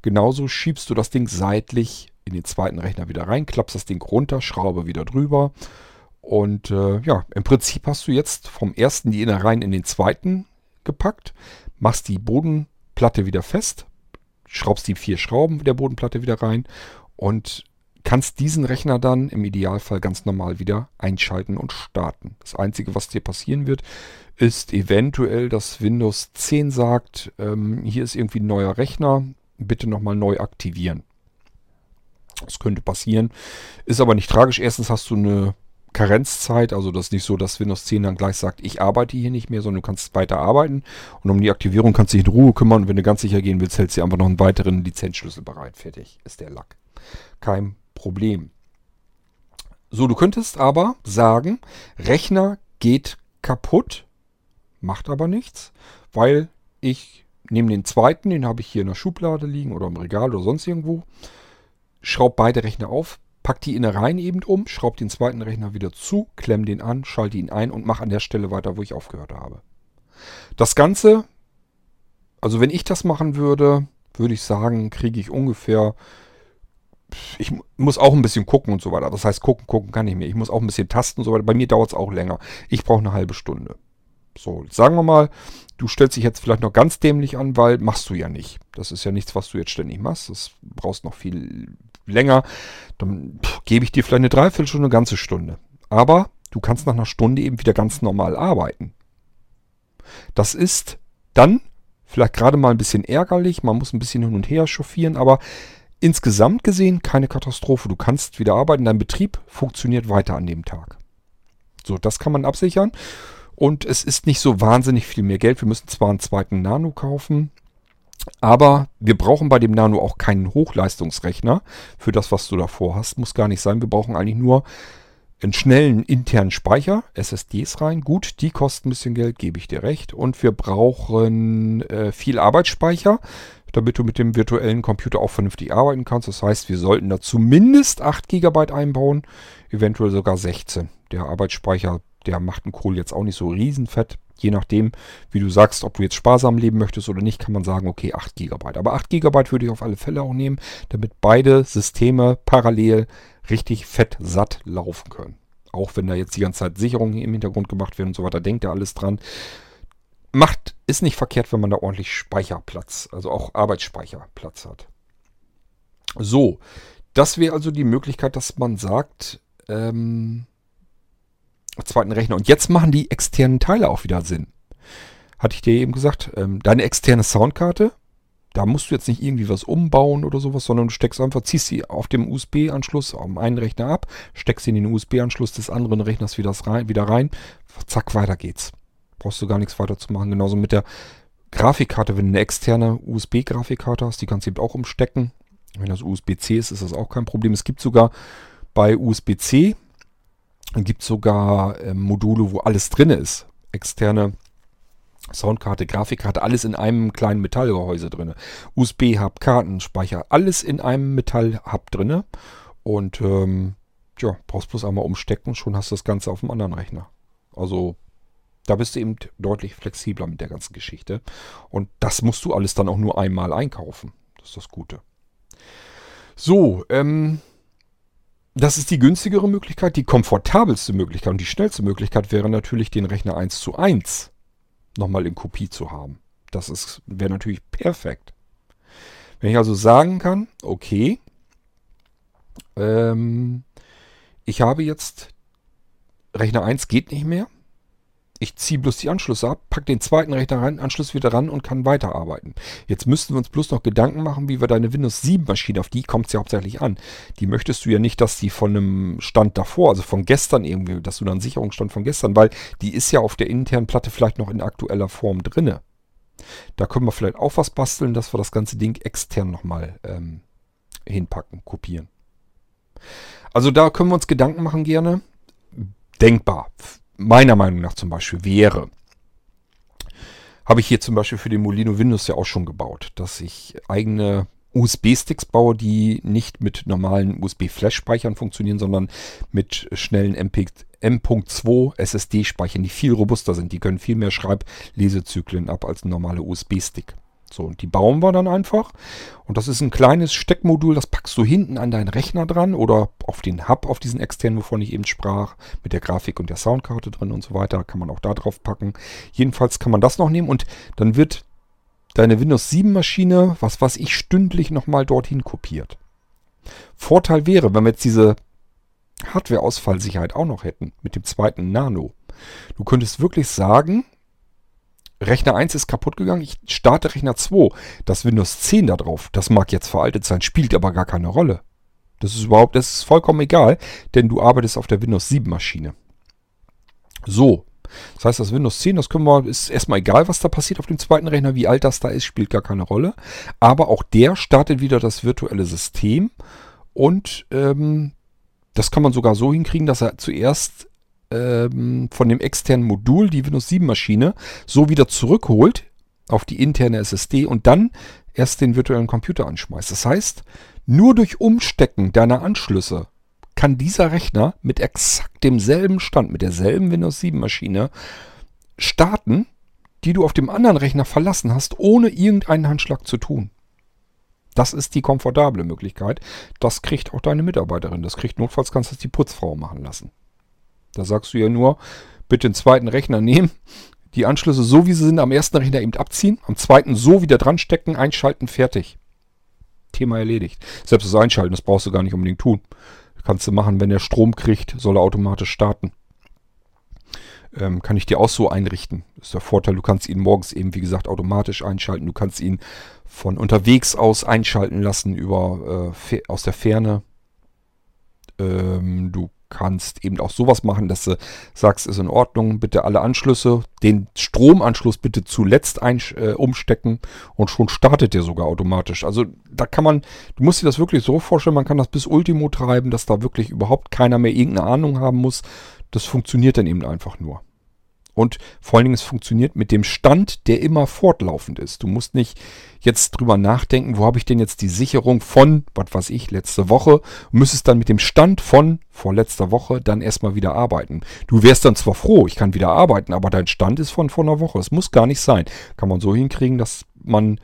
Genauso schiebst du das Ding seitlich in den zweiten Rechner wieder rein, klappst das Ding runter, Schraube wieder drüber. Und äh, ja, im Prinzip hast du jetzt vom ersten die Innereien in den zweiten gepackt, machst die Bodenplatte wieder fest, schraubst die vier Schrauben der Bodenplatte wieder rein und kannst diesen Rechner dann im Idealfall ganz normal wieder einschalten und starten. Das Einzige, was dir passieren wird, ist eventuell, dass Windows 10 sagt, ähm, hier ist irgendwie ein neuer Rechner, bitte nochmal neu aktivieren. Das könnte passieren, ist aber nicht tragisch. Erstens hast du eine Karenzzeit, also das ist nicht so, dass Windows 10 dann gleich sagt, ich arbeite hier nicht mehr, sondern du kannst weiter arbeiten und um die Aktivierung kannst du dich in Ruhe kümmern und wenn du ganz sicher gehen willst, hältst du einfach noch einen weiteren Lizenzschlüssel bereit. Fertig ist der Lack. Kein Problem. So, du könntest aber sagen, Rechner geht kaputt, macht aber nichts, weil ich nehme den zweiten, den habe ich hier in der Schublade liegen oder im Regal oder sonst irgendwo, schraube beide Rechner auf, pack die Innereien eben um, schraube den zweiten Rechner wieder zu, klemm den an, schalte ihn ein und mache an der Stelle weiter, wo ich aufgehört habe. Das Ganze, also wenn ich das machen würde, würde ich sagen, kriege ich ungefähr ich muss auch ein bisschen gucken und so weiter. Das heißt, gucken, gucken kann ich mir. Ich muss auch ein bisschen tasten und so weiter. Bei mir dauert es auch länger. Ich brauche eine halbe Stunde. So, sagen wir mal, du stellst dich jetzt vielleicht noch ganz dämlich an, weil machst du ja nicht. Das ist ja nichts, was du jetzt ständig machst. Das brauchst noch viel länger. Dann gebe ich dir vielleicht eine Dreiviertelstunde, eine ganze Stunde. Aber du kannst nach einer Stunde eben wieder ganz normal arbeiten. Das ist dann vielleicht gerade mal ein bisschen ärgerlich. Man muss ein bisschen hin und her chauffieren, aber insgesamt gesehen keine Katastrophe. Du kannst wieder arbeiten. Dein Betrieb funktioniert weiter an dem Tag. So, das kann man absichern. Und es ist nicht so wahnsinnig viel mehr Geld. Wir müssen zwar einen zweiten Nano kaufen, aber wir brauchen bei dem Nano auch keinen Hochleistungsrechner für das, was du davor hast. Muss gar nicht sein. Wir brauchen eigentlich nur einen schnellen internen Speicher, SSDs rein. Gut, die kosten ein bisschen Geld, gebe ich dir recht. Und wir brauchen äh, viel Arbeitsspeicher, damit du mit dem virtuellen Computer auch vernünftig arbeiten kannst. Das heißt, wir sollten da zumindest 8 GB einbauen, eventuell sogar 16. Der Arbeitsspeicher der macht einen Kohl jetzt auch nicht so riesenfett. Je nachdem, wie du sagst, ob du jetzt sparsam leben möchtest oder nicht, kann man sagen, okay, 8 GB. Aber 8 GB würde ich auf alle Fälle auch nehmen, damit beide Systeme parallel richtig fett satt laufen können. Auch wenn da jetzt die ganze Zeit Sicherungen im Hintergrund gemacht werden und so weiter, denkt er alles dran. Macht, ist nicht verkehrt, wenn man da ordentlich Speicherplatz, also auch Arbeitsspeicherplatz hat. So, das wäre also die Möglichkeit, dass man sagt, ähm, zweiten Rechner. Und jetzt machen die externen Teile auch wieder Sinn. Hatte ich dir eben gesagt, ähm, deine externe Soundkarte, da musst du jetzt nicht irgendwie was umbauen oder sowas, sondern du steckst einfach, ziehst sie auf dem USB-Anschluss am einen Rechner ab, steckst sie in den USB-Anschluss des anderen Rechners wieder rein, wieder rein, zack, weiter geht's. Brauchst du gar nichts weiter zu machen. Genauso mit der Grafikkarte, wenn du eine externe USB-Grafikkarte hast, die kannst du eben auch umstecken. Wenn das USB-C ist, ist das auch kein Problem. Es gibt sogar bei USB-C gibt sogar äh, Module, wo alles drin ist. Externe Soundkarte, Grafikkarte, alles in einem kleinen Metallgehäuse drin. USB-Hub, Kartenspeicher, alles in einem Metallhub drin. Und ähm, ja, brauchst bloß einmal umstecken, schon hast du das Ganze auf dem anderen Rechner. Also da bist du eben deutlich flexibler mit der ganzen Geschichte. Und das musst du alles dann auch nur einmal einkaufen. Das ist das Gute. So, ähm, das ist die günstigere Möglichkeit. Die komfortabelste Möglichkeit und die schnellste Möglichkeit wäre natürlich, den Rechner 1 zu 1 nochmal in Kopie zu haben. Das wäre natürlich perfekt. Wenn ich also sagen kann, okay, ähm, ich habe jetzt Rechner 1 geht nicht mehr. Ich ziehe bloß die Anschlüsse ab, packe den zweiten Rechner rein, Anschluss wieder ran und kann weiterarbeiten. Jetzt müssten wir uns bloß noch Gedanken machen, wie wir deine Windows 7 Maschine, auf die kommt es ja hauptsächlich an. Die möchtest du ja nicht, dass die von einem Stand davor, also von gestern irgendwie, dass du dann Sicherungsstand von gestern, weil die ist ja auf der internen Platte vielleicht noch in aktueller Form drinne. Da können wir vielleicht auch was basteln, dass wir das ganze Ding extern nochmal ähm, hinpacken, kopieren. Also da können wir uns Gedanken machen gerne. Denkbar meiner Meinung nach zum Beispiel wäre, habe ich hier zum Beispiel für den Molino Windows ja auch schon gebaut, dass ich eigene USB-Sticks baue, die nicht mit normalen USB-Flash-Speichern funktionieren, sondern mit schnellen M.2 SSD-Speichern, die viel robuster sind. Die können viel mehr Schreiblesezyklen ab als ein normaler USB-Stick. So, und die bauen wir dann einfach. Und das ist ein kleines Steckmodul, das packst du hinten an deinen Rechner dran oder auf den Hub, auf diesen externen, wovon ich eben sprach, mit der Grafik und der Soundkarte drin und so weiter. Kann man auch da drauf packen. Jedenfalls kann man das noch nehmen und dann wird deine Windows 7 Maschine, was weiß ich, stündlich nochmal dorthin kopiert. Vorteil wäre, wenn wir jetzt diese Hardware-Ausfallsicherheit auch noch hätten, mit dem zweiten Nano. Du könntest wirklich sagen, Rechner 1 ist kaputt gegangen, ich starte Rechner 2. Das Windows 10 da drauf, das mag jetzt veraltet sein, spielt aber gar keine Rolle. Das ist überhaupt, das ist vollkommen egal, denn du arbeitest auf der Windows 7 Maschine. So. Das heißt, das Windows 10, das können wir, ist erstmal egal, was da passiert auf dem zweiten Rechner, wie alt das da ist, spielt gar keine Rolle. Aber auch der startet wieder das virtuelle System und ähm, das kann man sogar so hinkriegen, dass er zuerst ähm, von dem externen Modul die Windows 7 Maschine so wieder zurückholt auf die interne SSD und dann erst den virtuellen Computer anschmeißt. Das heißt, nur durch Umstecken deiner Anschlüsse kann dieser Rechner mit exakt demselben Stand, mit derselben Windows 7 Maschine starten, die du auf dem anderen Rechner verlassen hast, ohne irgendeinen Handschlag zu tun. Das ist die komfortable Möglichkeit. Das kriegt auch deine Mitarbeiterin. Das kriegt notfalls kannst du die Putzfrau machen lassen. Da sagst du ja nur, bitte den zweiten Rechner nehmen, die Anschlüsse so wie sie sind am ersten Rechner eben abziehen, am zweiten so wieder dran stecken, einschalten, fertig. Thema erledigt. Selbst das Einschalten, das brauchst du gar nicht unbedingt tun. Kannst du machen, wenn er Strom kriegt, soll er automatisch starten. Ähm, kann ich dir auch so einrichten. Das ist der Vorteil, du kannst ihn morgens eben, wie gesagt, automatisch einschalten. Du kannst ihn von unterwegs aus einschalten lassen über äh, aus der Ferne. Ähm, du kannst eben auch sowas machen, dass du sagst, ist in Ordnung, bitte alle Anschlüsse, den Stromanschluss bitte zuletzt äh, umstecken und schon startet der sogar automatisch. Also da kann man, du musst dir das wirklich so vorstellen, man kann das bis Ultimo treiben, dass da wirklich überhaupt keiner mehr irgendeine Ahnung haben muss. Das funktioniert dann eben einfach nur. Und vor allen Dingen, es funktioniert mit dem Stand, der immer fortlaufend ist. Du musst nicht jetzt drüber nachdenken, wo habe ich denn jetzt die Sicherung von, was weiß ich, letzte Woche, und müsstest dann mit dem Stand von vorletzter Woche dann erstmal wieder arbeiten. Du wärst dann zwar froh, ich kann wieder arbeiten, aber dein Stand ist von vor einer Woche. Es muss gar nicht sein. Kann man so hinkriegen, dass man,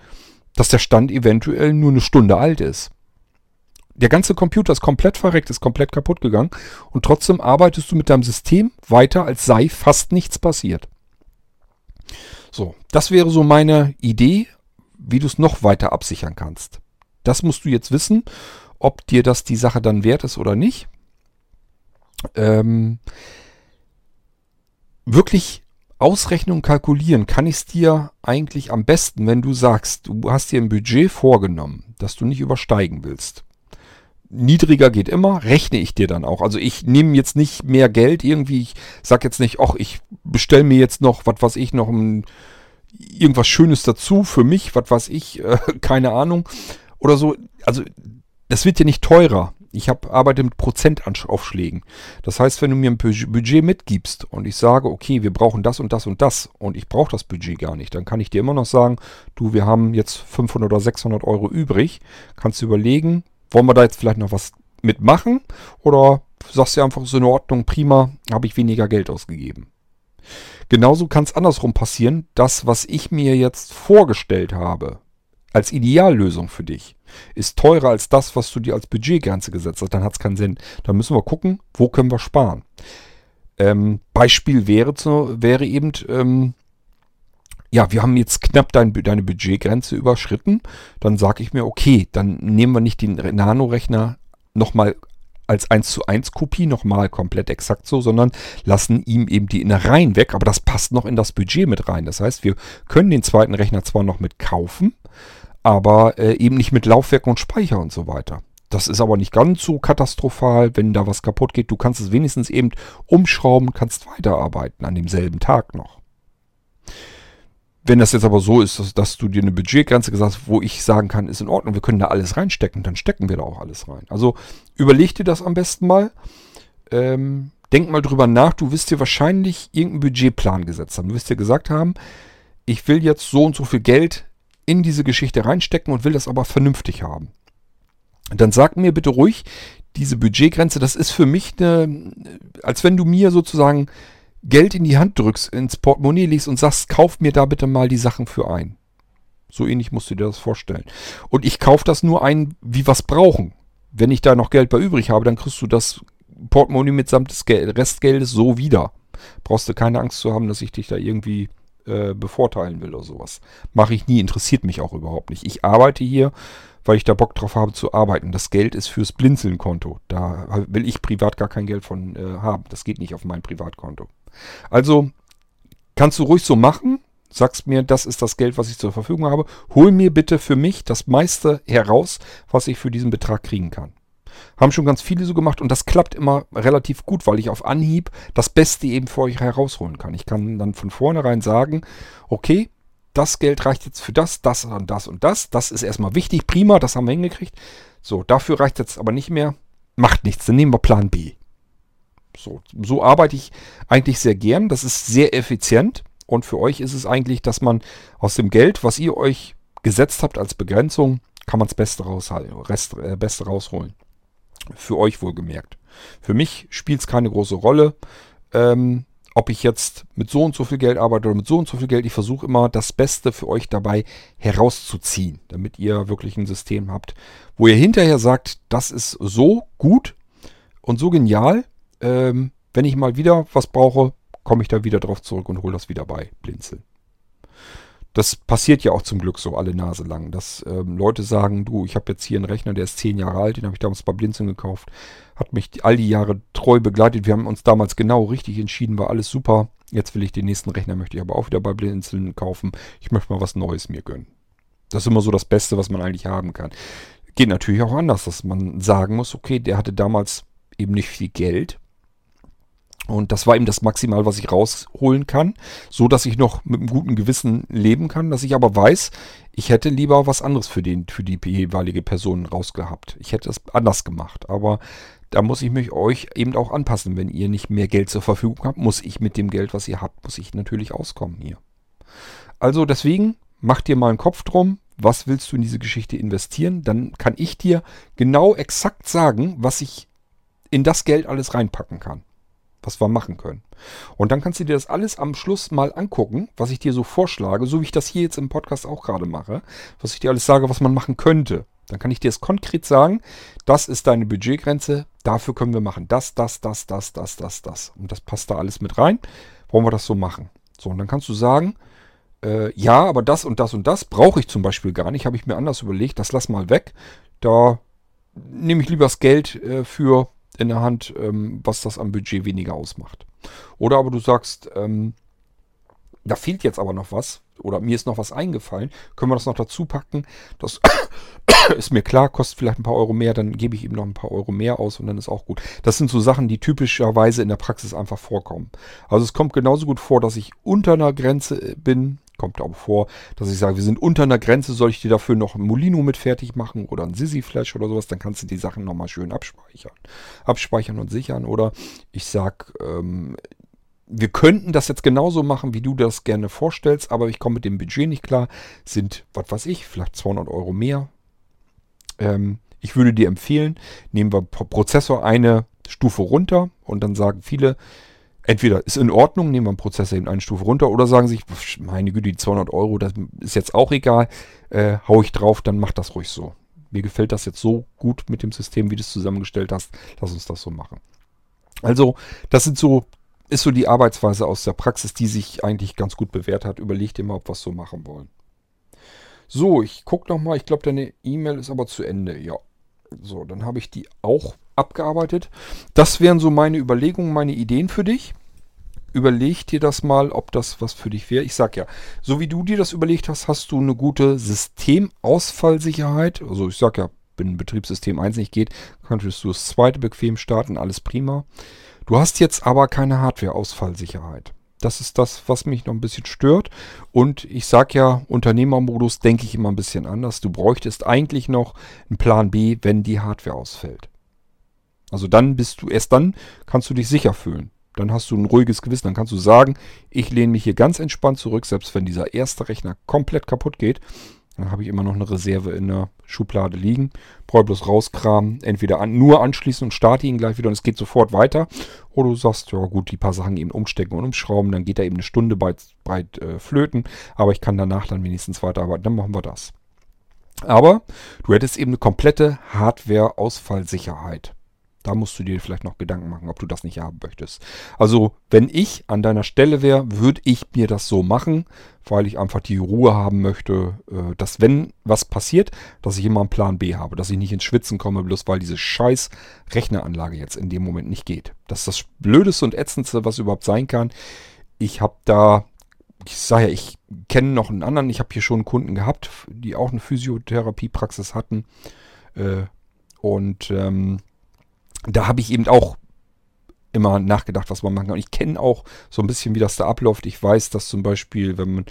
dass der Stand eventuell nur eine Stunde alt ist der ganze Computer ist komplett verreckt, ist komplett kaputt gegangen und trotzdem arbeitest du mit deinem System weiter, als sei fast nichts passiert. So, das wäre so meine Idee, wie du es noch weiter absichern kannst. Das musst du jetzt wissen, ob dir das die Sache dann wert ist oder nicht. Ähm, wirklich Ausrechnung kalkulieren kann ich es dir eigentlich am besten, wenn du sagst, du hast dir ein Budget vorgenommen, das du nicht übersteigen willst niedriger geht immer, rechne ich dir dann auch. Also ich nehme jetzt nicht mehr Geld irgendwie, ich sag jetzt nicht, ach, ich bestelle mir jetzt noch, was weiß ich, noch ein, irgendwas Schönes dazu für mich, was weiß ich, äh, keine Ahnung. Oder so, also das wird ja nicht teurer. Ich hab, arbeite mit Prozentaufschlägen. Das heißt, wenn du mir ein Budget mitgibst und ich sage, okay, wir brauchen das und das und das und ich brauche das Budget gar nicht, dann kann ich dir immer noch sagen, du, wir haben jetzt 500 oder 600 Euro übrig. Kannst du überlegen, wollen wir da jetzt vielleicht noch was mitmachen? Oder sagst du einfach, so in Ordnung, prima, habe ich weniger Geld ausgegeben. Genauso kann es andersrum passieren. Das, was ich mir jetzt vorgestellt habe, als Ideallösung für dich, ist teurer als das, was du dir als Budgetgrenze gesetzt hast. Dann hat es keinen Sinn. Dann müssen wir gucken, wo können wir sparen. Ähm, Beispiel wäre, zu, wäre eben, ähm, ja, wir haben jetzt knapp dein, deine Budgetgrenze überschritten, dann sage ich mir, okay, dann nehmen wir nicht den Nano-Rechner nochmal als 1 zu 1 Kopie nochmal komplett exakt so, sondern lassen ihm eben die Innereien weg, aber das passt noch in das Budget mit rein. Das heißt, wir können den zweiten Rechner zwar noch mit kaufen, aber äh, eben nicht mit Laufwerk und Speicher und so weiter. Das ist aber nicht ganz so katastrophal, wenn da was kaputt geht. Du kannst es wenigstens eben umschrauben, kannst weiterarbeiten an demselben Tag noch. Wenn das jetzt aber so ist, dass, dass, du dir eine Budgetgrenze gesagt hast, wo ich sagen kann, ist in Ordnung, wir können da alles reinstecken, dann stecken wir da auch alles rein. Also überleg dir das am besten mal. Ähm, denk mal drüber nach. Du wirst dir wahrscheinlich irgendeinen Budgetplan gesetzt haben. Du wirst dir gesagt haben, ich will jetzt so und so viel Geld in diese Geschichte reinstecken und will das aber vernünftig haben. Dann sag mir bitte ruhig, diese Budgetgrenze, das ist für mich eine, als wenn du mir sozusagen Geld in die Hand drückst, ins Portemonnaie legst und sagst, kauf mir da bitte mal die Sachen für ein. So ähnlich musst du dir das vorstellen. Und ich kaufe das nur ein, wie es brauchen. Wenn ich da noch Geld bei übrig habe, dann kriegst du das Portemonnaie mitsamt des Restgeldes so wieder. Brauchst du keine Angst zu haben, dass ich dich da irgendwie äh, bevorteilen will oder sowas. Mache ich nie, interessiert mich auch überhaupt nicht. Ich arbeite hier, weil ich da Bock drauf habe zu arbeiten. Das Geld ist fürs Blinzeln-Konto. Da will ich privat gar kein Geld von äh, haben. Das geht nicht auf mein Privatkonto. Also kannst du ruhig so machen. Sagst mir, das ist das Geld, was ich zur Verfügung habe. Hol mir bitte für mich das meiste heraus, was ich für diesen Betrag kriegen kann. Haben schon ganz viele so gemacht und das klappt immer relativ gut, weil ich auf Anhieb das Beste eben für euch herausholen kann. Ich kann dann von vornherein sagen, okay, das Geld reicht jetzt für das, das und das und das. Das ist erstmal wichtig, prima, das haben wir hingekriegt. So, dafür reicht jetzt aber nicht mehr. Macht nichts, dann nehmen wir Plan B. So, so arbeite ich eigentlich sehr gern. Das ist sehr effizient. Und für euch ist es eigentlich, dass man aus dem Geld, was ihr euch gesetzt habt als Begrenzung, kann man das Beste, Rest, äh, Beste rausholen. Für euch wohlgemerkt. Für mich spielt es keine große Rolle. Ähm, ob ich jetzt mit so und so viel Geld arbeite oder mit so und so viel Geld, ich versuche immer das Beste für euch dabei herauszuziehen, damit ihr wirklich ein System habt, wo ihr hinterher sagt, das ist so gut und so genial, ähm, wenn ich mal wieder was brauche, komme ich da wieder drauf zurück und hole das wieder bei Blinzeln. Das passiert ja auch zum Glück so alle Nase lang, dass ähm, Leute sagen, du, ich habe jetzt hier einen Rechner, der ist zehn Jahre alt, den habe ich damals bei Blinzeln gekauft, hat mich all die Jahre treu begleitet. Wir haben uns damals genau richtig entschieden, war alles super. Jetzt will ich den nächsten Rechner, möchte ich aber auch wieder bei Blinzeln kaufen. Ich möchte mal was Neues mir gönnen. Das ist immer so das Beste, was man eigentlich haben kann. Geht natürlich auch anders, dass man sagen muss, okay, der hatte damals eben nicht viel Geld, und das war eben das Maximal, was ich rausholen kann, so dass ich noch mit einem guten Gewissen leben kann, dass ich aber weiß, ich hätte lieber was anderes für den, für die jeweilige Person rausgehabt. Ich hätte es anders gemacht. Aber da muss ich mich euch eben auch anpassen. Wenn ihr nicht mehr Geld zur Verfügung habt, muss ich mit dem Geld, was ihr habt, muss ich natürlich auskommen hier. Also deswegen macht dir mal einen Kopf drum. Was willst du in diese Geschichte investieren? Dann kann ich dir genau exakt sagen, was ich in das Geld alles reinpacken kann was wir machen können. Und dann kannst du dir das alles am Schluss mal angucken, was ich dir so vorschlage, so wie ich das hier jetzt im Podcast auch gerade mache, was ich dir alles sage, was man machen könnte. Dann kann ich dir es konkret sagen, das ist deine Budgetgrenze, dafür können wir machen das, das, das, das, das, das, das. Und das passt da alles mit rein. Wollen wir das so machen? So, und dann kannst du sagen, äh, ja, aber das und das und das brauche ich zum Beispiel gar nicht, habe ich mir anders überlegt, das lass mal weg. Da nehme ich lieber das Geld äh, für in der Hand, ähm, was das am Budget weniger ausmacht. Oder aber du sagst, ähm, da fehlt jetzt aber noch was oder mir ist noch was eingefallen, können wir das noch dazu packen? Das ist mir klar, kostet vielleicht ein paar Euro mehr, dann gebe ich eben noch ein paar Euro mehr aus und dann ist auch gut. Das sind so Sachen, die typischerweise in der Praxis einfach vorkommen. Also es kommt genauso gut vor, dass ich unter einer Grenze bin, kommt auch vor, dass ich sage, wir sind unter einer Grenze, soll ich dir dafür noch ein Molino mit fertig machen oder ein Sissy Flash oder sowas, dann kannst du die Sachen nochmal schön abspeichern. Abspeichern und sichern. Oder ich sag, ähm, wir könnten das jetzt genauso machen, wie du das gerne vorstellst, aber ich komme mit dem Budget nicht klar. Sind, was weiß ich, vielleicht 200 Euro mehr. Ähm, ich würde dir empfehlen, nehmen wir Prozessor eine Stufe runter und dann sagen viele, entweder ist in Ordnung, nehmen wir einen Prozessor eben eine Stufe runter oder sagen sich, meine Güte, die 200 Euro, das ist jetzt auch egal, äh, hau ich drauf, dann mach das ruhig so. Mir gefällt das jetzt so gut mit dem System, wie du es zusammengestellt hast, lass uns das so machen. Also, das sind so, ist so die Arbeitsweise aus der Praxis, die sich eigentlich ganz gut bewährt hat. Überleg dir mal, ob wir es so machen wollen. So, ich gucke nochmal, ich glaube, deine E-Mail ist aber zu Ende, ja. So, dann habe ich die auch abgearbeitet. Das wären so meine Überlegungen, meine Ideen für dich. Überleg dir das mal, ob das was für dich wäre. Ich sag ja, so wie du dir das überlegt hast, hast du eine gute Systemausfallsicherheit. Also ich sag ja, wenn Betriebssystem 1 nicht geht, könntest du das zweite bequem starten, alles prima. Du hast jetzt aber keine Hardware-Ausfallsicherheit. Das ist das, was mich noch ein bisschen stört. Und ich sage ja, Unternehmermodus denke ich immer ein bisschen anders. Du bräuchtest eigentlich noch einen Plan B, wenn die Hardware ausfällt. Also dann bist du, erst dann kannst du dich sicher fühlen. Dann hast du ein ruhiges Gewissen. Dann kannst du sagen, ich lehne mich hier ganz entspannt zurück, selbst wenn dieser erste Rechner komplett kaputt geht. Dann habe ich immer noch eine Reserve in der Schublade liegen. Brauche bloß rauskramen, entweder an, nur anschließen und starte ihn gleich wieder und es geht sofort weiter. Oder du sagst, ja gut, die paar Sachen eben umstecken und umschrauben, dann geht er eben eine Stunde breit, breit äh, flöten, aber ich kann danach dann wenigstens weiterarbeiten. Dann machen wir das. Aber du hättest eben eine komplette Hardware-Ausfallsicherheit. Da musst du dir vielleicht noch Gedanken machen, ob du das nicht haben möchtest. Also, wenn ich an deiner Stelle wäre, würde ich mir das so machen, weil ich einfach die Ruhe haben möchte, äh, dass wenn was passiert, dass ich immer einen Plan B habe, dass ich nicht ins Schwitzen komme, bloß weil diese scheiß Rechneranlage jetzt in dem Moment nicht geht. Das ist das Blödeste und Ätzendste, was überhaupt sein kann. Ich habe da, ich sage ja, ich kenne noch einen anderen, ich habe hier schon Kunden gehabt, die auch eine Physiotherapiepraxis hatten. Äh, und ähm, da habe ich eben auch immer nachgedacht, was man machen kann. Und ich kenne auch so ein bisschen, wie das da abläuft. Ich weiß, dass zum Beispiel, wenn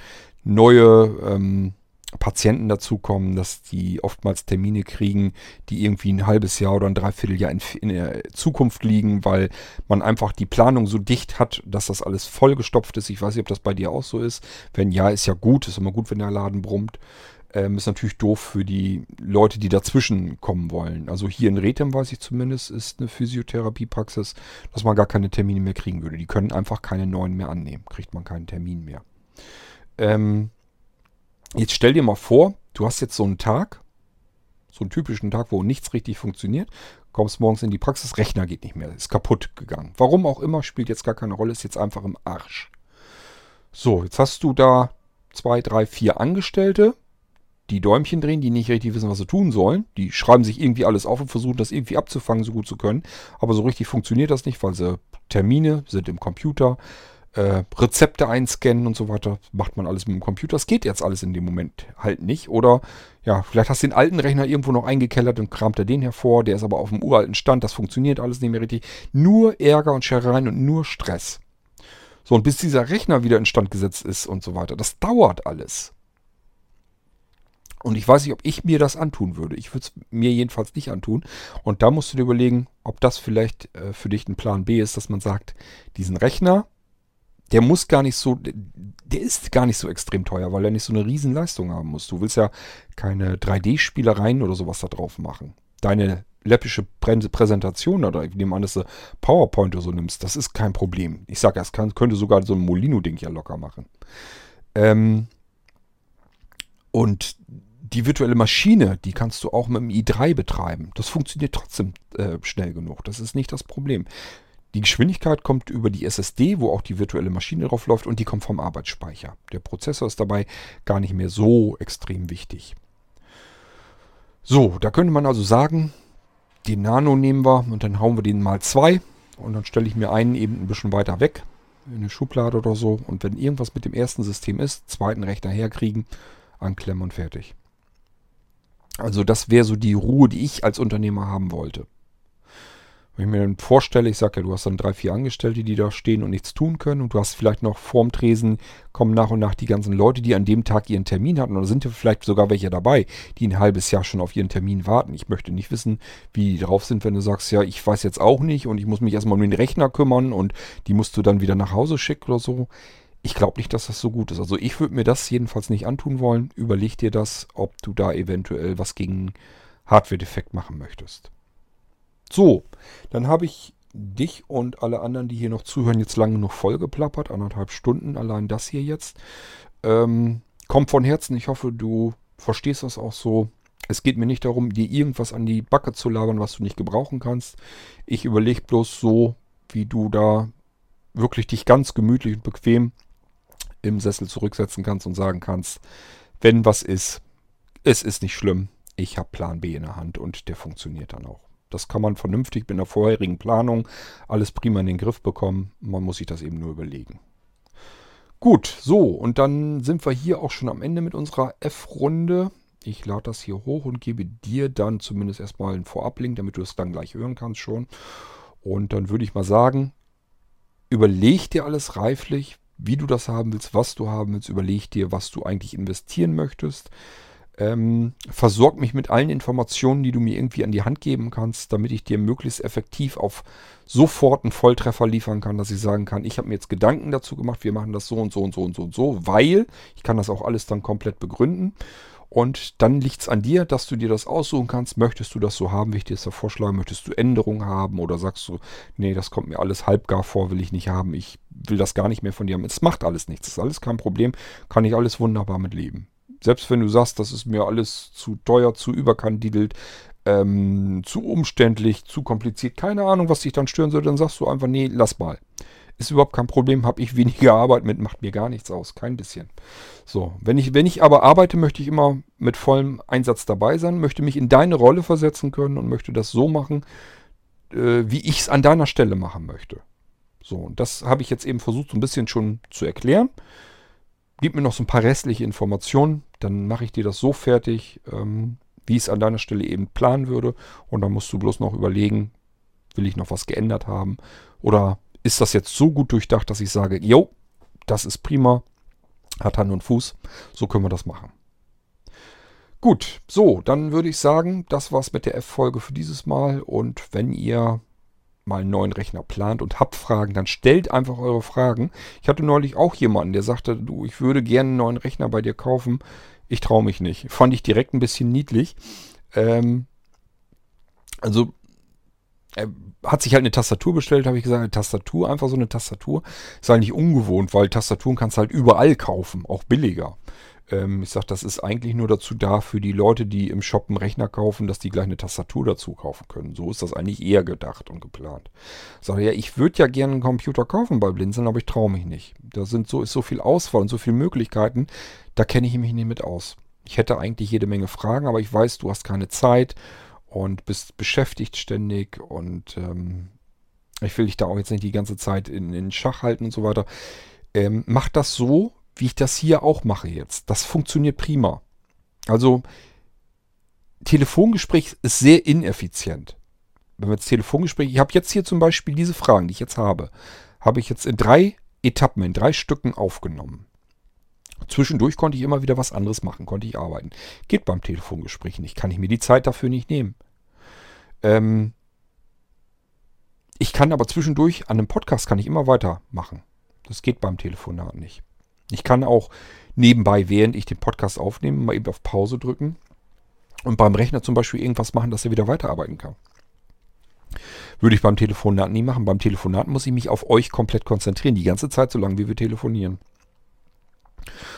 neue ähm, Patienten dazukommen, dass die oftmals Termine kriegen, die irgendwie ein halbes Jahr oder ein Dreivierteljahr in, in der Zukunft liegen, weil man einfach die Planung so dicht hat, dass das alles vollgestopft ist. Ich weiß nicht, ob das bei dir auch so ist. Wenn ja, ist ja gut. Ist immer gut, wenn der Laden brummt. Ähm, ist natürlich doof für die Leute, die dazwischen kommen wollen. Also hier in Rethem, weiß ich zumindest, ist eine Physiotherapiepraxis, dass man gar keine Termine mehr kriegen würde. Die können einfach keine neuen mehr annehmen. Kriegt man keinen Termin mehr. Ähm, jetzt stell dir mal vor, du hast jetzt so einen Tag, so einen typischen Tag, wo nichts richtig funktioniert. Kommst morgens in die Praxis, Rechner geht nicht mehr, ist kaputt gegangen. Warum auch immer, spielt jetzt gar keine Rolle, ist jetzt einfach im Arsch. So, jetzt hast du da zwei, drei, vier Angestellte, die Däumchen drehen, die nicht richtig wissen, was sie tun sollen. Die schreiben sich irgendwie alles auf und versuchen das irgendwie abzufangen, so gut zu können. Aber so richtig funktioniert das nicht, weil sie Termine sind im Computer, äh, Rezepte einscannen und so weiter. Macht man alles mit dem Computer. Das geht jetzt alles in dem Moment halt nicht. Oder ja, vielleicht hast du den alten Rechner irgendwo noch eingekellert und kramt er den hervor. Der ist aber auf dem uralten Stand. Das funktioniert alles nicht mehr richtig. Nur Ärger und Scherereien und nur Stress. So, und bis dieser Rechner wieder instand gesetzt ist und so weiter. Das dauert alles. Und ich weiß nicht, ob ich mir das antun würde. Ich würde es mir jedenfalls nicht antun. Und da musst du dir überlegen, ob das vielleicht äh, für dich ein Plan B ist, dass man sagt, diesen Rechner, der muss gar nicht so, der ist gar nicht so extrem teuer, weil er nicht so eine riesen Leistung haben muss. Du willst ja keine 3D-Spielereien oder sowas da drauf machen. Deine läppische Präsentation oder ich nehme an, dass du PowerPoint oder so nimmst, das ist kein Problem. Ich sage, das kann, könnte sogar so ein Molino-Ding ja locker machen. Ähm, und die virtuelle Maschine, die kannst du auch mit dem i3 betreiben. Das funktioniert trotzdem äh, schnell genug. Das ist nicht das Problem. Die Geschwindigkeit kommt über die SSD, wo auch die virtuelle Maschine drauf läuft und die kommt vom Arbeitsspeicher. Der Prozessor ist dabei gar nicht mehr so extrem wichtig. So, da könnte man also sagen, den Nano nehmen wir und dann hauen wir den mal zwei und dann stelle ich mir einen eben ein bisschen weiter weg in eine Schublade oder so und wenn irgendwas mit dem ersten System ist, zweiten Rechner herkriegen, anklemmen und fertig. Also das wäre so die Ruhe, die ich als Unternehmer haben wollte. Wenn ich mir dann vorstelle, ich sage ja, du hast dann drei, vier Angestellte, die da stehen und nichts tun können und du hast vielleicht noch vorm Tresen, kommen nach und nach die ganzen Leute, die an dem Tag ihren Termin hatten oder sind ja vielleicht sogar welche dabei, die ein halbes Jahr schon auf ihren Termin warten. Ich möchte nicht wissen, wie die drauf sind, wenn du sagst, ja, ich weiß jetzt auch nicht und ich muss mich erstmal um den Rechner kümmern und die musst du dann wieder nach Hause schicken oder so. Ich glaube nicht, dass das so gut ist. Also ich würde mir das jedenfalls nicht antun wollen. Überleg dir das, ob du da eventuell was gegen Hardware-Defekt machen möchtest. So, dann habe ich dich und alle anderen, die hier noch zuhören, jetzt lange genug vollgeplappert. Anderthalb Stunden, allein das hier jetzt. Ähm, kommt von Herzen. Ich hoffe, du verstehst das auch so. Es geht mir nicht darum, dir irgendwas an die Backe zu labern, was du nicht gebrauchen kannst. Ich überlege bloß so, wie du da wirklich dich ganz gemütlich und bequem im Sessel zurücksetzen kannst und sagen kannst, wenn was ist, es ist nicht schlimm. Ich habe Plan B in der Hand und der funktioniert dann auch. Das kann man vernünftig mit einer vorherigen Planung alles prima in den Griff bekommen. Man muss sich das eben nur überlegen. Gut, so, und dann sind wir hier auch schon am Ende mit unserer F-Runde. Ich lade das hier hoch und gebe dir dann zumindest erstmal einen Vorablink, damit du es dann gleich hören kannst schon. Und dann würde ich mal sagen, überleg dir alles reiflich, wie du das haben willst, was du haben willst. Überleg dir, was du eigentlich investieren möchtest. Ähm, versorg mich mit allen Informationen, die du mir irgendwie an die Hand geben kannst, damit ich dir möglichst effektiv auf sofort einen Volltreffer liefern kann, dass ich sagen kann, ich habe mir jetzt Gedanken dazu gemacht, wir machen das so und so und so und so und so, weil ich kann das auch alles dann komplett begründen. Und dann liegt es an dir, dass du dir das aussuchen kannst. Möchtest du das so haben, wie ich dir das vorschlage? Möchtest du Änderungen haben? Oder sagst du, nee, das kommt mir alles halbgar vor, will ich nicht haben. Ich will das gar nicht mehr von dir haben. Es macht alles nichts. Das ist alles kein Problem. Kann ich alles wunderbar mit leben selbst wenn du sagst, das ist mir alles zu teuer, zu überkandidelt, ähm, zu umständlich, zu kompliziert, keine Ahnung, was dich dann stören soll, dann sagst du einfach, nee, lass mal. Ist überhaupt kein Problem, habe ich weniger Arbeit mit, macht mir gar nichts aus, kein bisschen. So, wenn ich, wenn ich aber arbeite, möchte ich immer mit vollem Einsatz dabei sein, möchte mich in deine Rolle versetzen können und möchte das so machen, äh, wie ich es an deiner Stelle machen möchte. So, und das habe ich jetzt eben versucht, so ein bisschen schon zu erklären. Gib mir noch so ein paar restliche Informationen, dann mache ich dir das so fertig, ähm, wie ich es an deiner Stelle eben planen würde. Und dann musst du bloß noch überlegen, will ich noch was geändert haben? Oder ist das jetzt so gut durchdacht, dass ich sage, jo, das ist prima, hat Hand und Fuß, so können wir das machen. Gut, so, dann würde ich sagen, das war's mit der F-Folge für dieses Mal. Und wenn ihr mal einen neuen Rechner plant und habt Fragen, dann stellt einfach eure Fragen. Ich hatte neulich auch jemanden, der sagte, du, ich würde gerne einen neuen Rechner bei dir kaufen. Ich traue mich nicht. Fand ich direkt ein bisschen niedlich. Ähm, also er hat sich halt eine Tastatur bestellt, habe ich gesagt, eine Tastatur, einfach so eine Tastatur. Ist eigentlich ungewohnt, weil Tastaturen kannst du halt überall kaufen, auch billiger. Ähm, ich sage, das ist eigentlich nur dazu da für die Leute, die im Shop einen Rechner kaufen, dass die gleich eine Tastatur dazu kaufen können. So ist das eigentlich eher gedacht und geplant. Ich sage, ja, ich würde ja gerne einen Computer kaufen bei Blinzeln, aber ich traue mich nicht. Da sind so, ist so viel Auswahl und so viele Möglichkeiten, da kenne ich mich nicht mit aus. Ich hätte eigentlich jede Menge Fragen, aber ich weiß, du hast keine Zeit und bist beschäftigt ständig und ähm, ich will dich da auch jetzt nicht die ganze Zeit in, in Schach halten und so weiter. Ähm, mach das so, wie ich das hier auch mache jetzt. Das funktioniert prima. Also, Telefongespräch ist sehr ineffizient. Wenn wir jetzt Telefongespräch, ich habe jetzt hier zum Beispiel diese Fragen, die ich jetzt habe, habe ich jetzt in drei Etappen, in drei Stücken aufgenommen. Zwischendurch konnte ich immer wieder was anderes machen, konnte ich arbeiten. Geht beim Telefongespräch nicht, kann ich mir die Zeit dafür nicht nehmen. Ähm ich kann aber zwischendurch an einem Podcast kann ich immer weitermachen. Das geht beim Telefonat nicht. Ich kann auch nebenbei, während ich den Podcast aufnehme, mal eben auf Pause drücken und beim Rechner zum Beispiel irgendwas machen, dass er wieder weiterarbeiten kann. Würde ich beim Telefonat nie machen. Beim Telefonat muss ich mich auf euch komplett konzentrieren, die ganze Zeit, so lange wie wir telefonieren.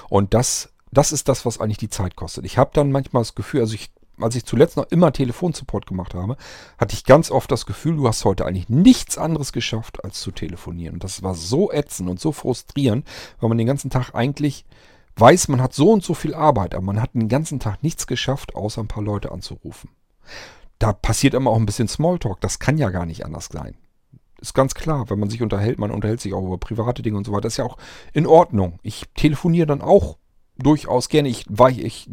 Und das, das ist das, was eigentlich die Zeit kostet. Ich habe dann manchmal das Gefühl, also ich, als ich zuletzt noch immer Telefonsupport gemacht habe, hatte ich ganz oft das Gefühl, du hast heute eigentlich nichts anderes geschafft, als zu telefonieren. Und das war so ätzend und so frustrierend, weil man den ganzen Tag eigentlich weiß, man hat so und so viel Arbeit, aber man hat den ganzen Tag nichts geschafft, außer ein paar Leute anzurufen. Da passiert immer auch ein bisschen Smalltalk. Das kann ja gar nicht anders sein. Ist ganz klar, wenn man sich unterhält, man unterhält sich auch über private Dinge und so weiter. Das ist ja auch in Ordnung. Ich telefoniere dann auch durchaus gerne. Ich, ich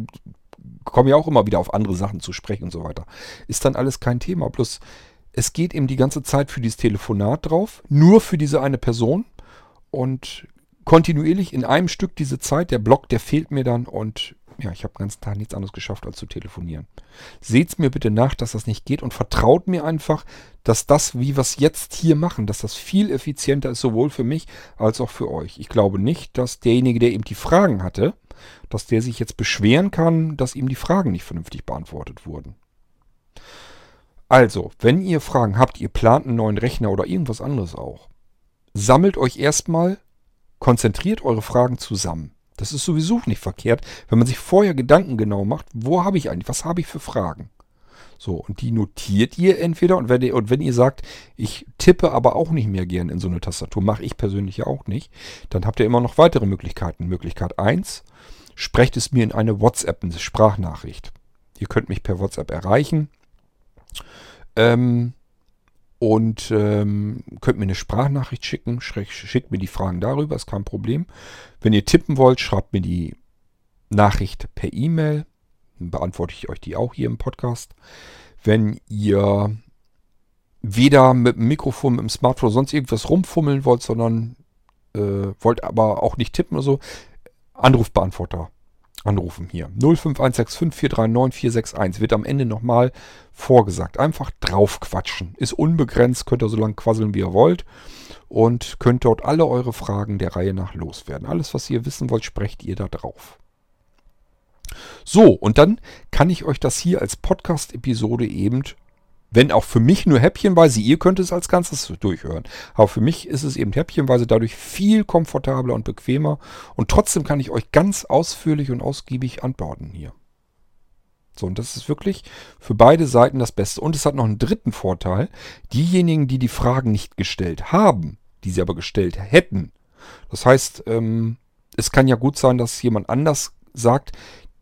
komme ja auch immer wieder auf andere Sachen zu sprechen und so weiter. Ist dann alles kein Thema. Bloß es geht eben die ganze Zeit für dieses Telefonat drauf, nur für diese eine Person und kontinuierlich in einem Stück diese Zeit, der Block, der fehlt mir dann und ja, ich habe den ganzen Tag nichts anderes geschafft, als zu telefonieren. Seht's mir bitte nach, dass das nicht geht und vertraut mir einfach, dass das, wie wir es jetzt hier machen, dass das viel effizienter ist, sowohl für mich als auch für euch. Ich glaube nicht, dass derjenige, der eben die Fragen hatte, dass der sich jetzt beschweren kann, dass ihm die Fragen nicht vernünftig beantwortet wurden. Also, wenn ihr Fragen habt, ihr plant einen neuen Rechner oder irgendwas anderes auch, sammelt euch erstmal, konzentriert eure Fragen zusammen. Das ist sowieso nicht verkehrt, wenn man sich vorher Gedanken genau macht, wo habe ich eigentlich, was habe ich für Fragen? So, und die notiert ihr entweder und wenn ihr, und wenn ihr sagt, ich tippe aber auch nicht mehr gern in so eine Tastatur, mache ich persönlich ja auch nicht, dann habt ihr immer noch weitere Möglichkeiten. Möglichkeit 1, sprecht es mir in eine WhatsApp, eine Sprachnachricht. Ihr könnt mich per WhatsApp erreichen. Ähm, und ähm, könnt mir eine Sprachnachricht schicken, schickt mir die Fragen darüber, ist kein Problem. Wenn ihr tippen wollt, schreibt mir die Nachricht per E-Mail, beantworte ich euch die auch hier im Podcast. Wenn ihr weder mit dem Mikrofon, mit dem Smartphone sonst irgendwas rumfummeln wollt, sondern äh, wollt aber auch nicht tippen oder so, Anrufbeantworter anrufen hier. 05165439461 wird am Ende nochmal vorgesagt. Einfach draufquatschen. Ist unbegrenzt, könnt ihr so lange quasseln, wie ihr wollt. Und könnt dort alle eure Fragen der Reihe nach loswerden. Alles, was ihr wissen wollt, sprecht ihr da drauf. So, und dann kann ich euch das hier als Podcast-Episode eben wenn auch für mich nur häppchenweise, ihr könnt es als Ganzes durchhören. Aber für mich ist es eben häppchenweise dadurch viel komfortabler und bequemer. Und trotzdem kann ich euch ganz ausführlich und ausgiebig antworten hier. So, und das ist wirklich für beide Seiten das Beste. Und es hat noch einen dritten Vorteil. Diejenigen, die die Fragen nicht gestellt haben, die sie aber gestellt hätten. Das heißt, ähm, es kann ja gut sein, dass jemand anders sagt,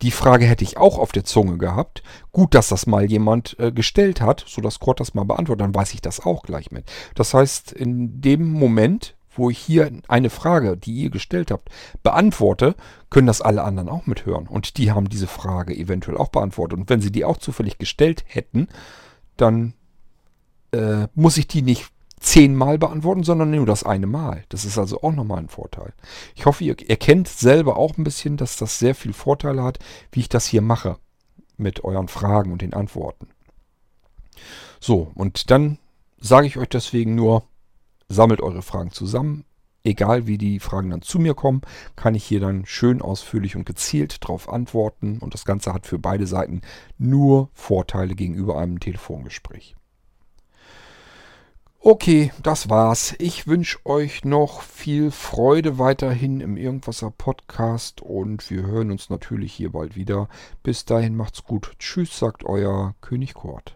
die Frage hätte ich auch auf der Zunge gehabt. Gut, dass das mal jemand äh, gestellt hat, sodass Kurt das mal beantwortet, dann weiß ich das auch gleich mit. Das heißt, in dem Moment, wo ich hier eine Frage, die ihr gestellt habt, beantworte, können das alle anderen auch mithören. Und die haben diese Frage eventuell auch beantwortet. Und wenn sie die auch zufällig gestellt hätten, dann äh, muss ich die nicht zehnmal beantworten, sondern nur das eine Mal. Das ist also auch nochmal ein Vorteil. Ich hoffe, ihr erkennt selber auch ein bisschen, dass das sehr viel Vorteile hat, wie ich das hier mache mit euren Fragen und den Antworten. So, und dann sage ich euch deswegen nur, sammelt eure Fragen zusammen, egal wie die Fragen dann zu mir kommen, kann ich hier dann schön ausführlich und gezielt darauf antworten. Und das Ganze hat für beide Seiten nur Vorteile gegenüber einem Telefongespräch. Okay, das war's. Ich wünsche euch noch viel Freude weiterhin im Irgendwasser Podcast und wir hören uns natürlich hier bald wieder. Bis dahin macht's gut. Tschüss, sagt euer König Kort.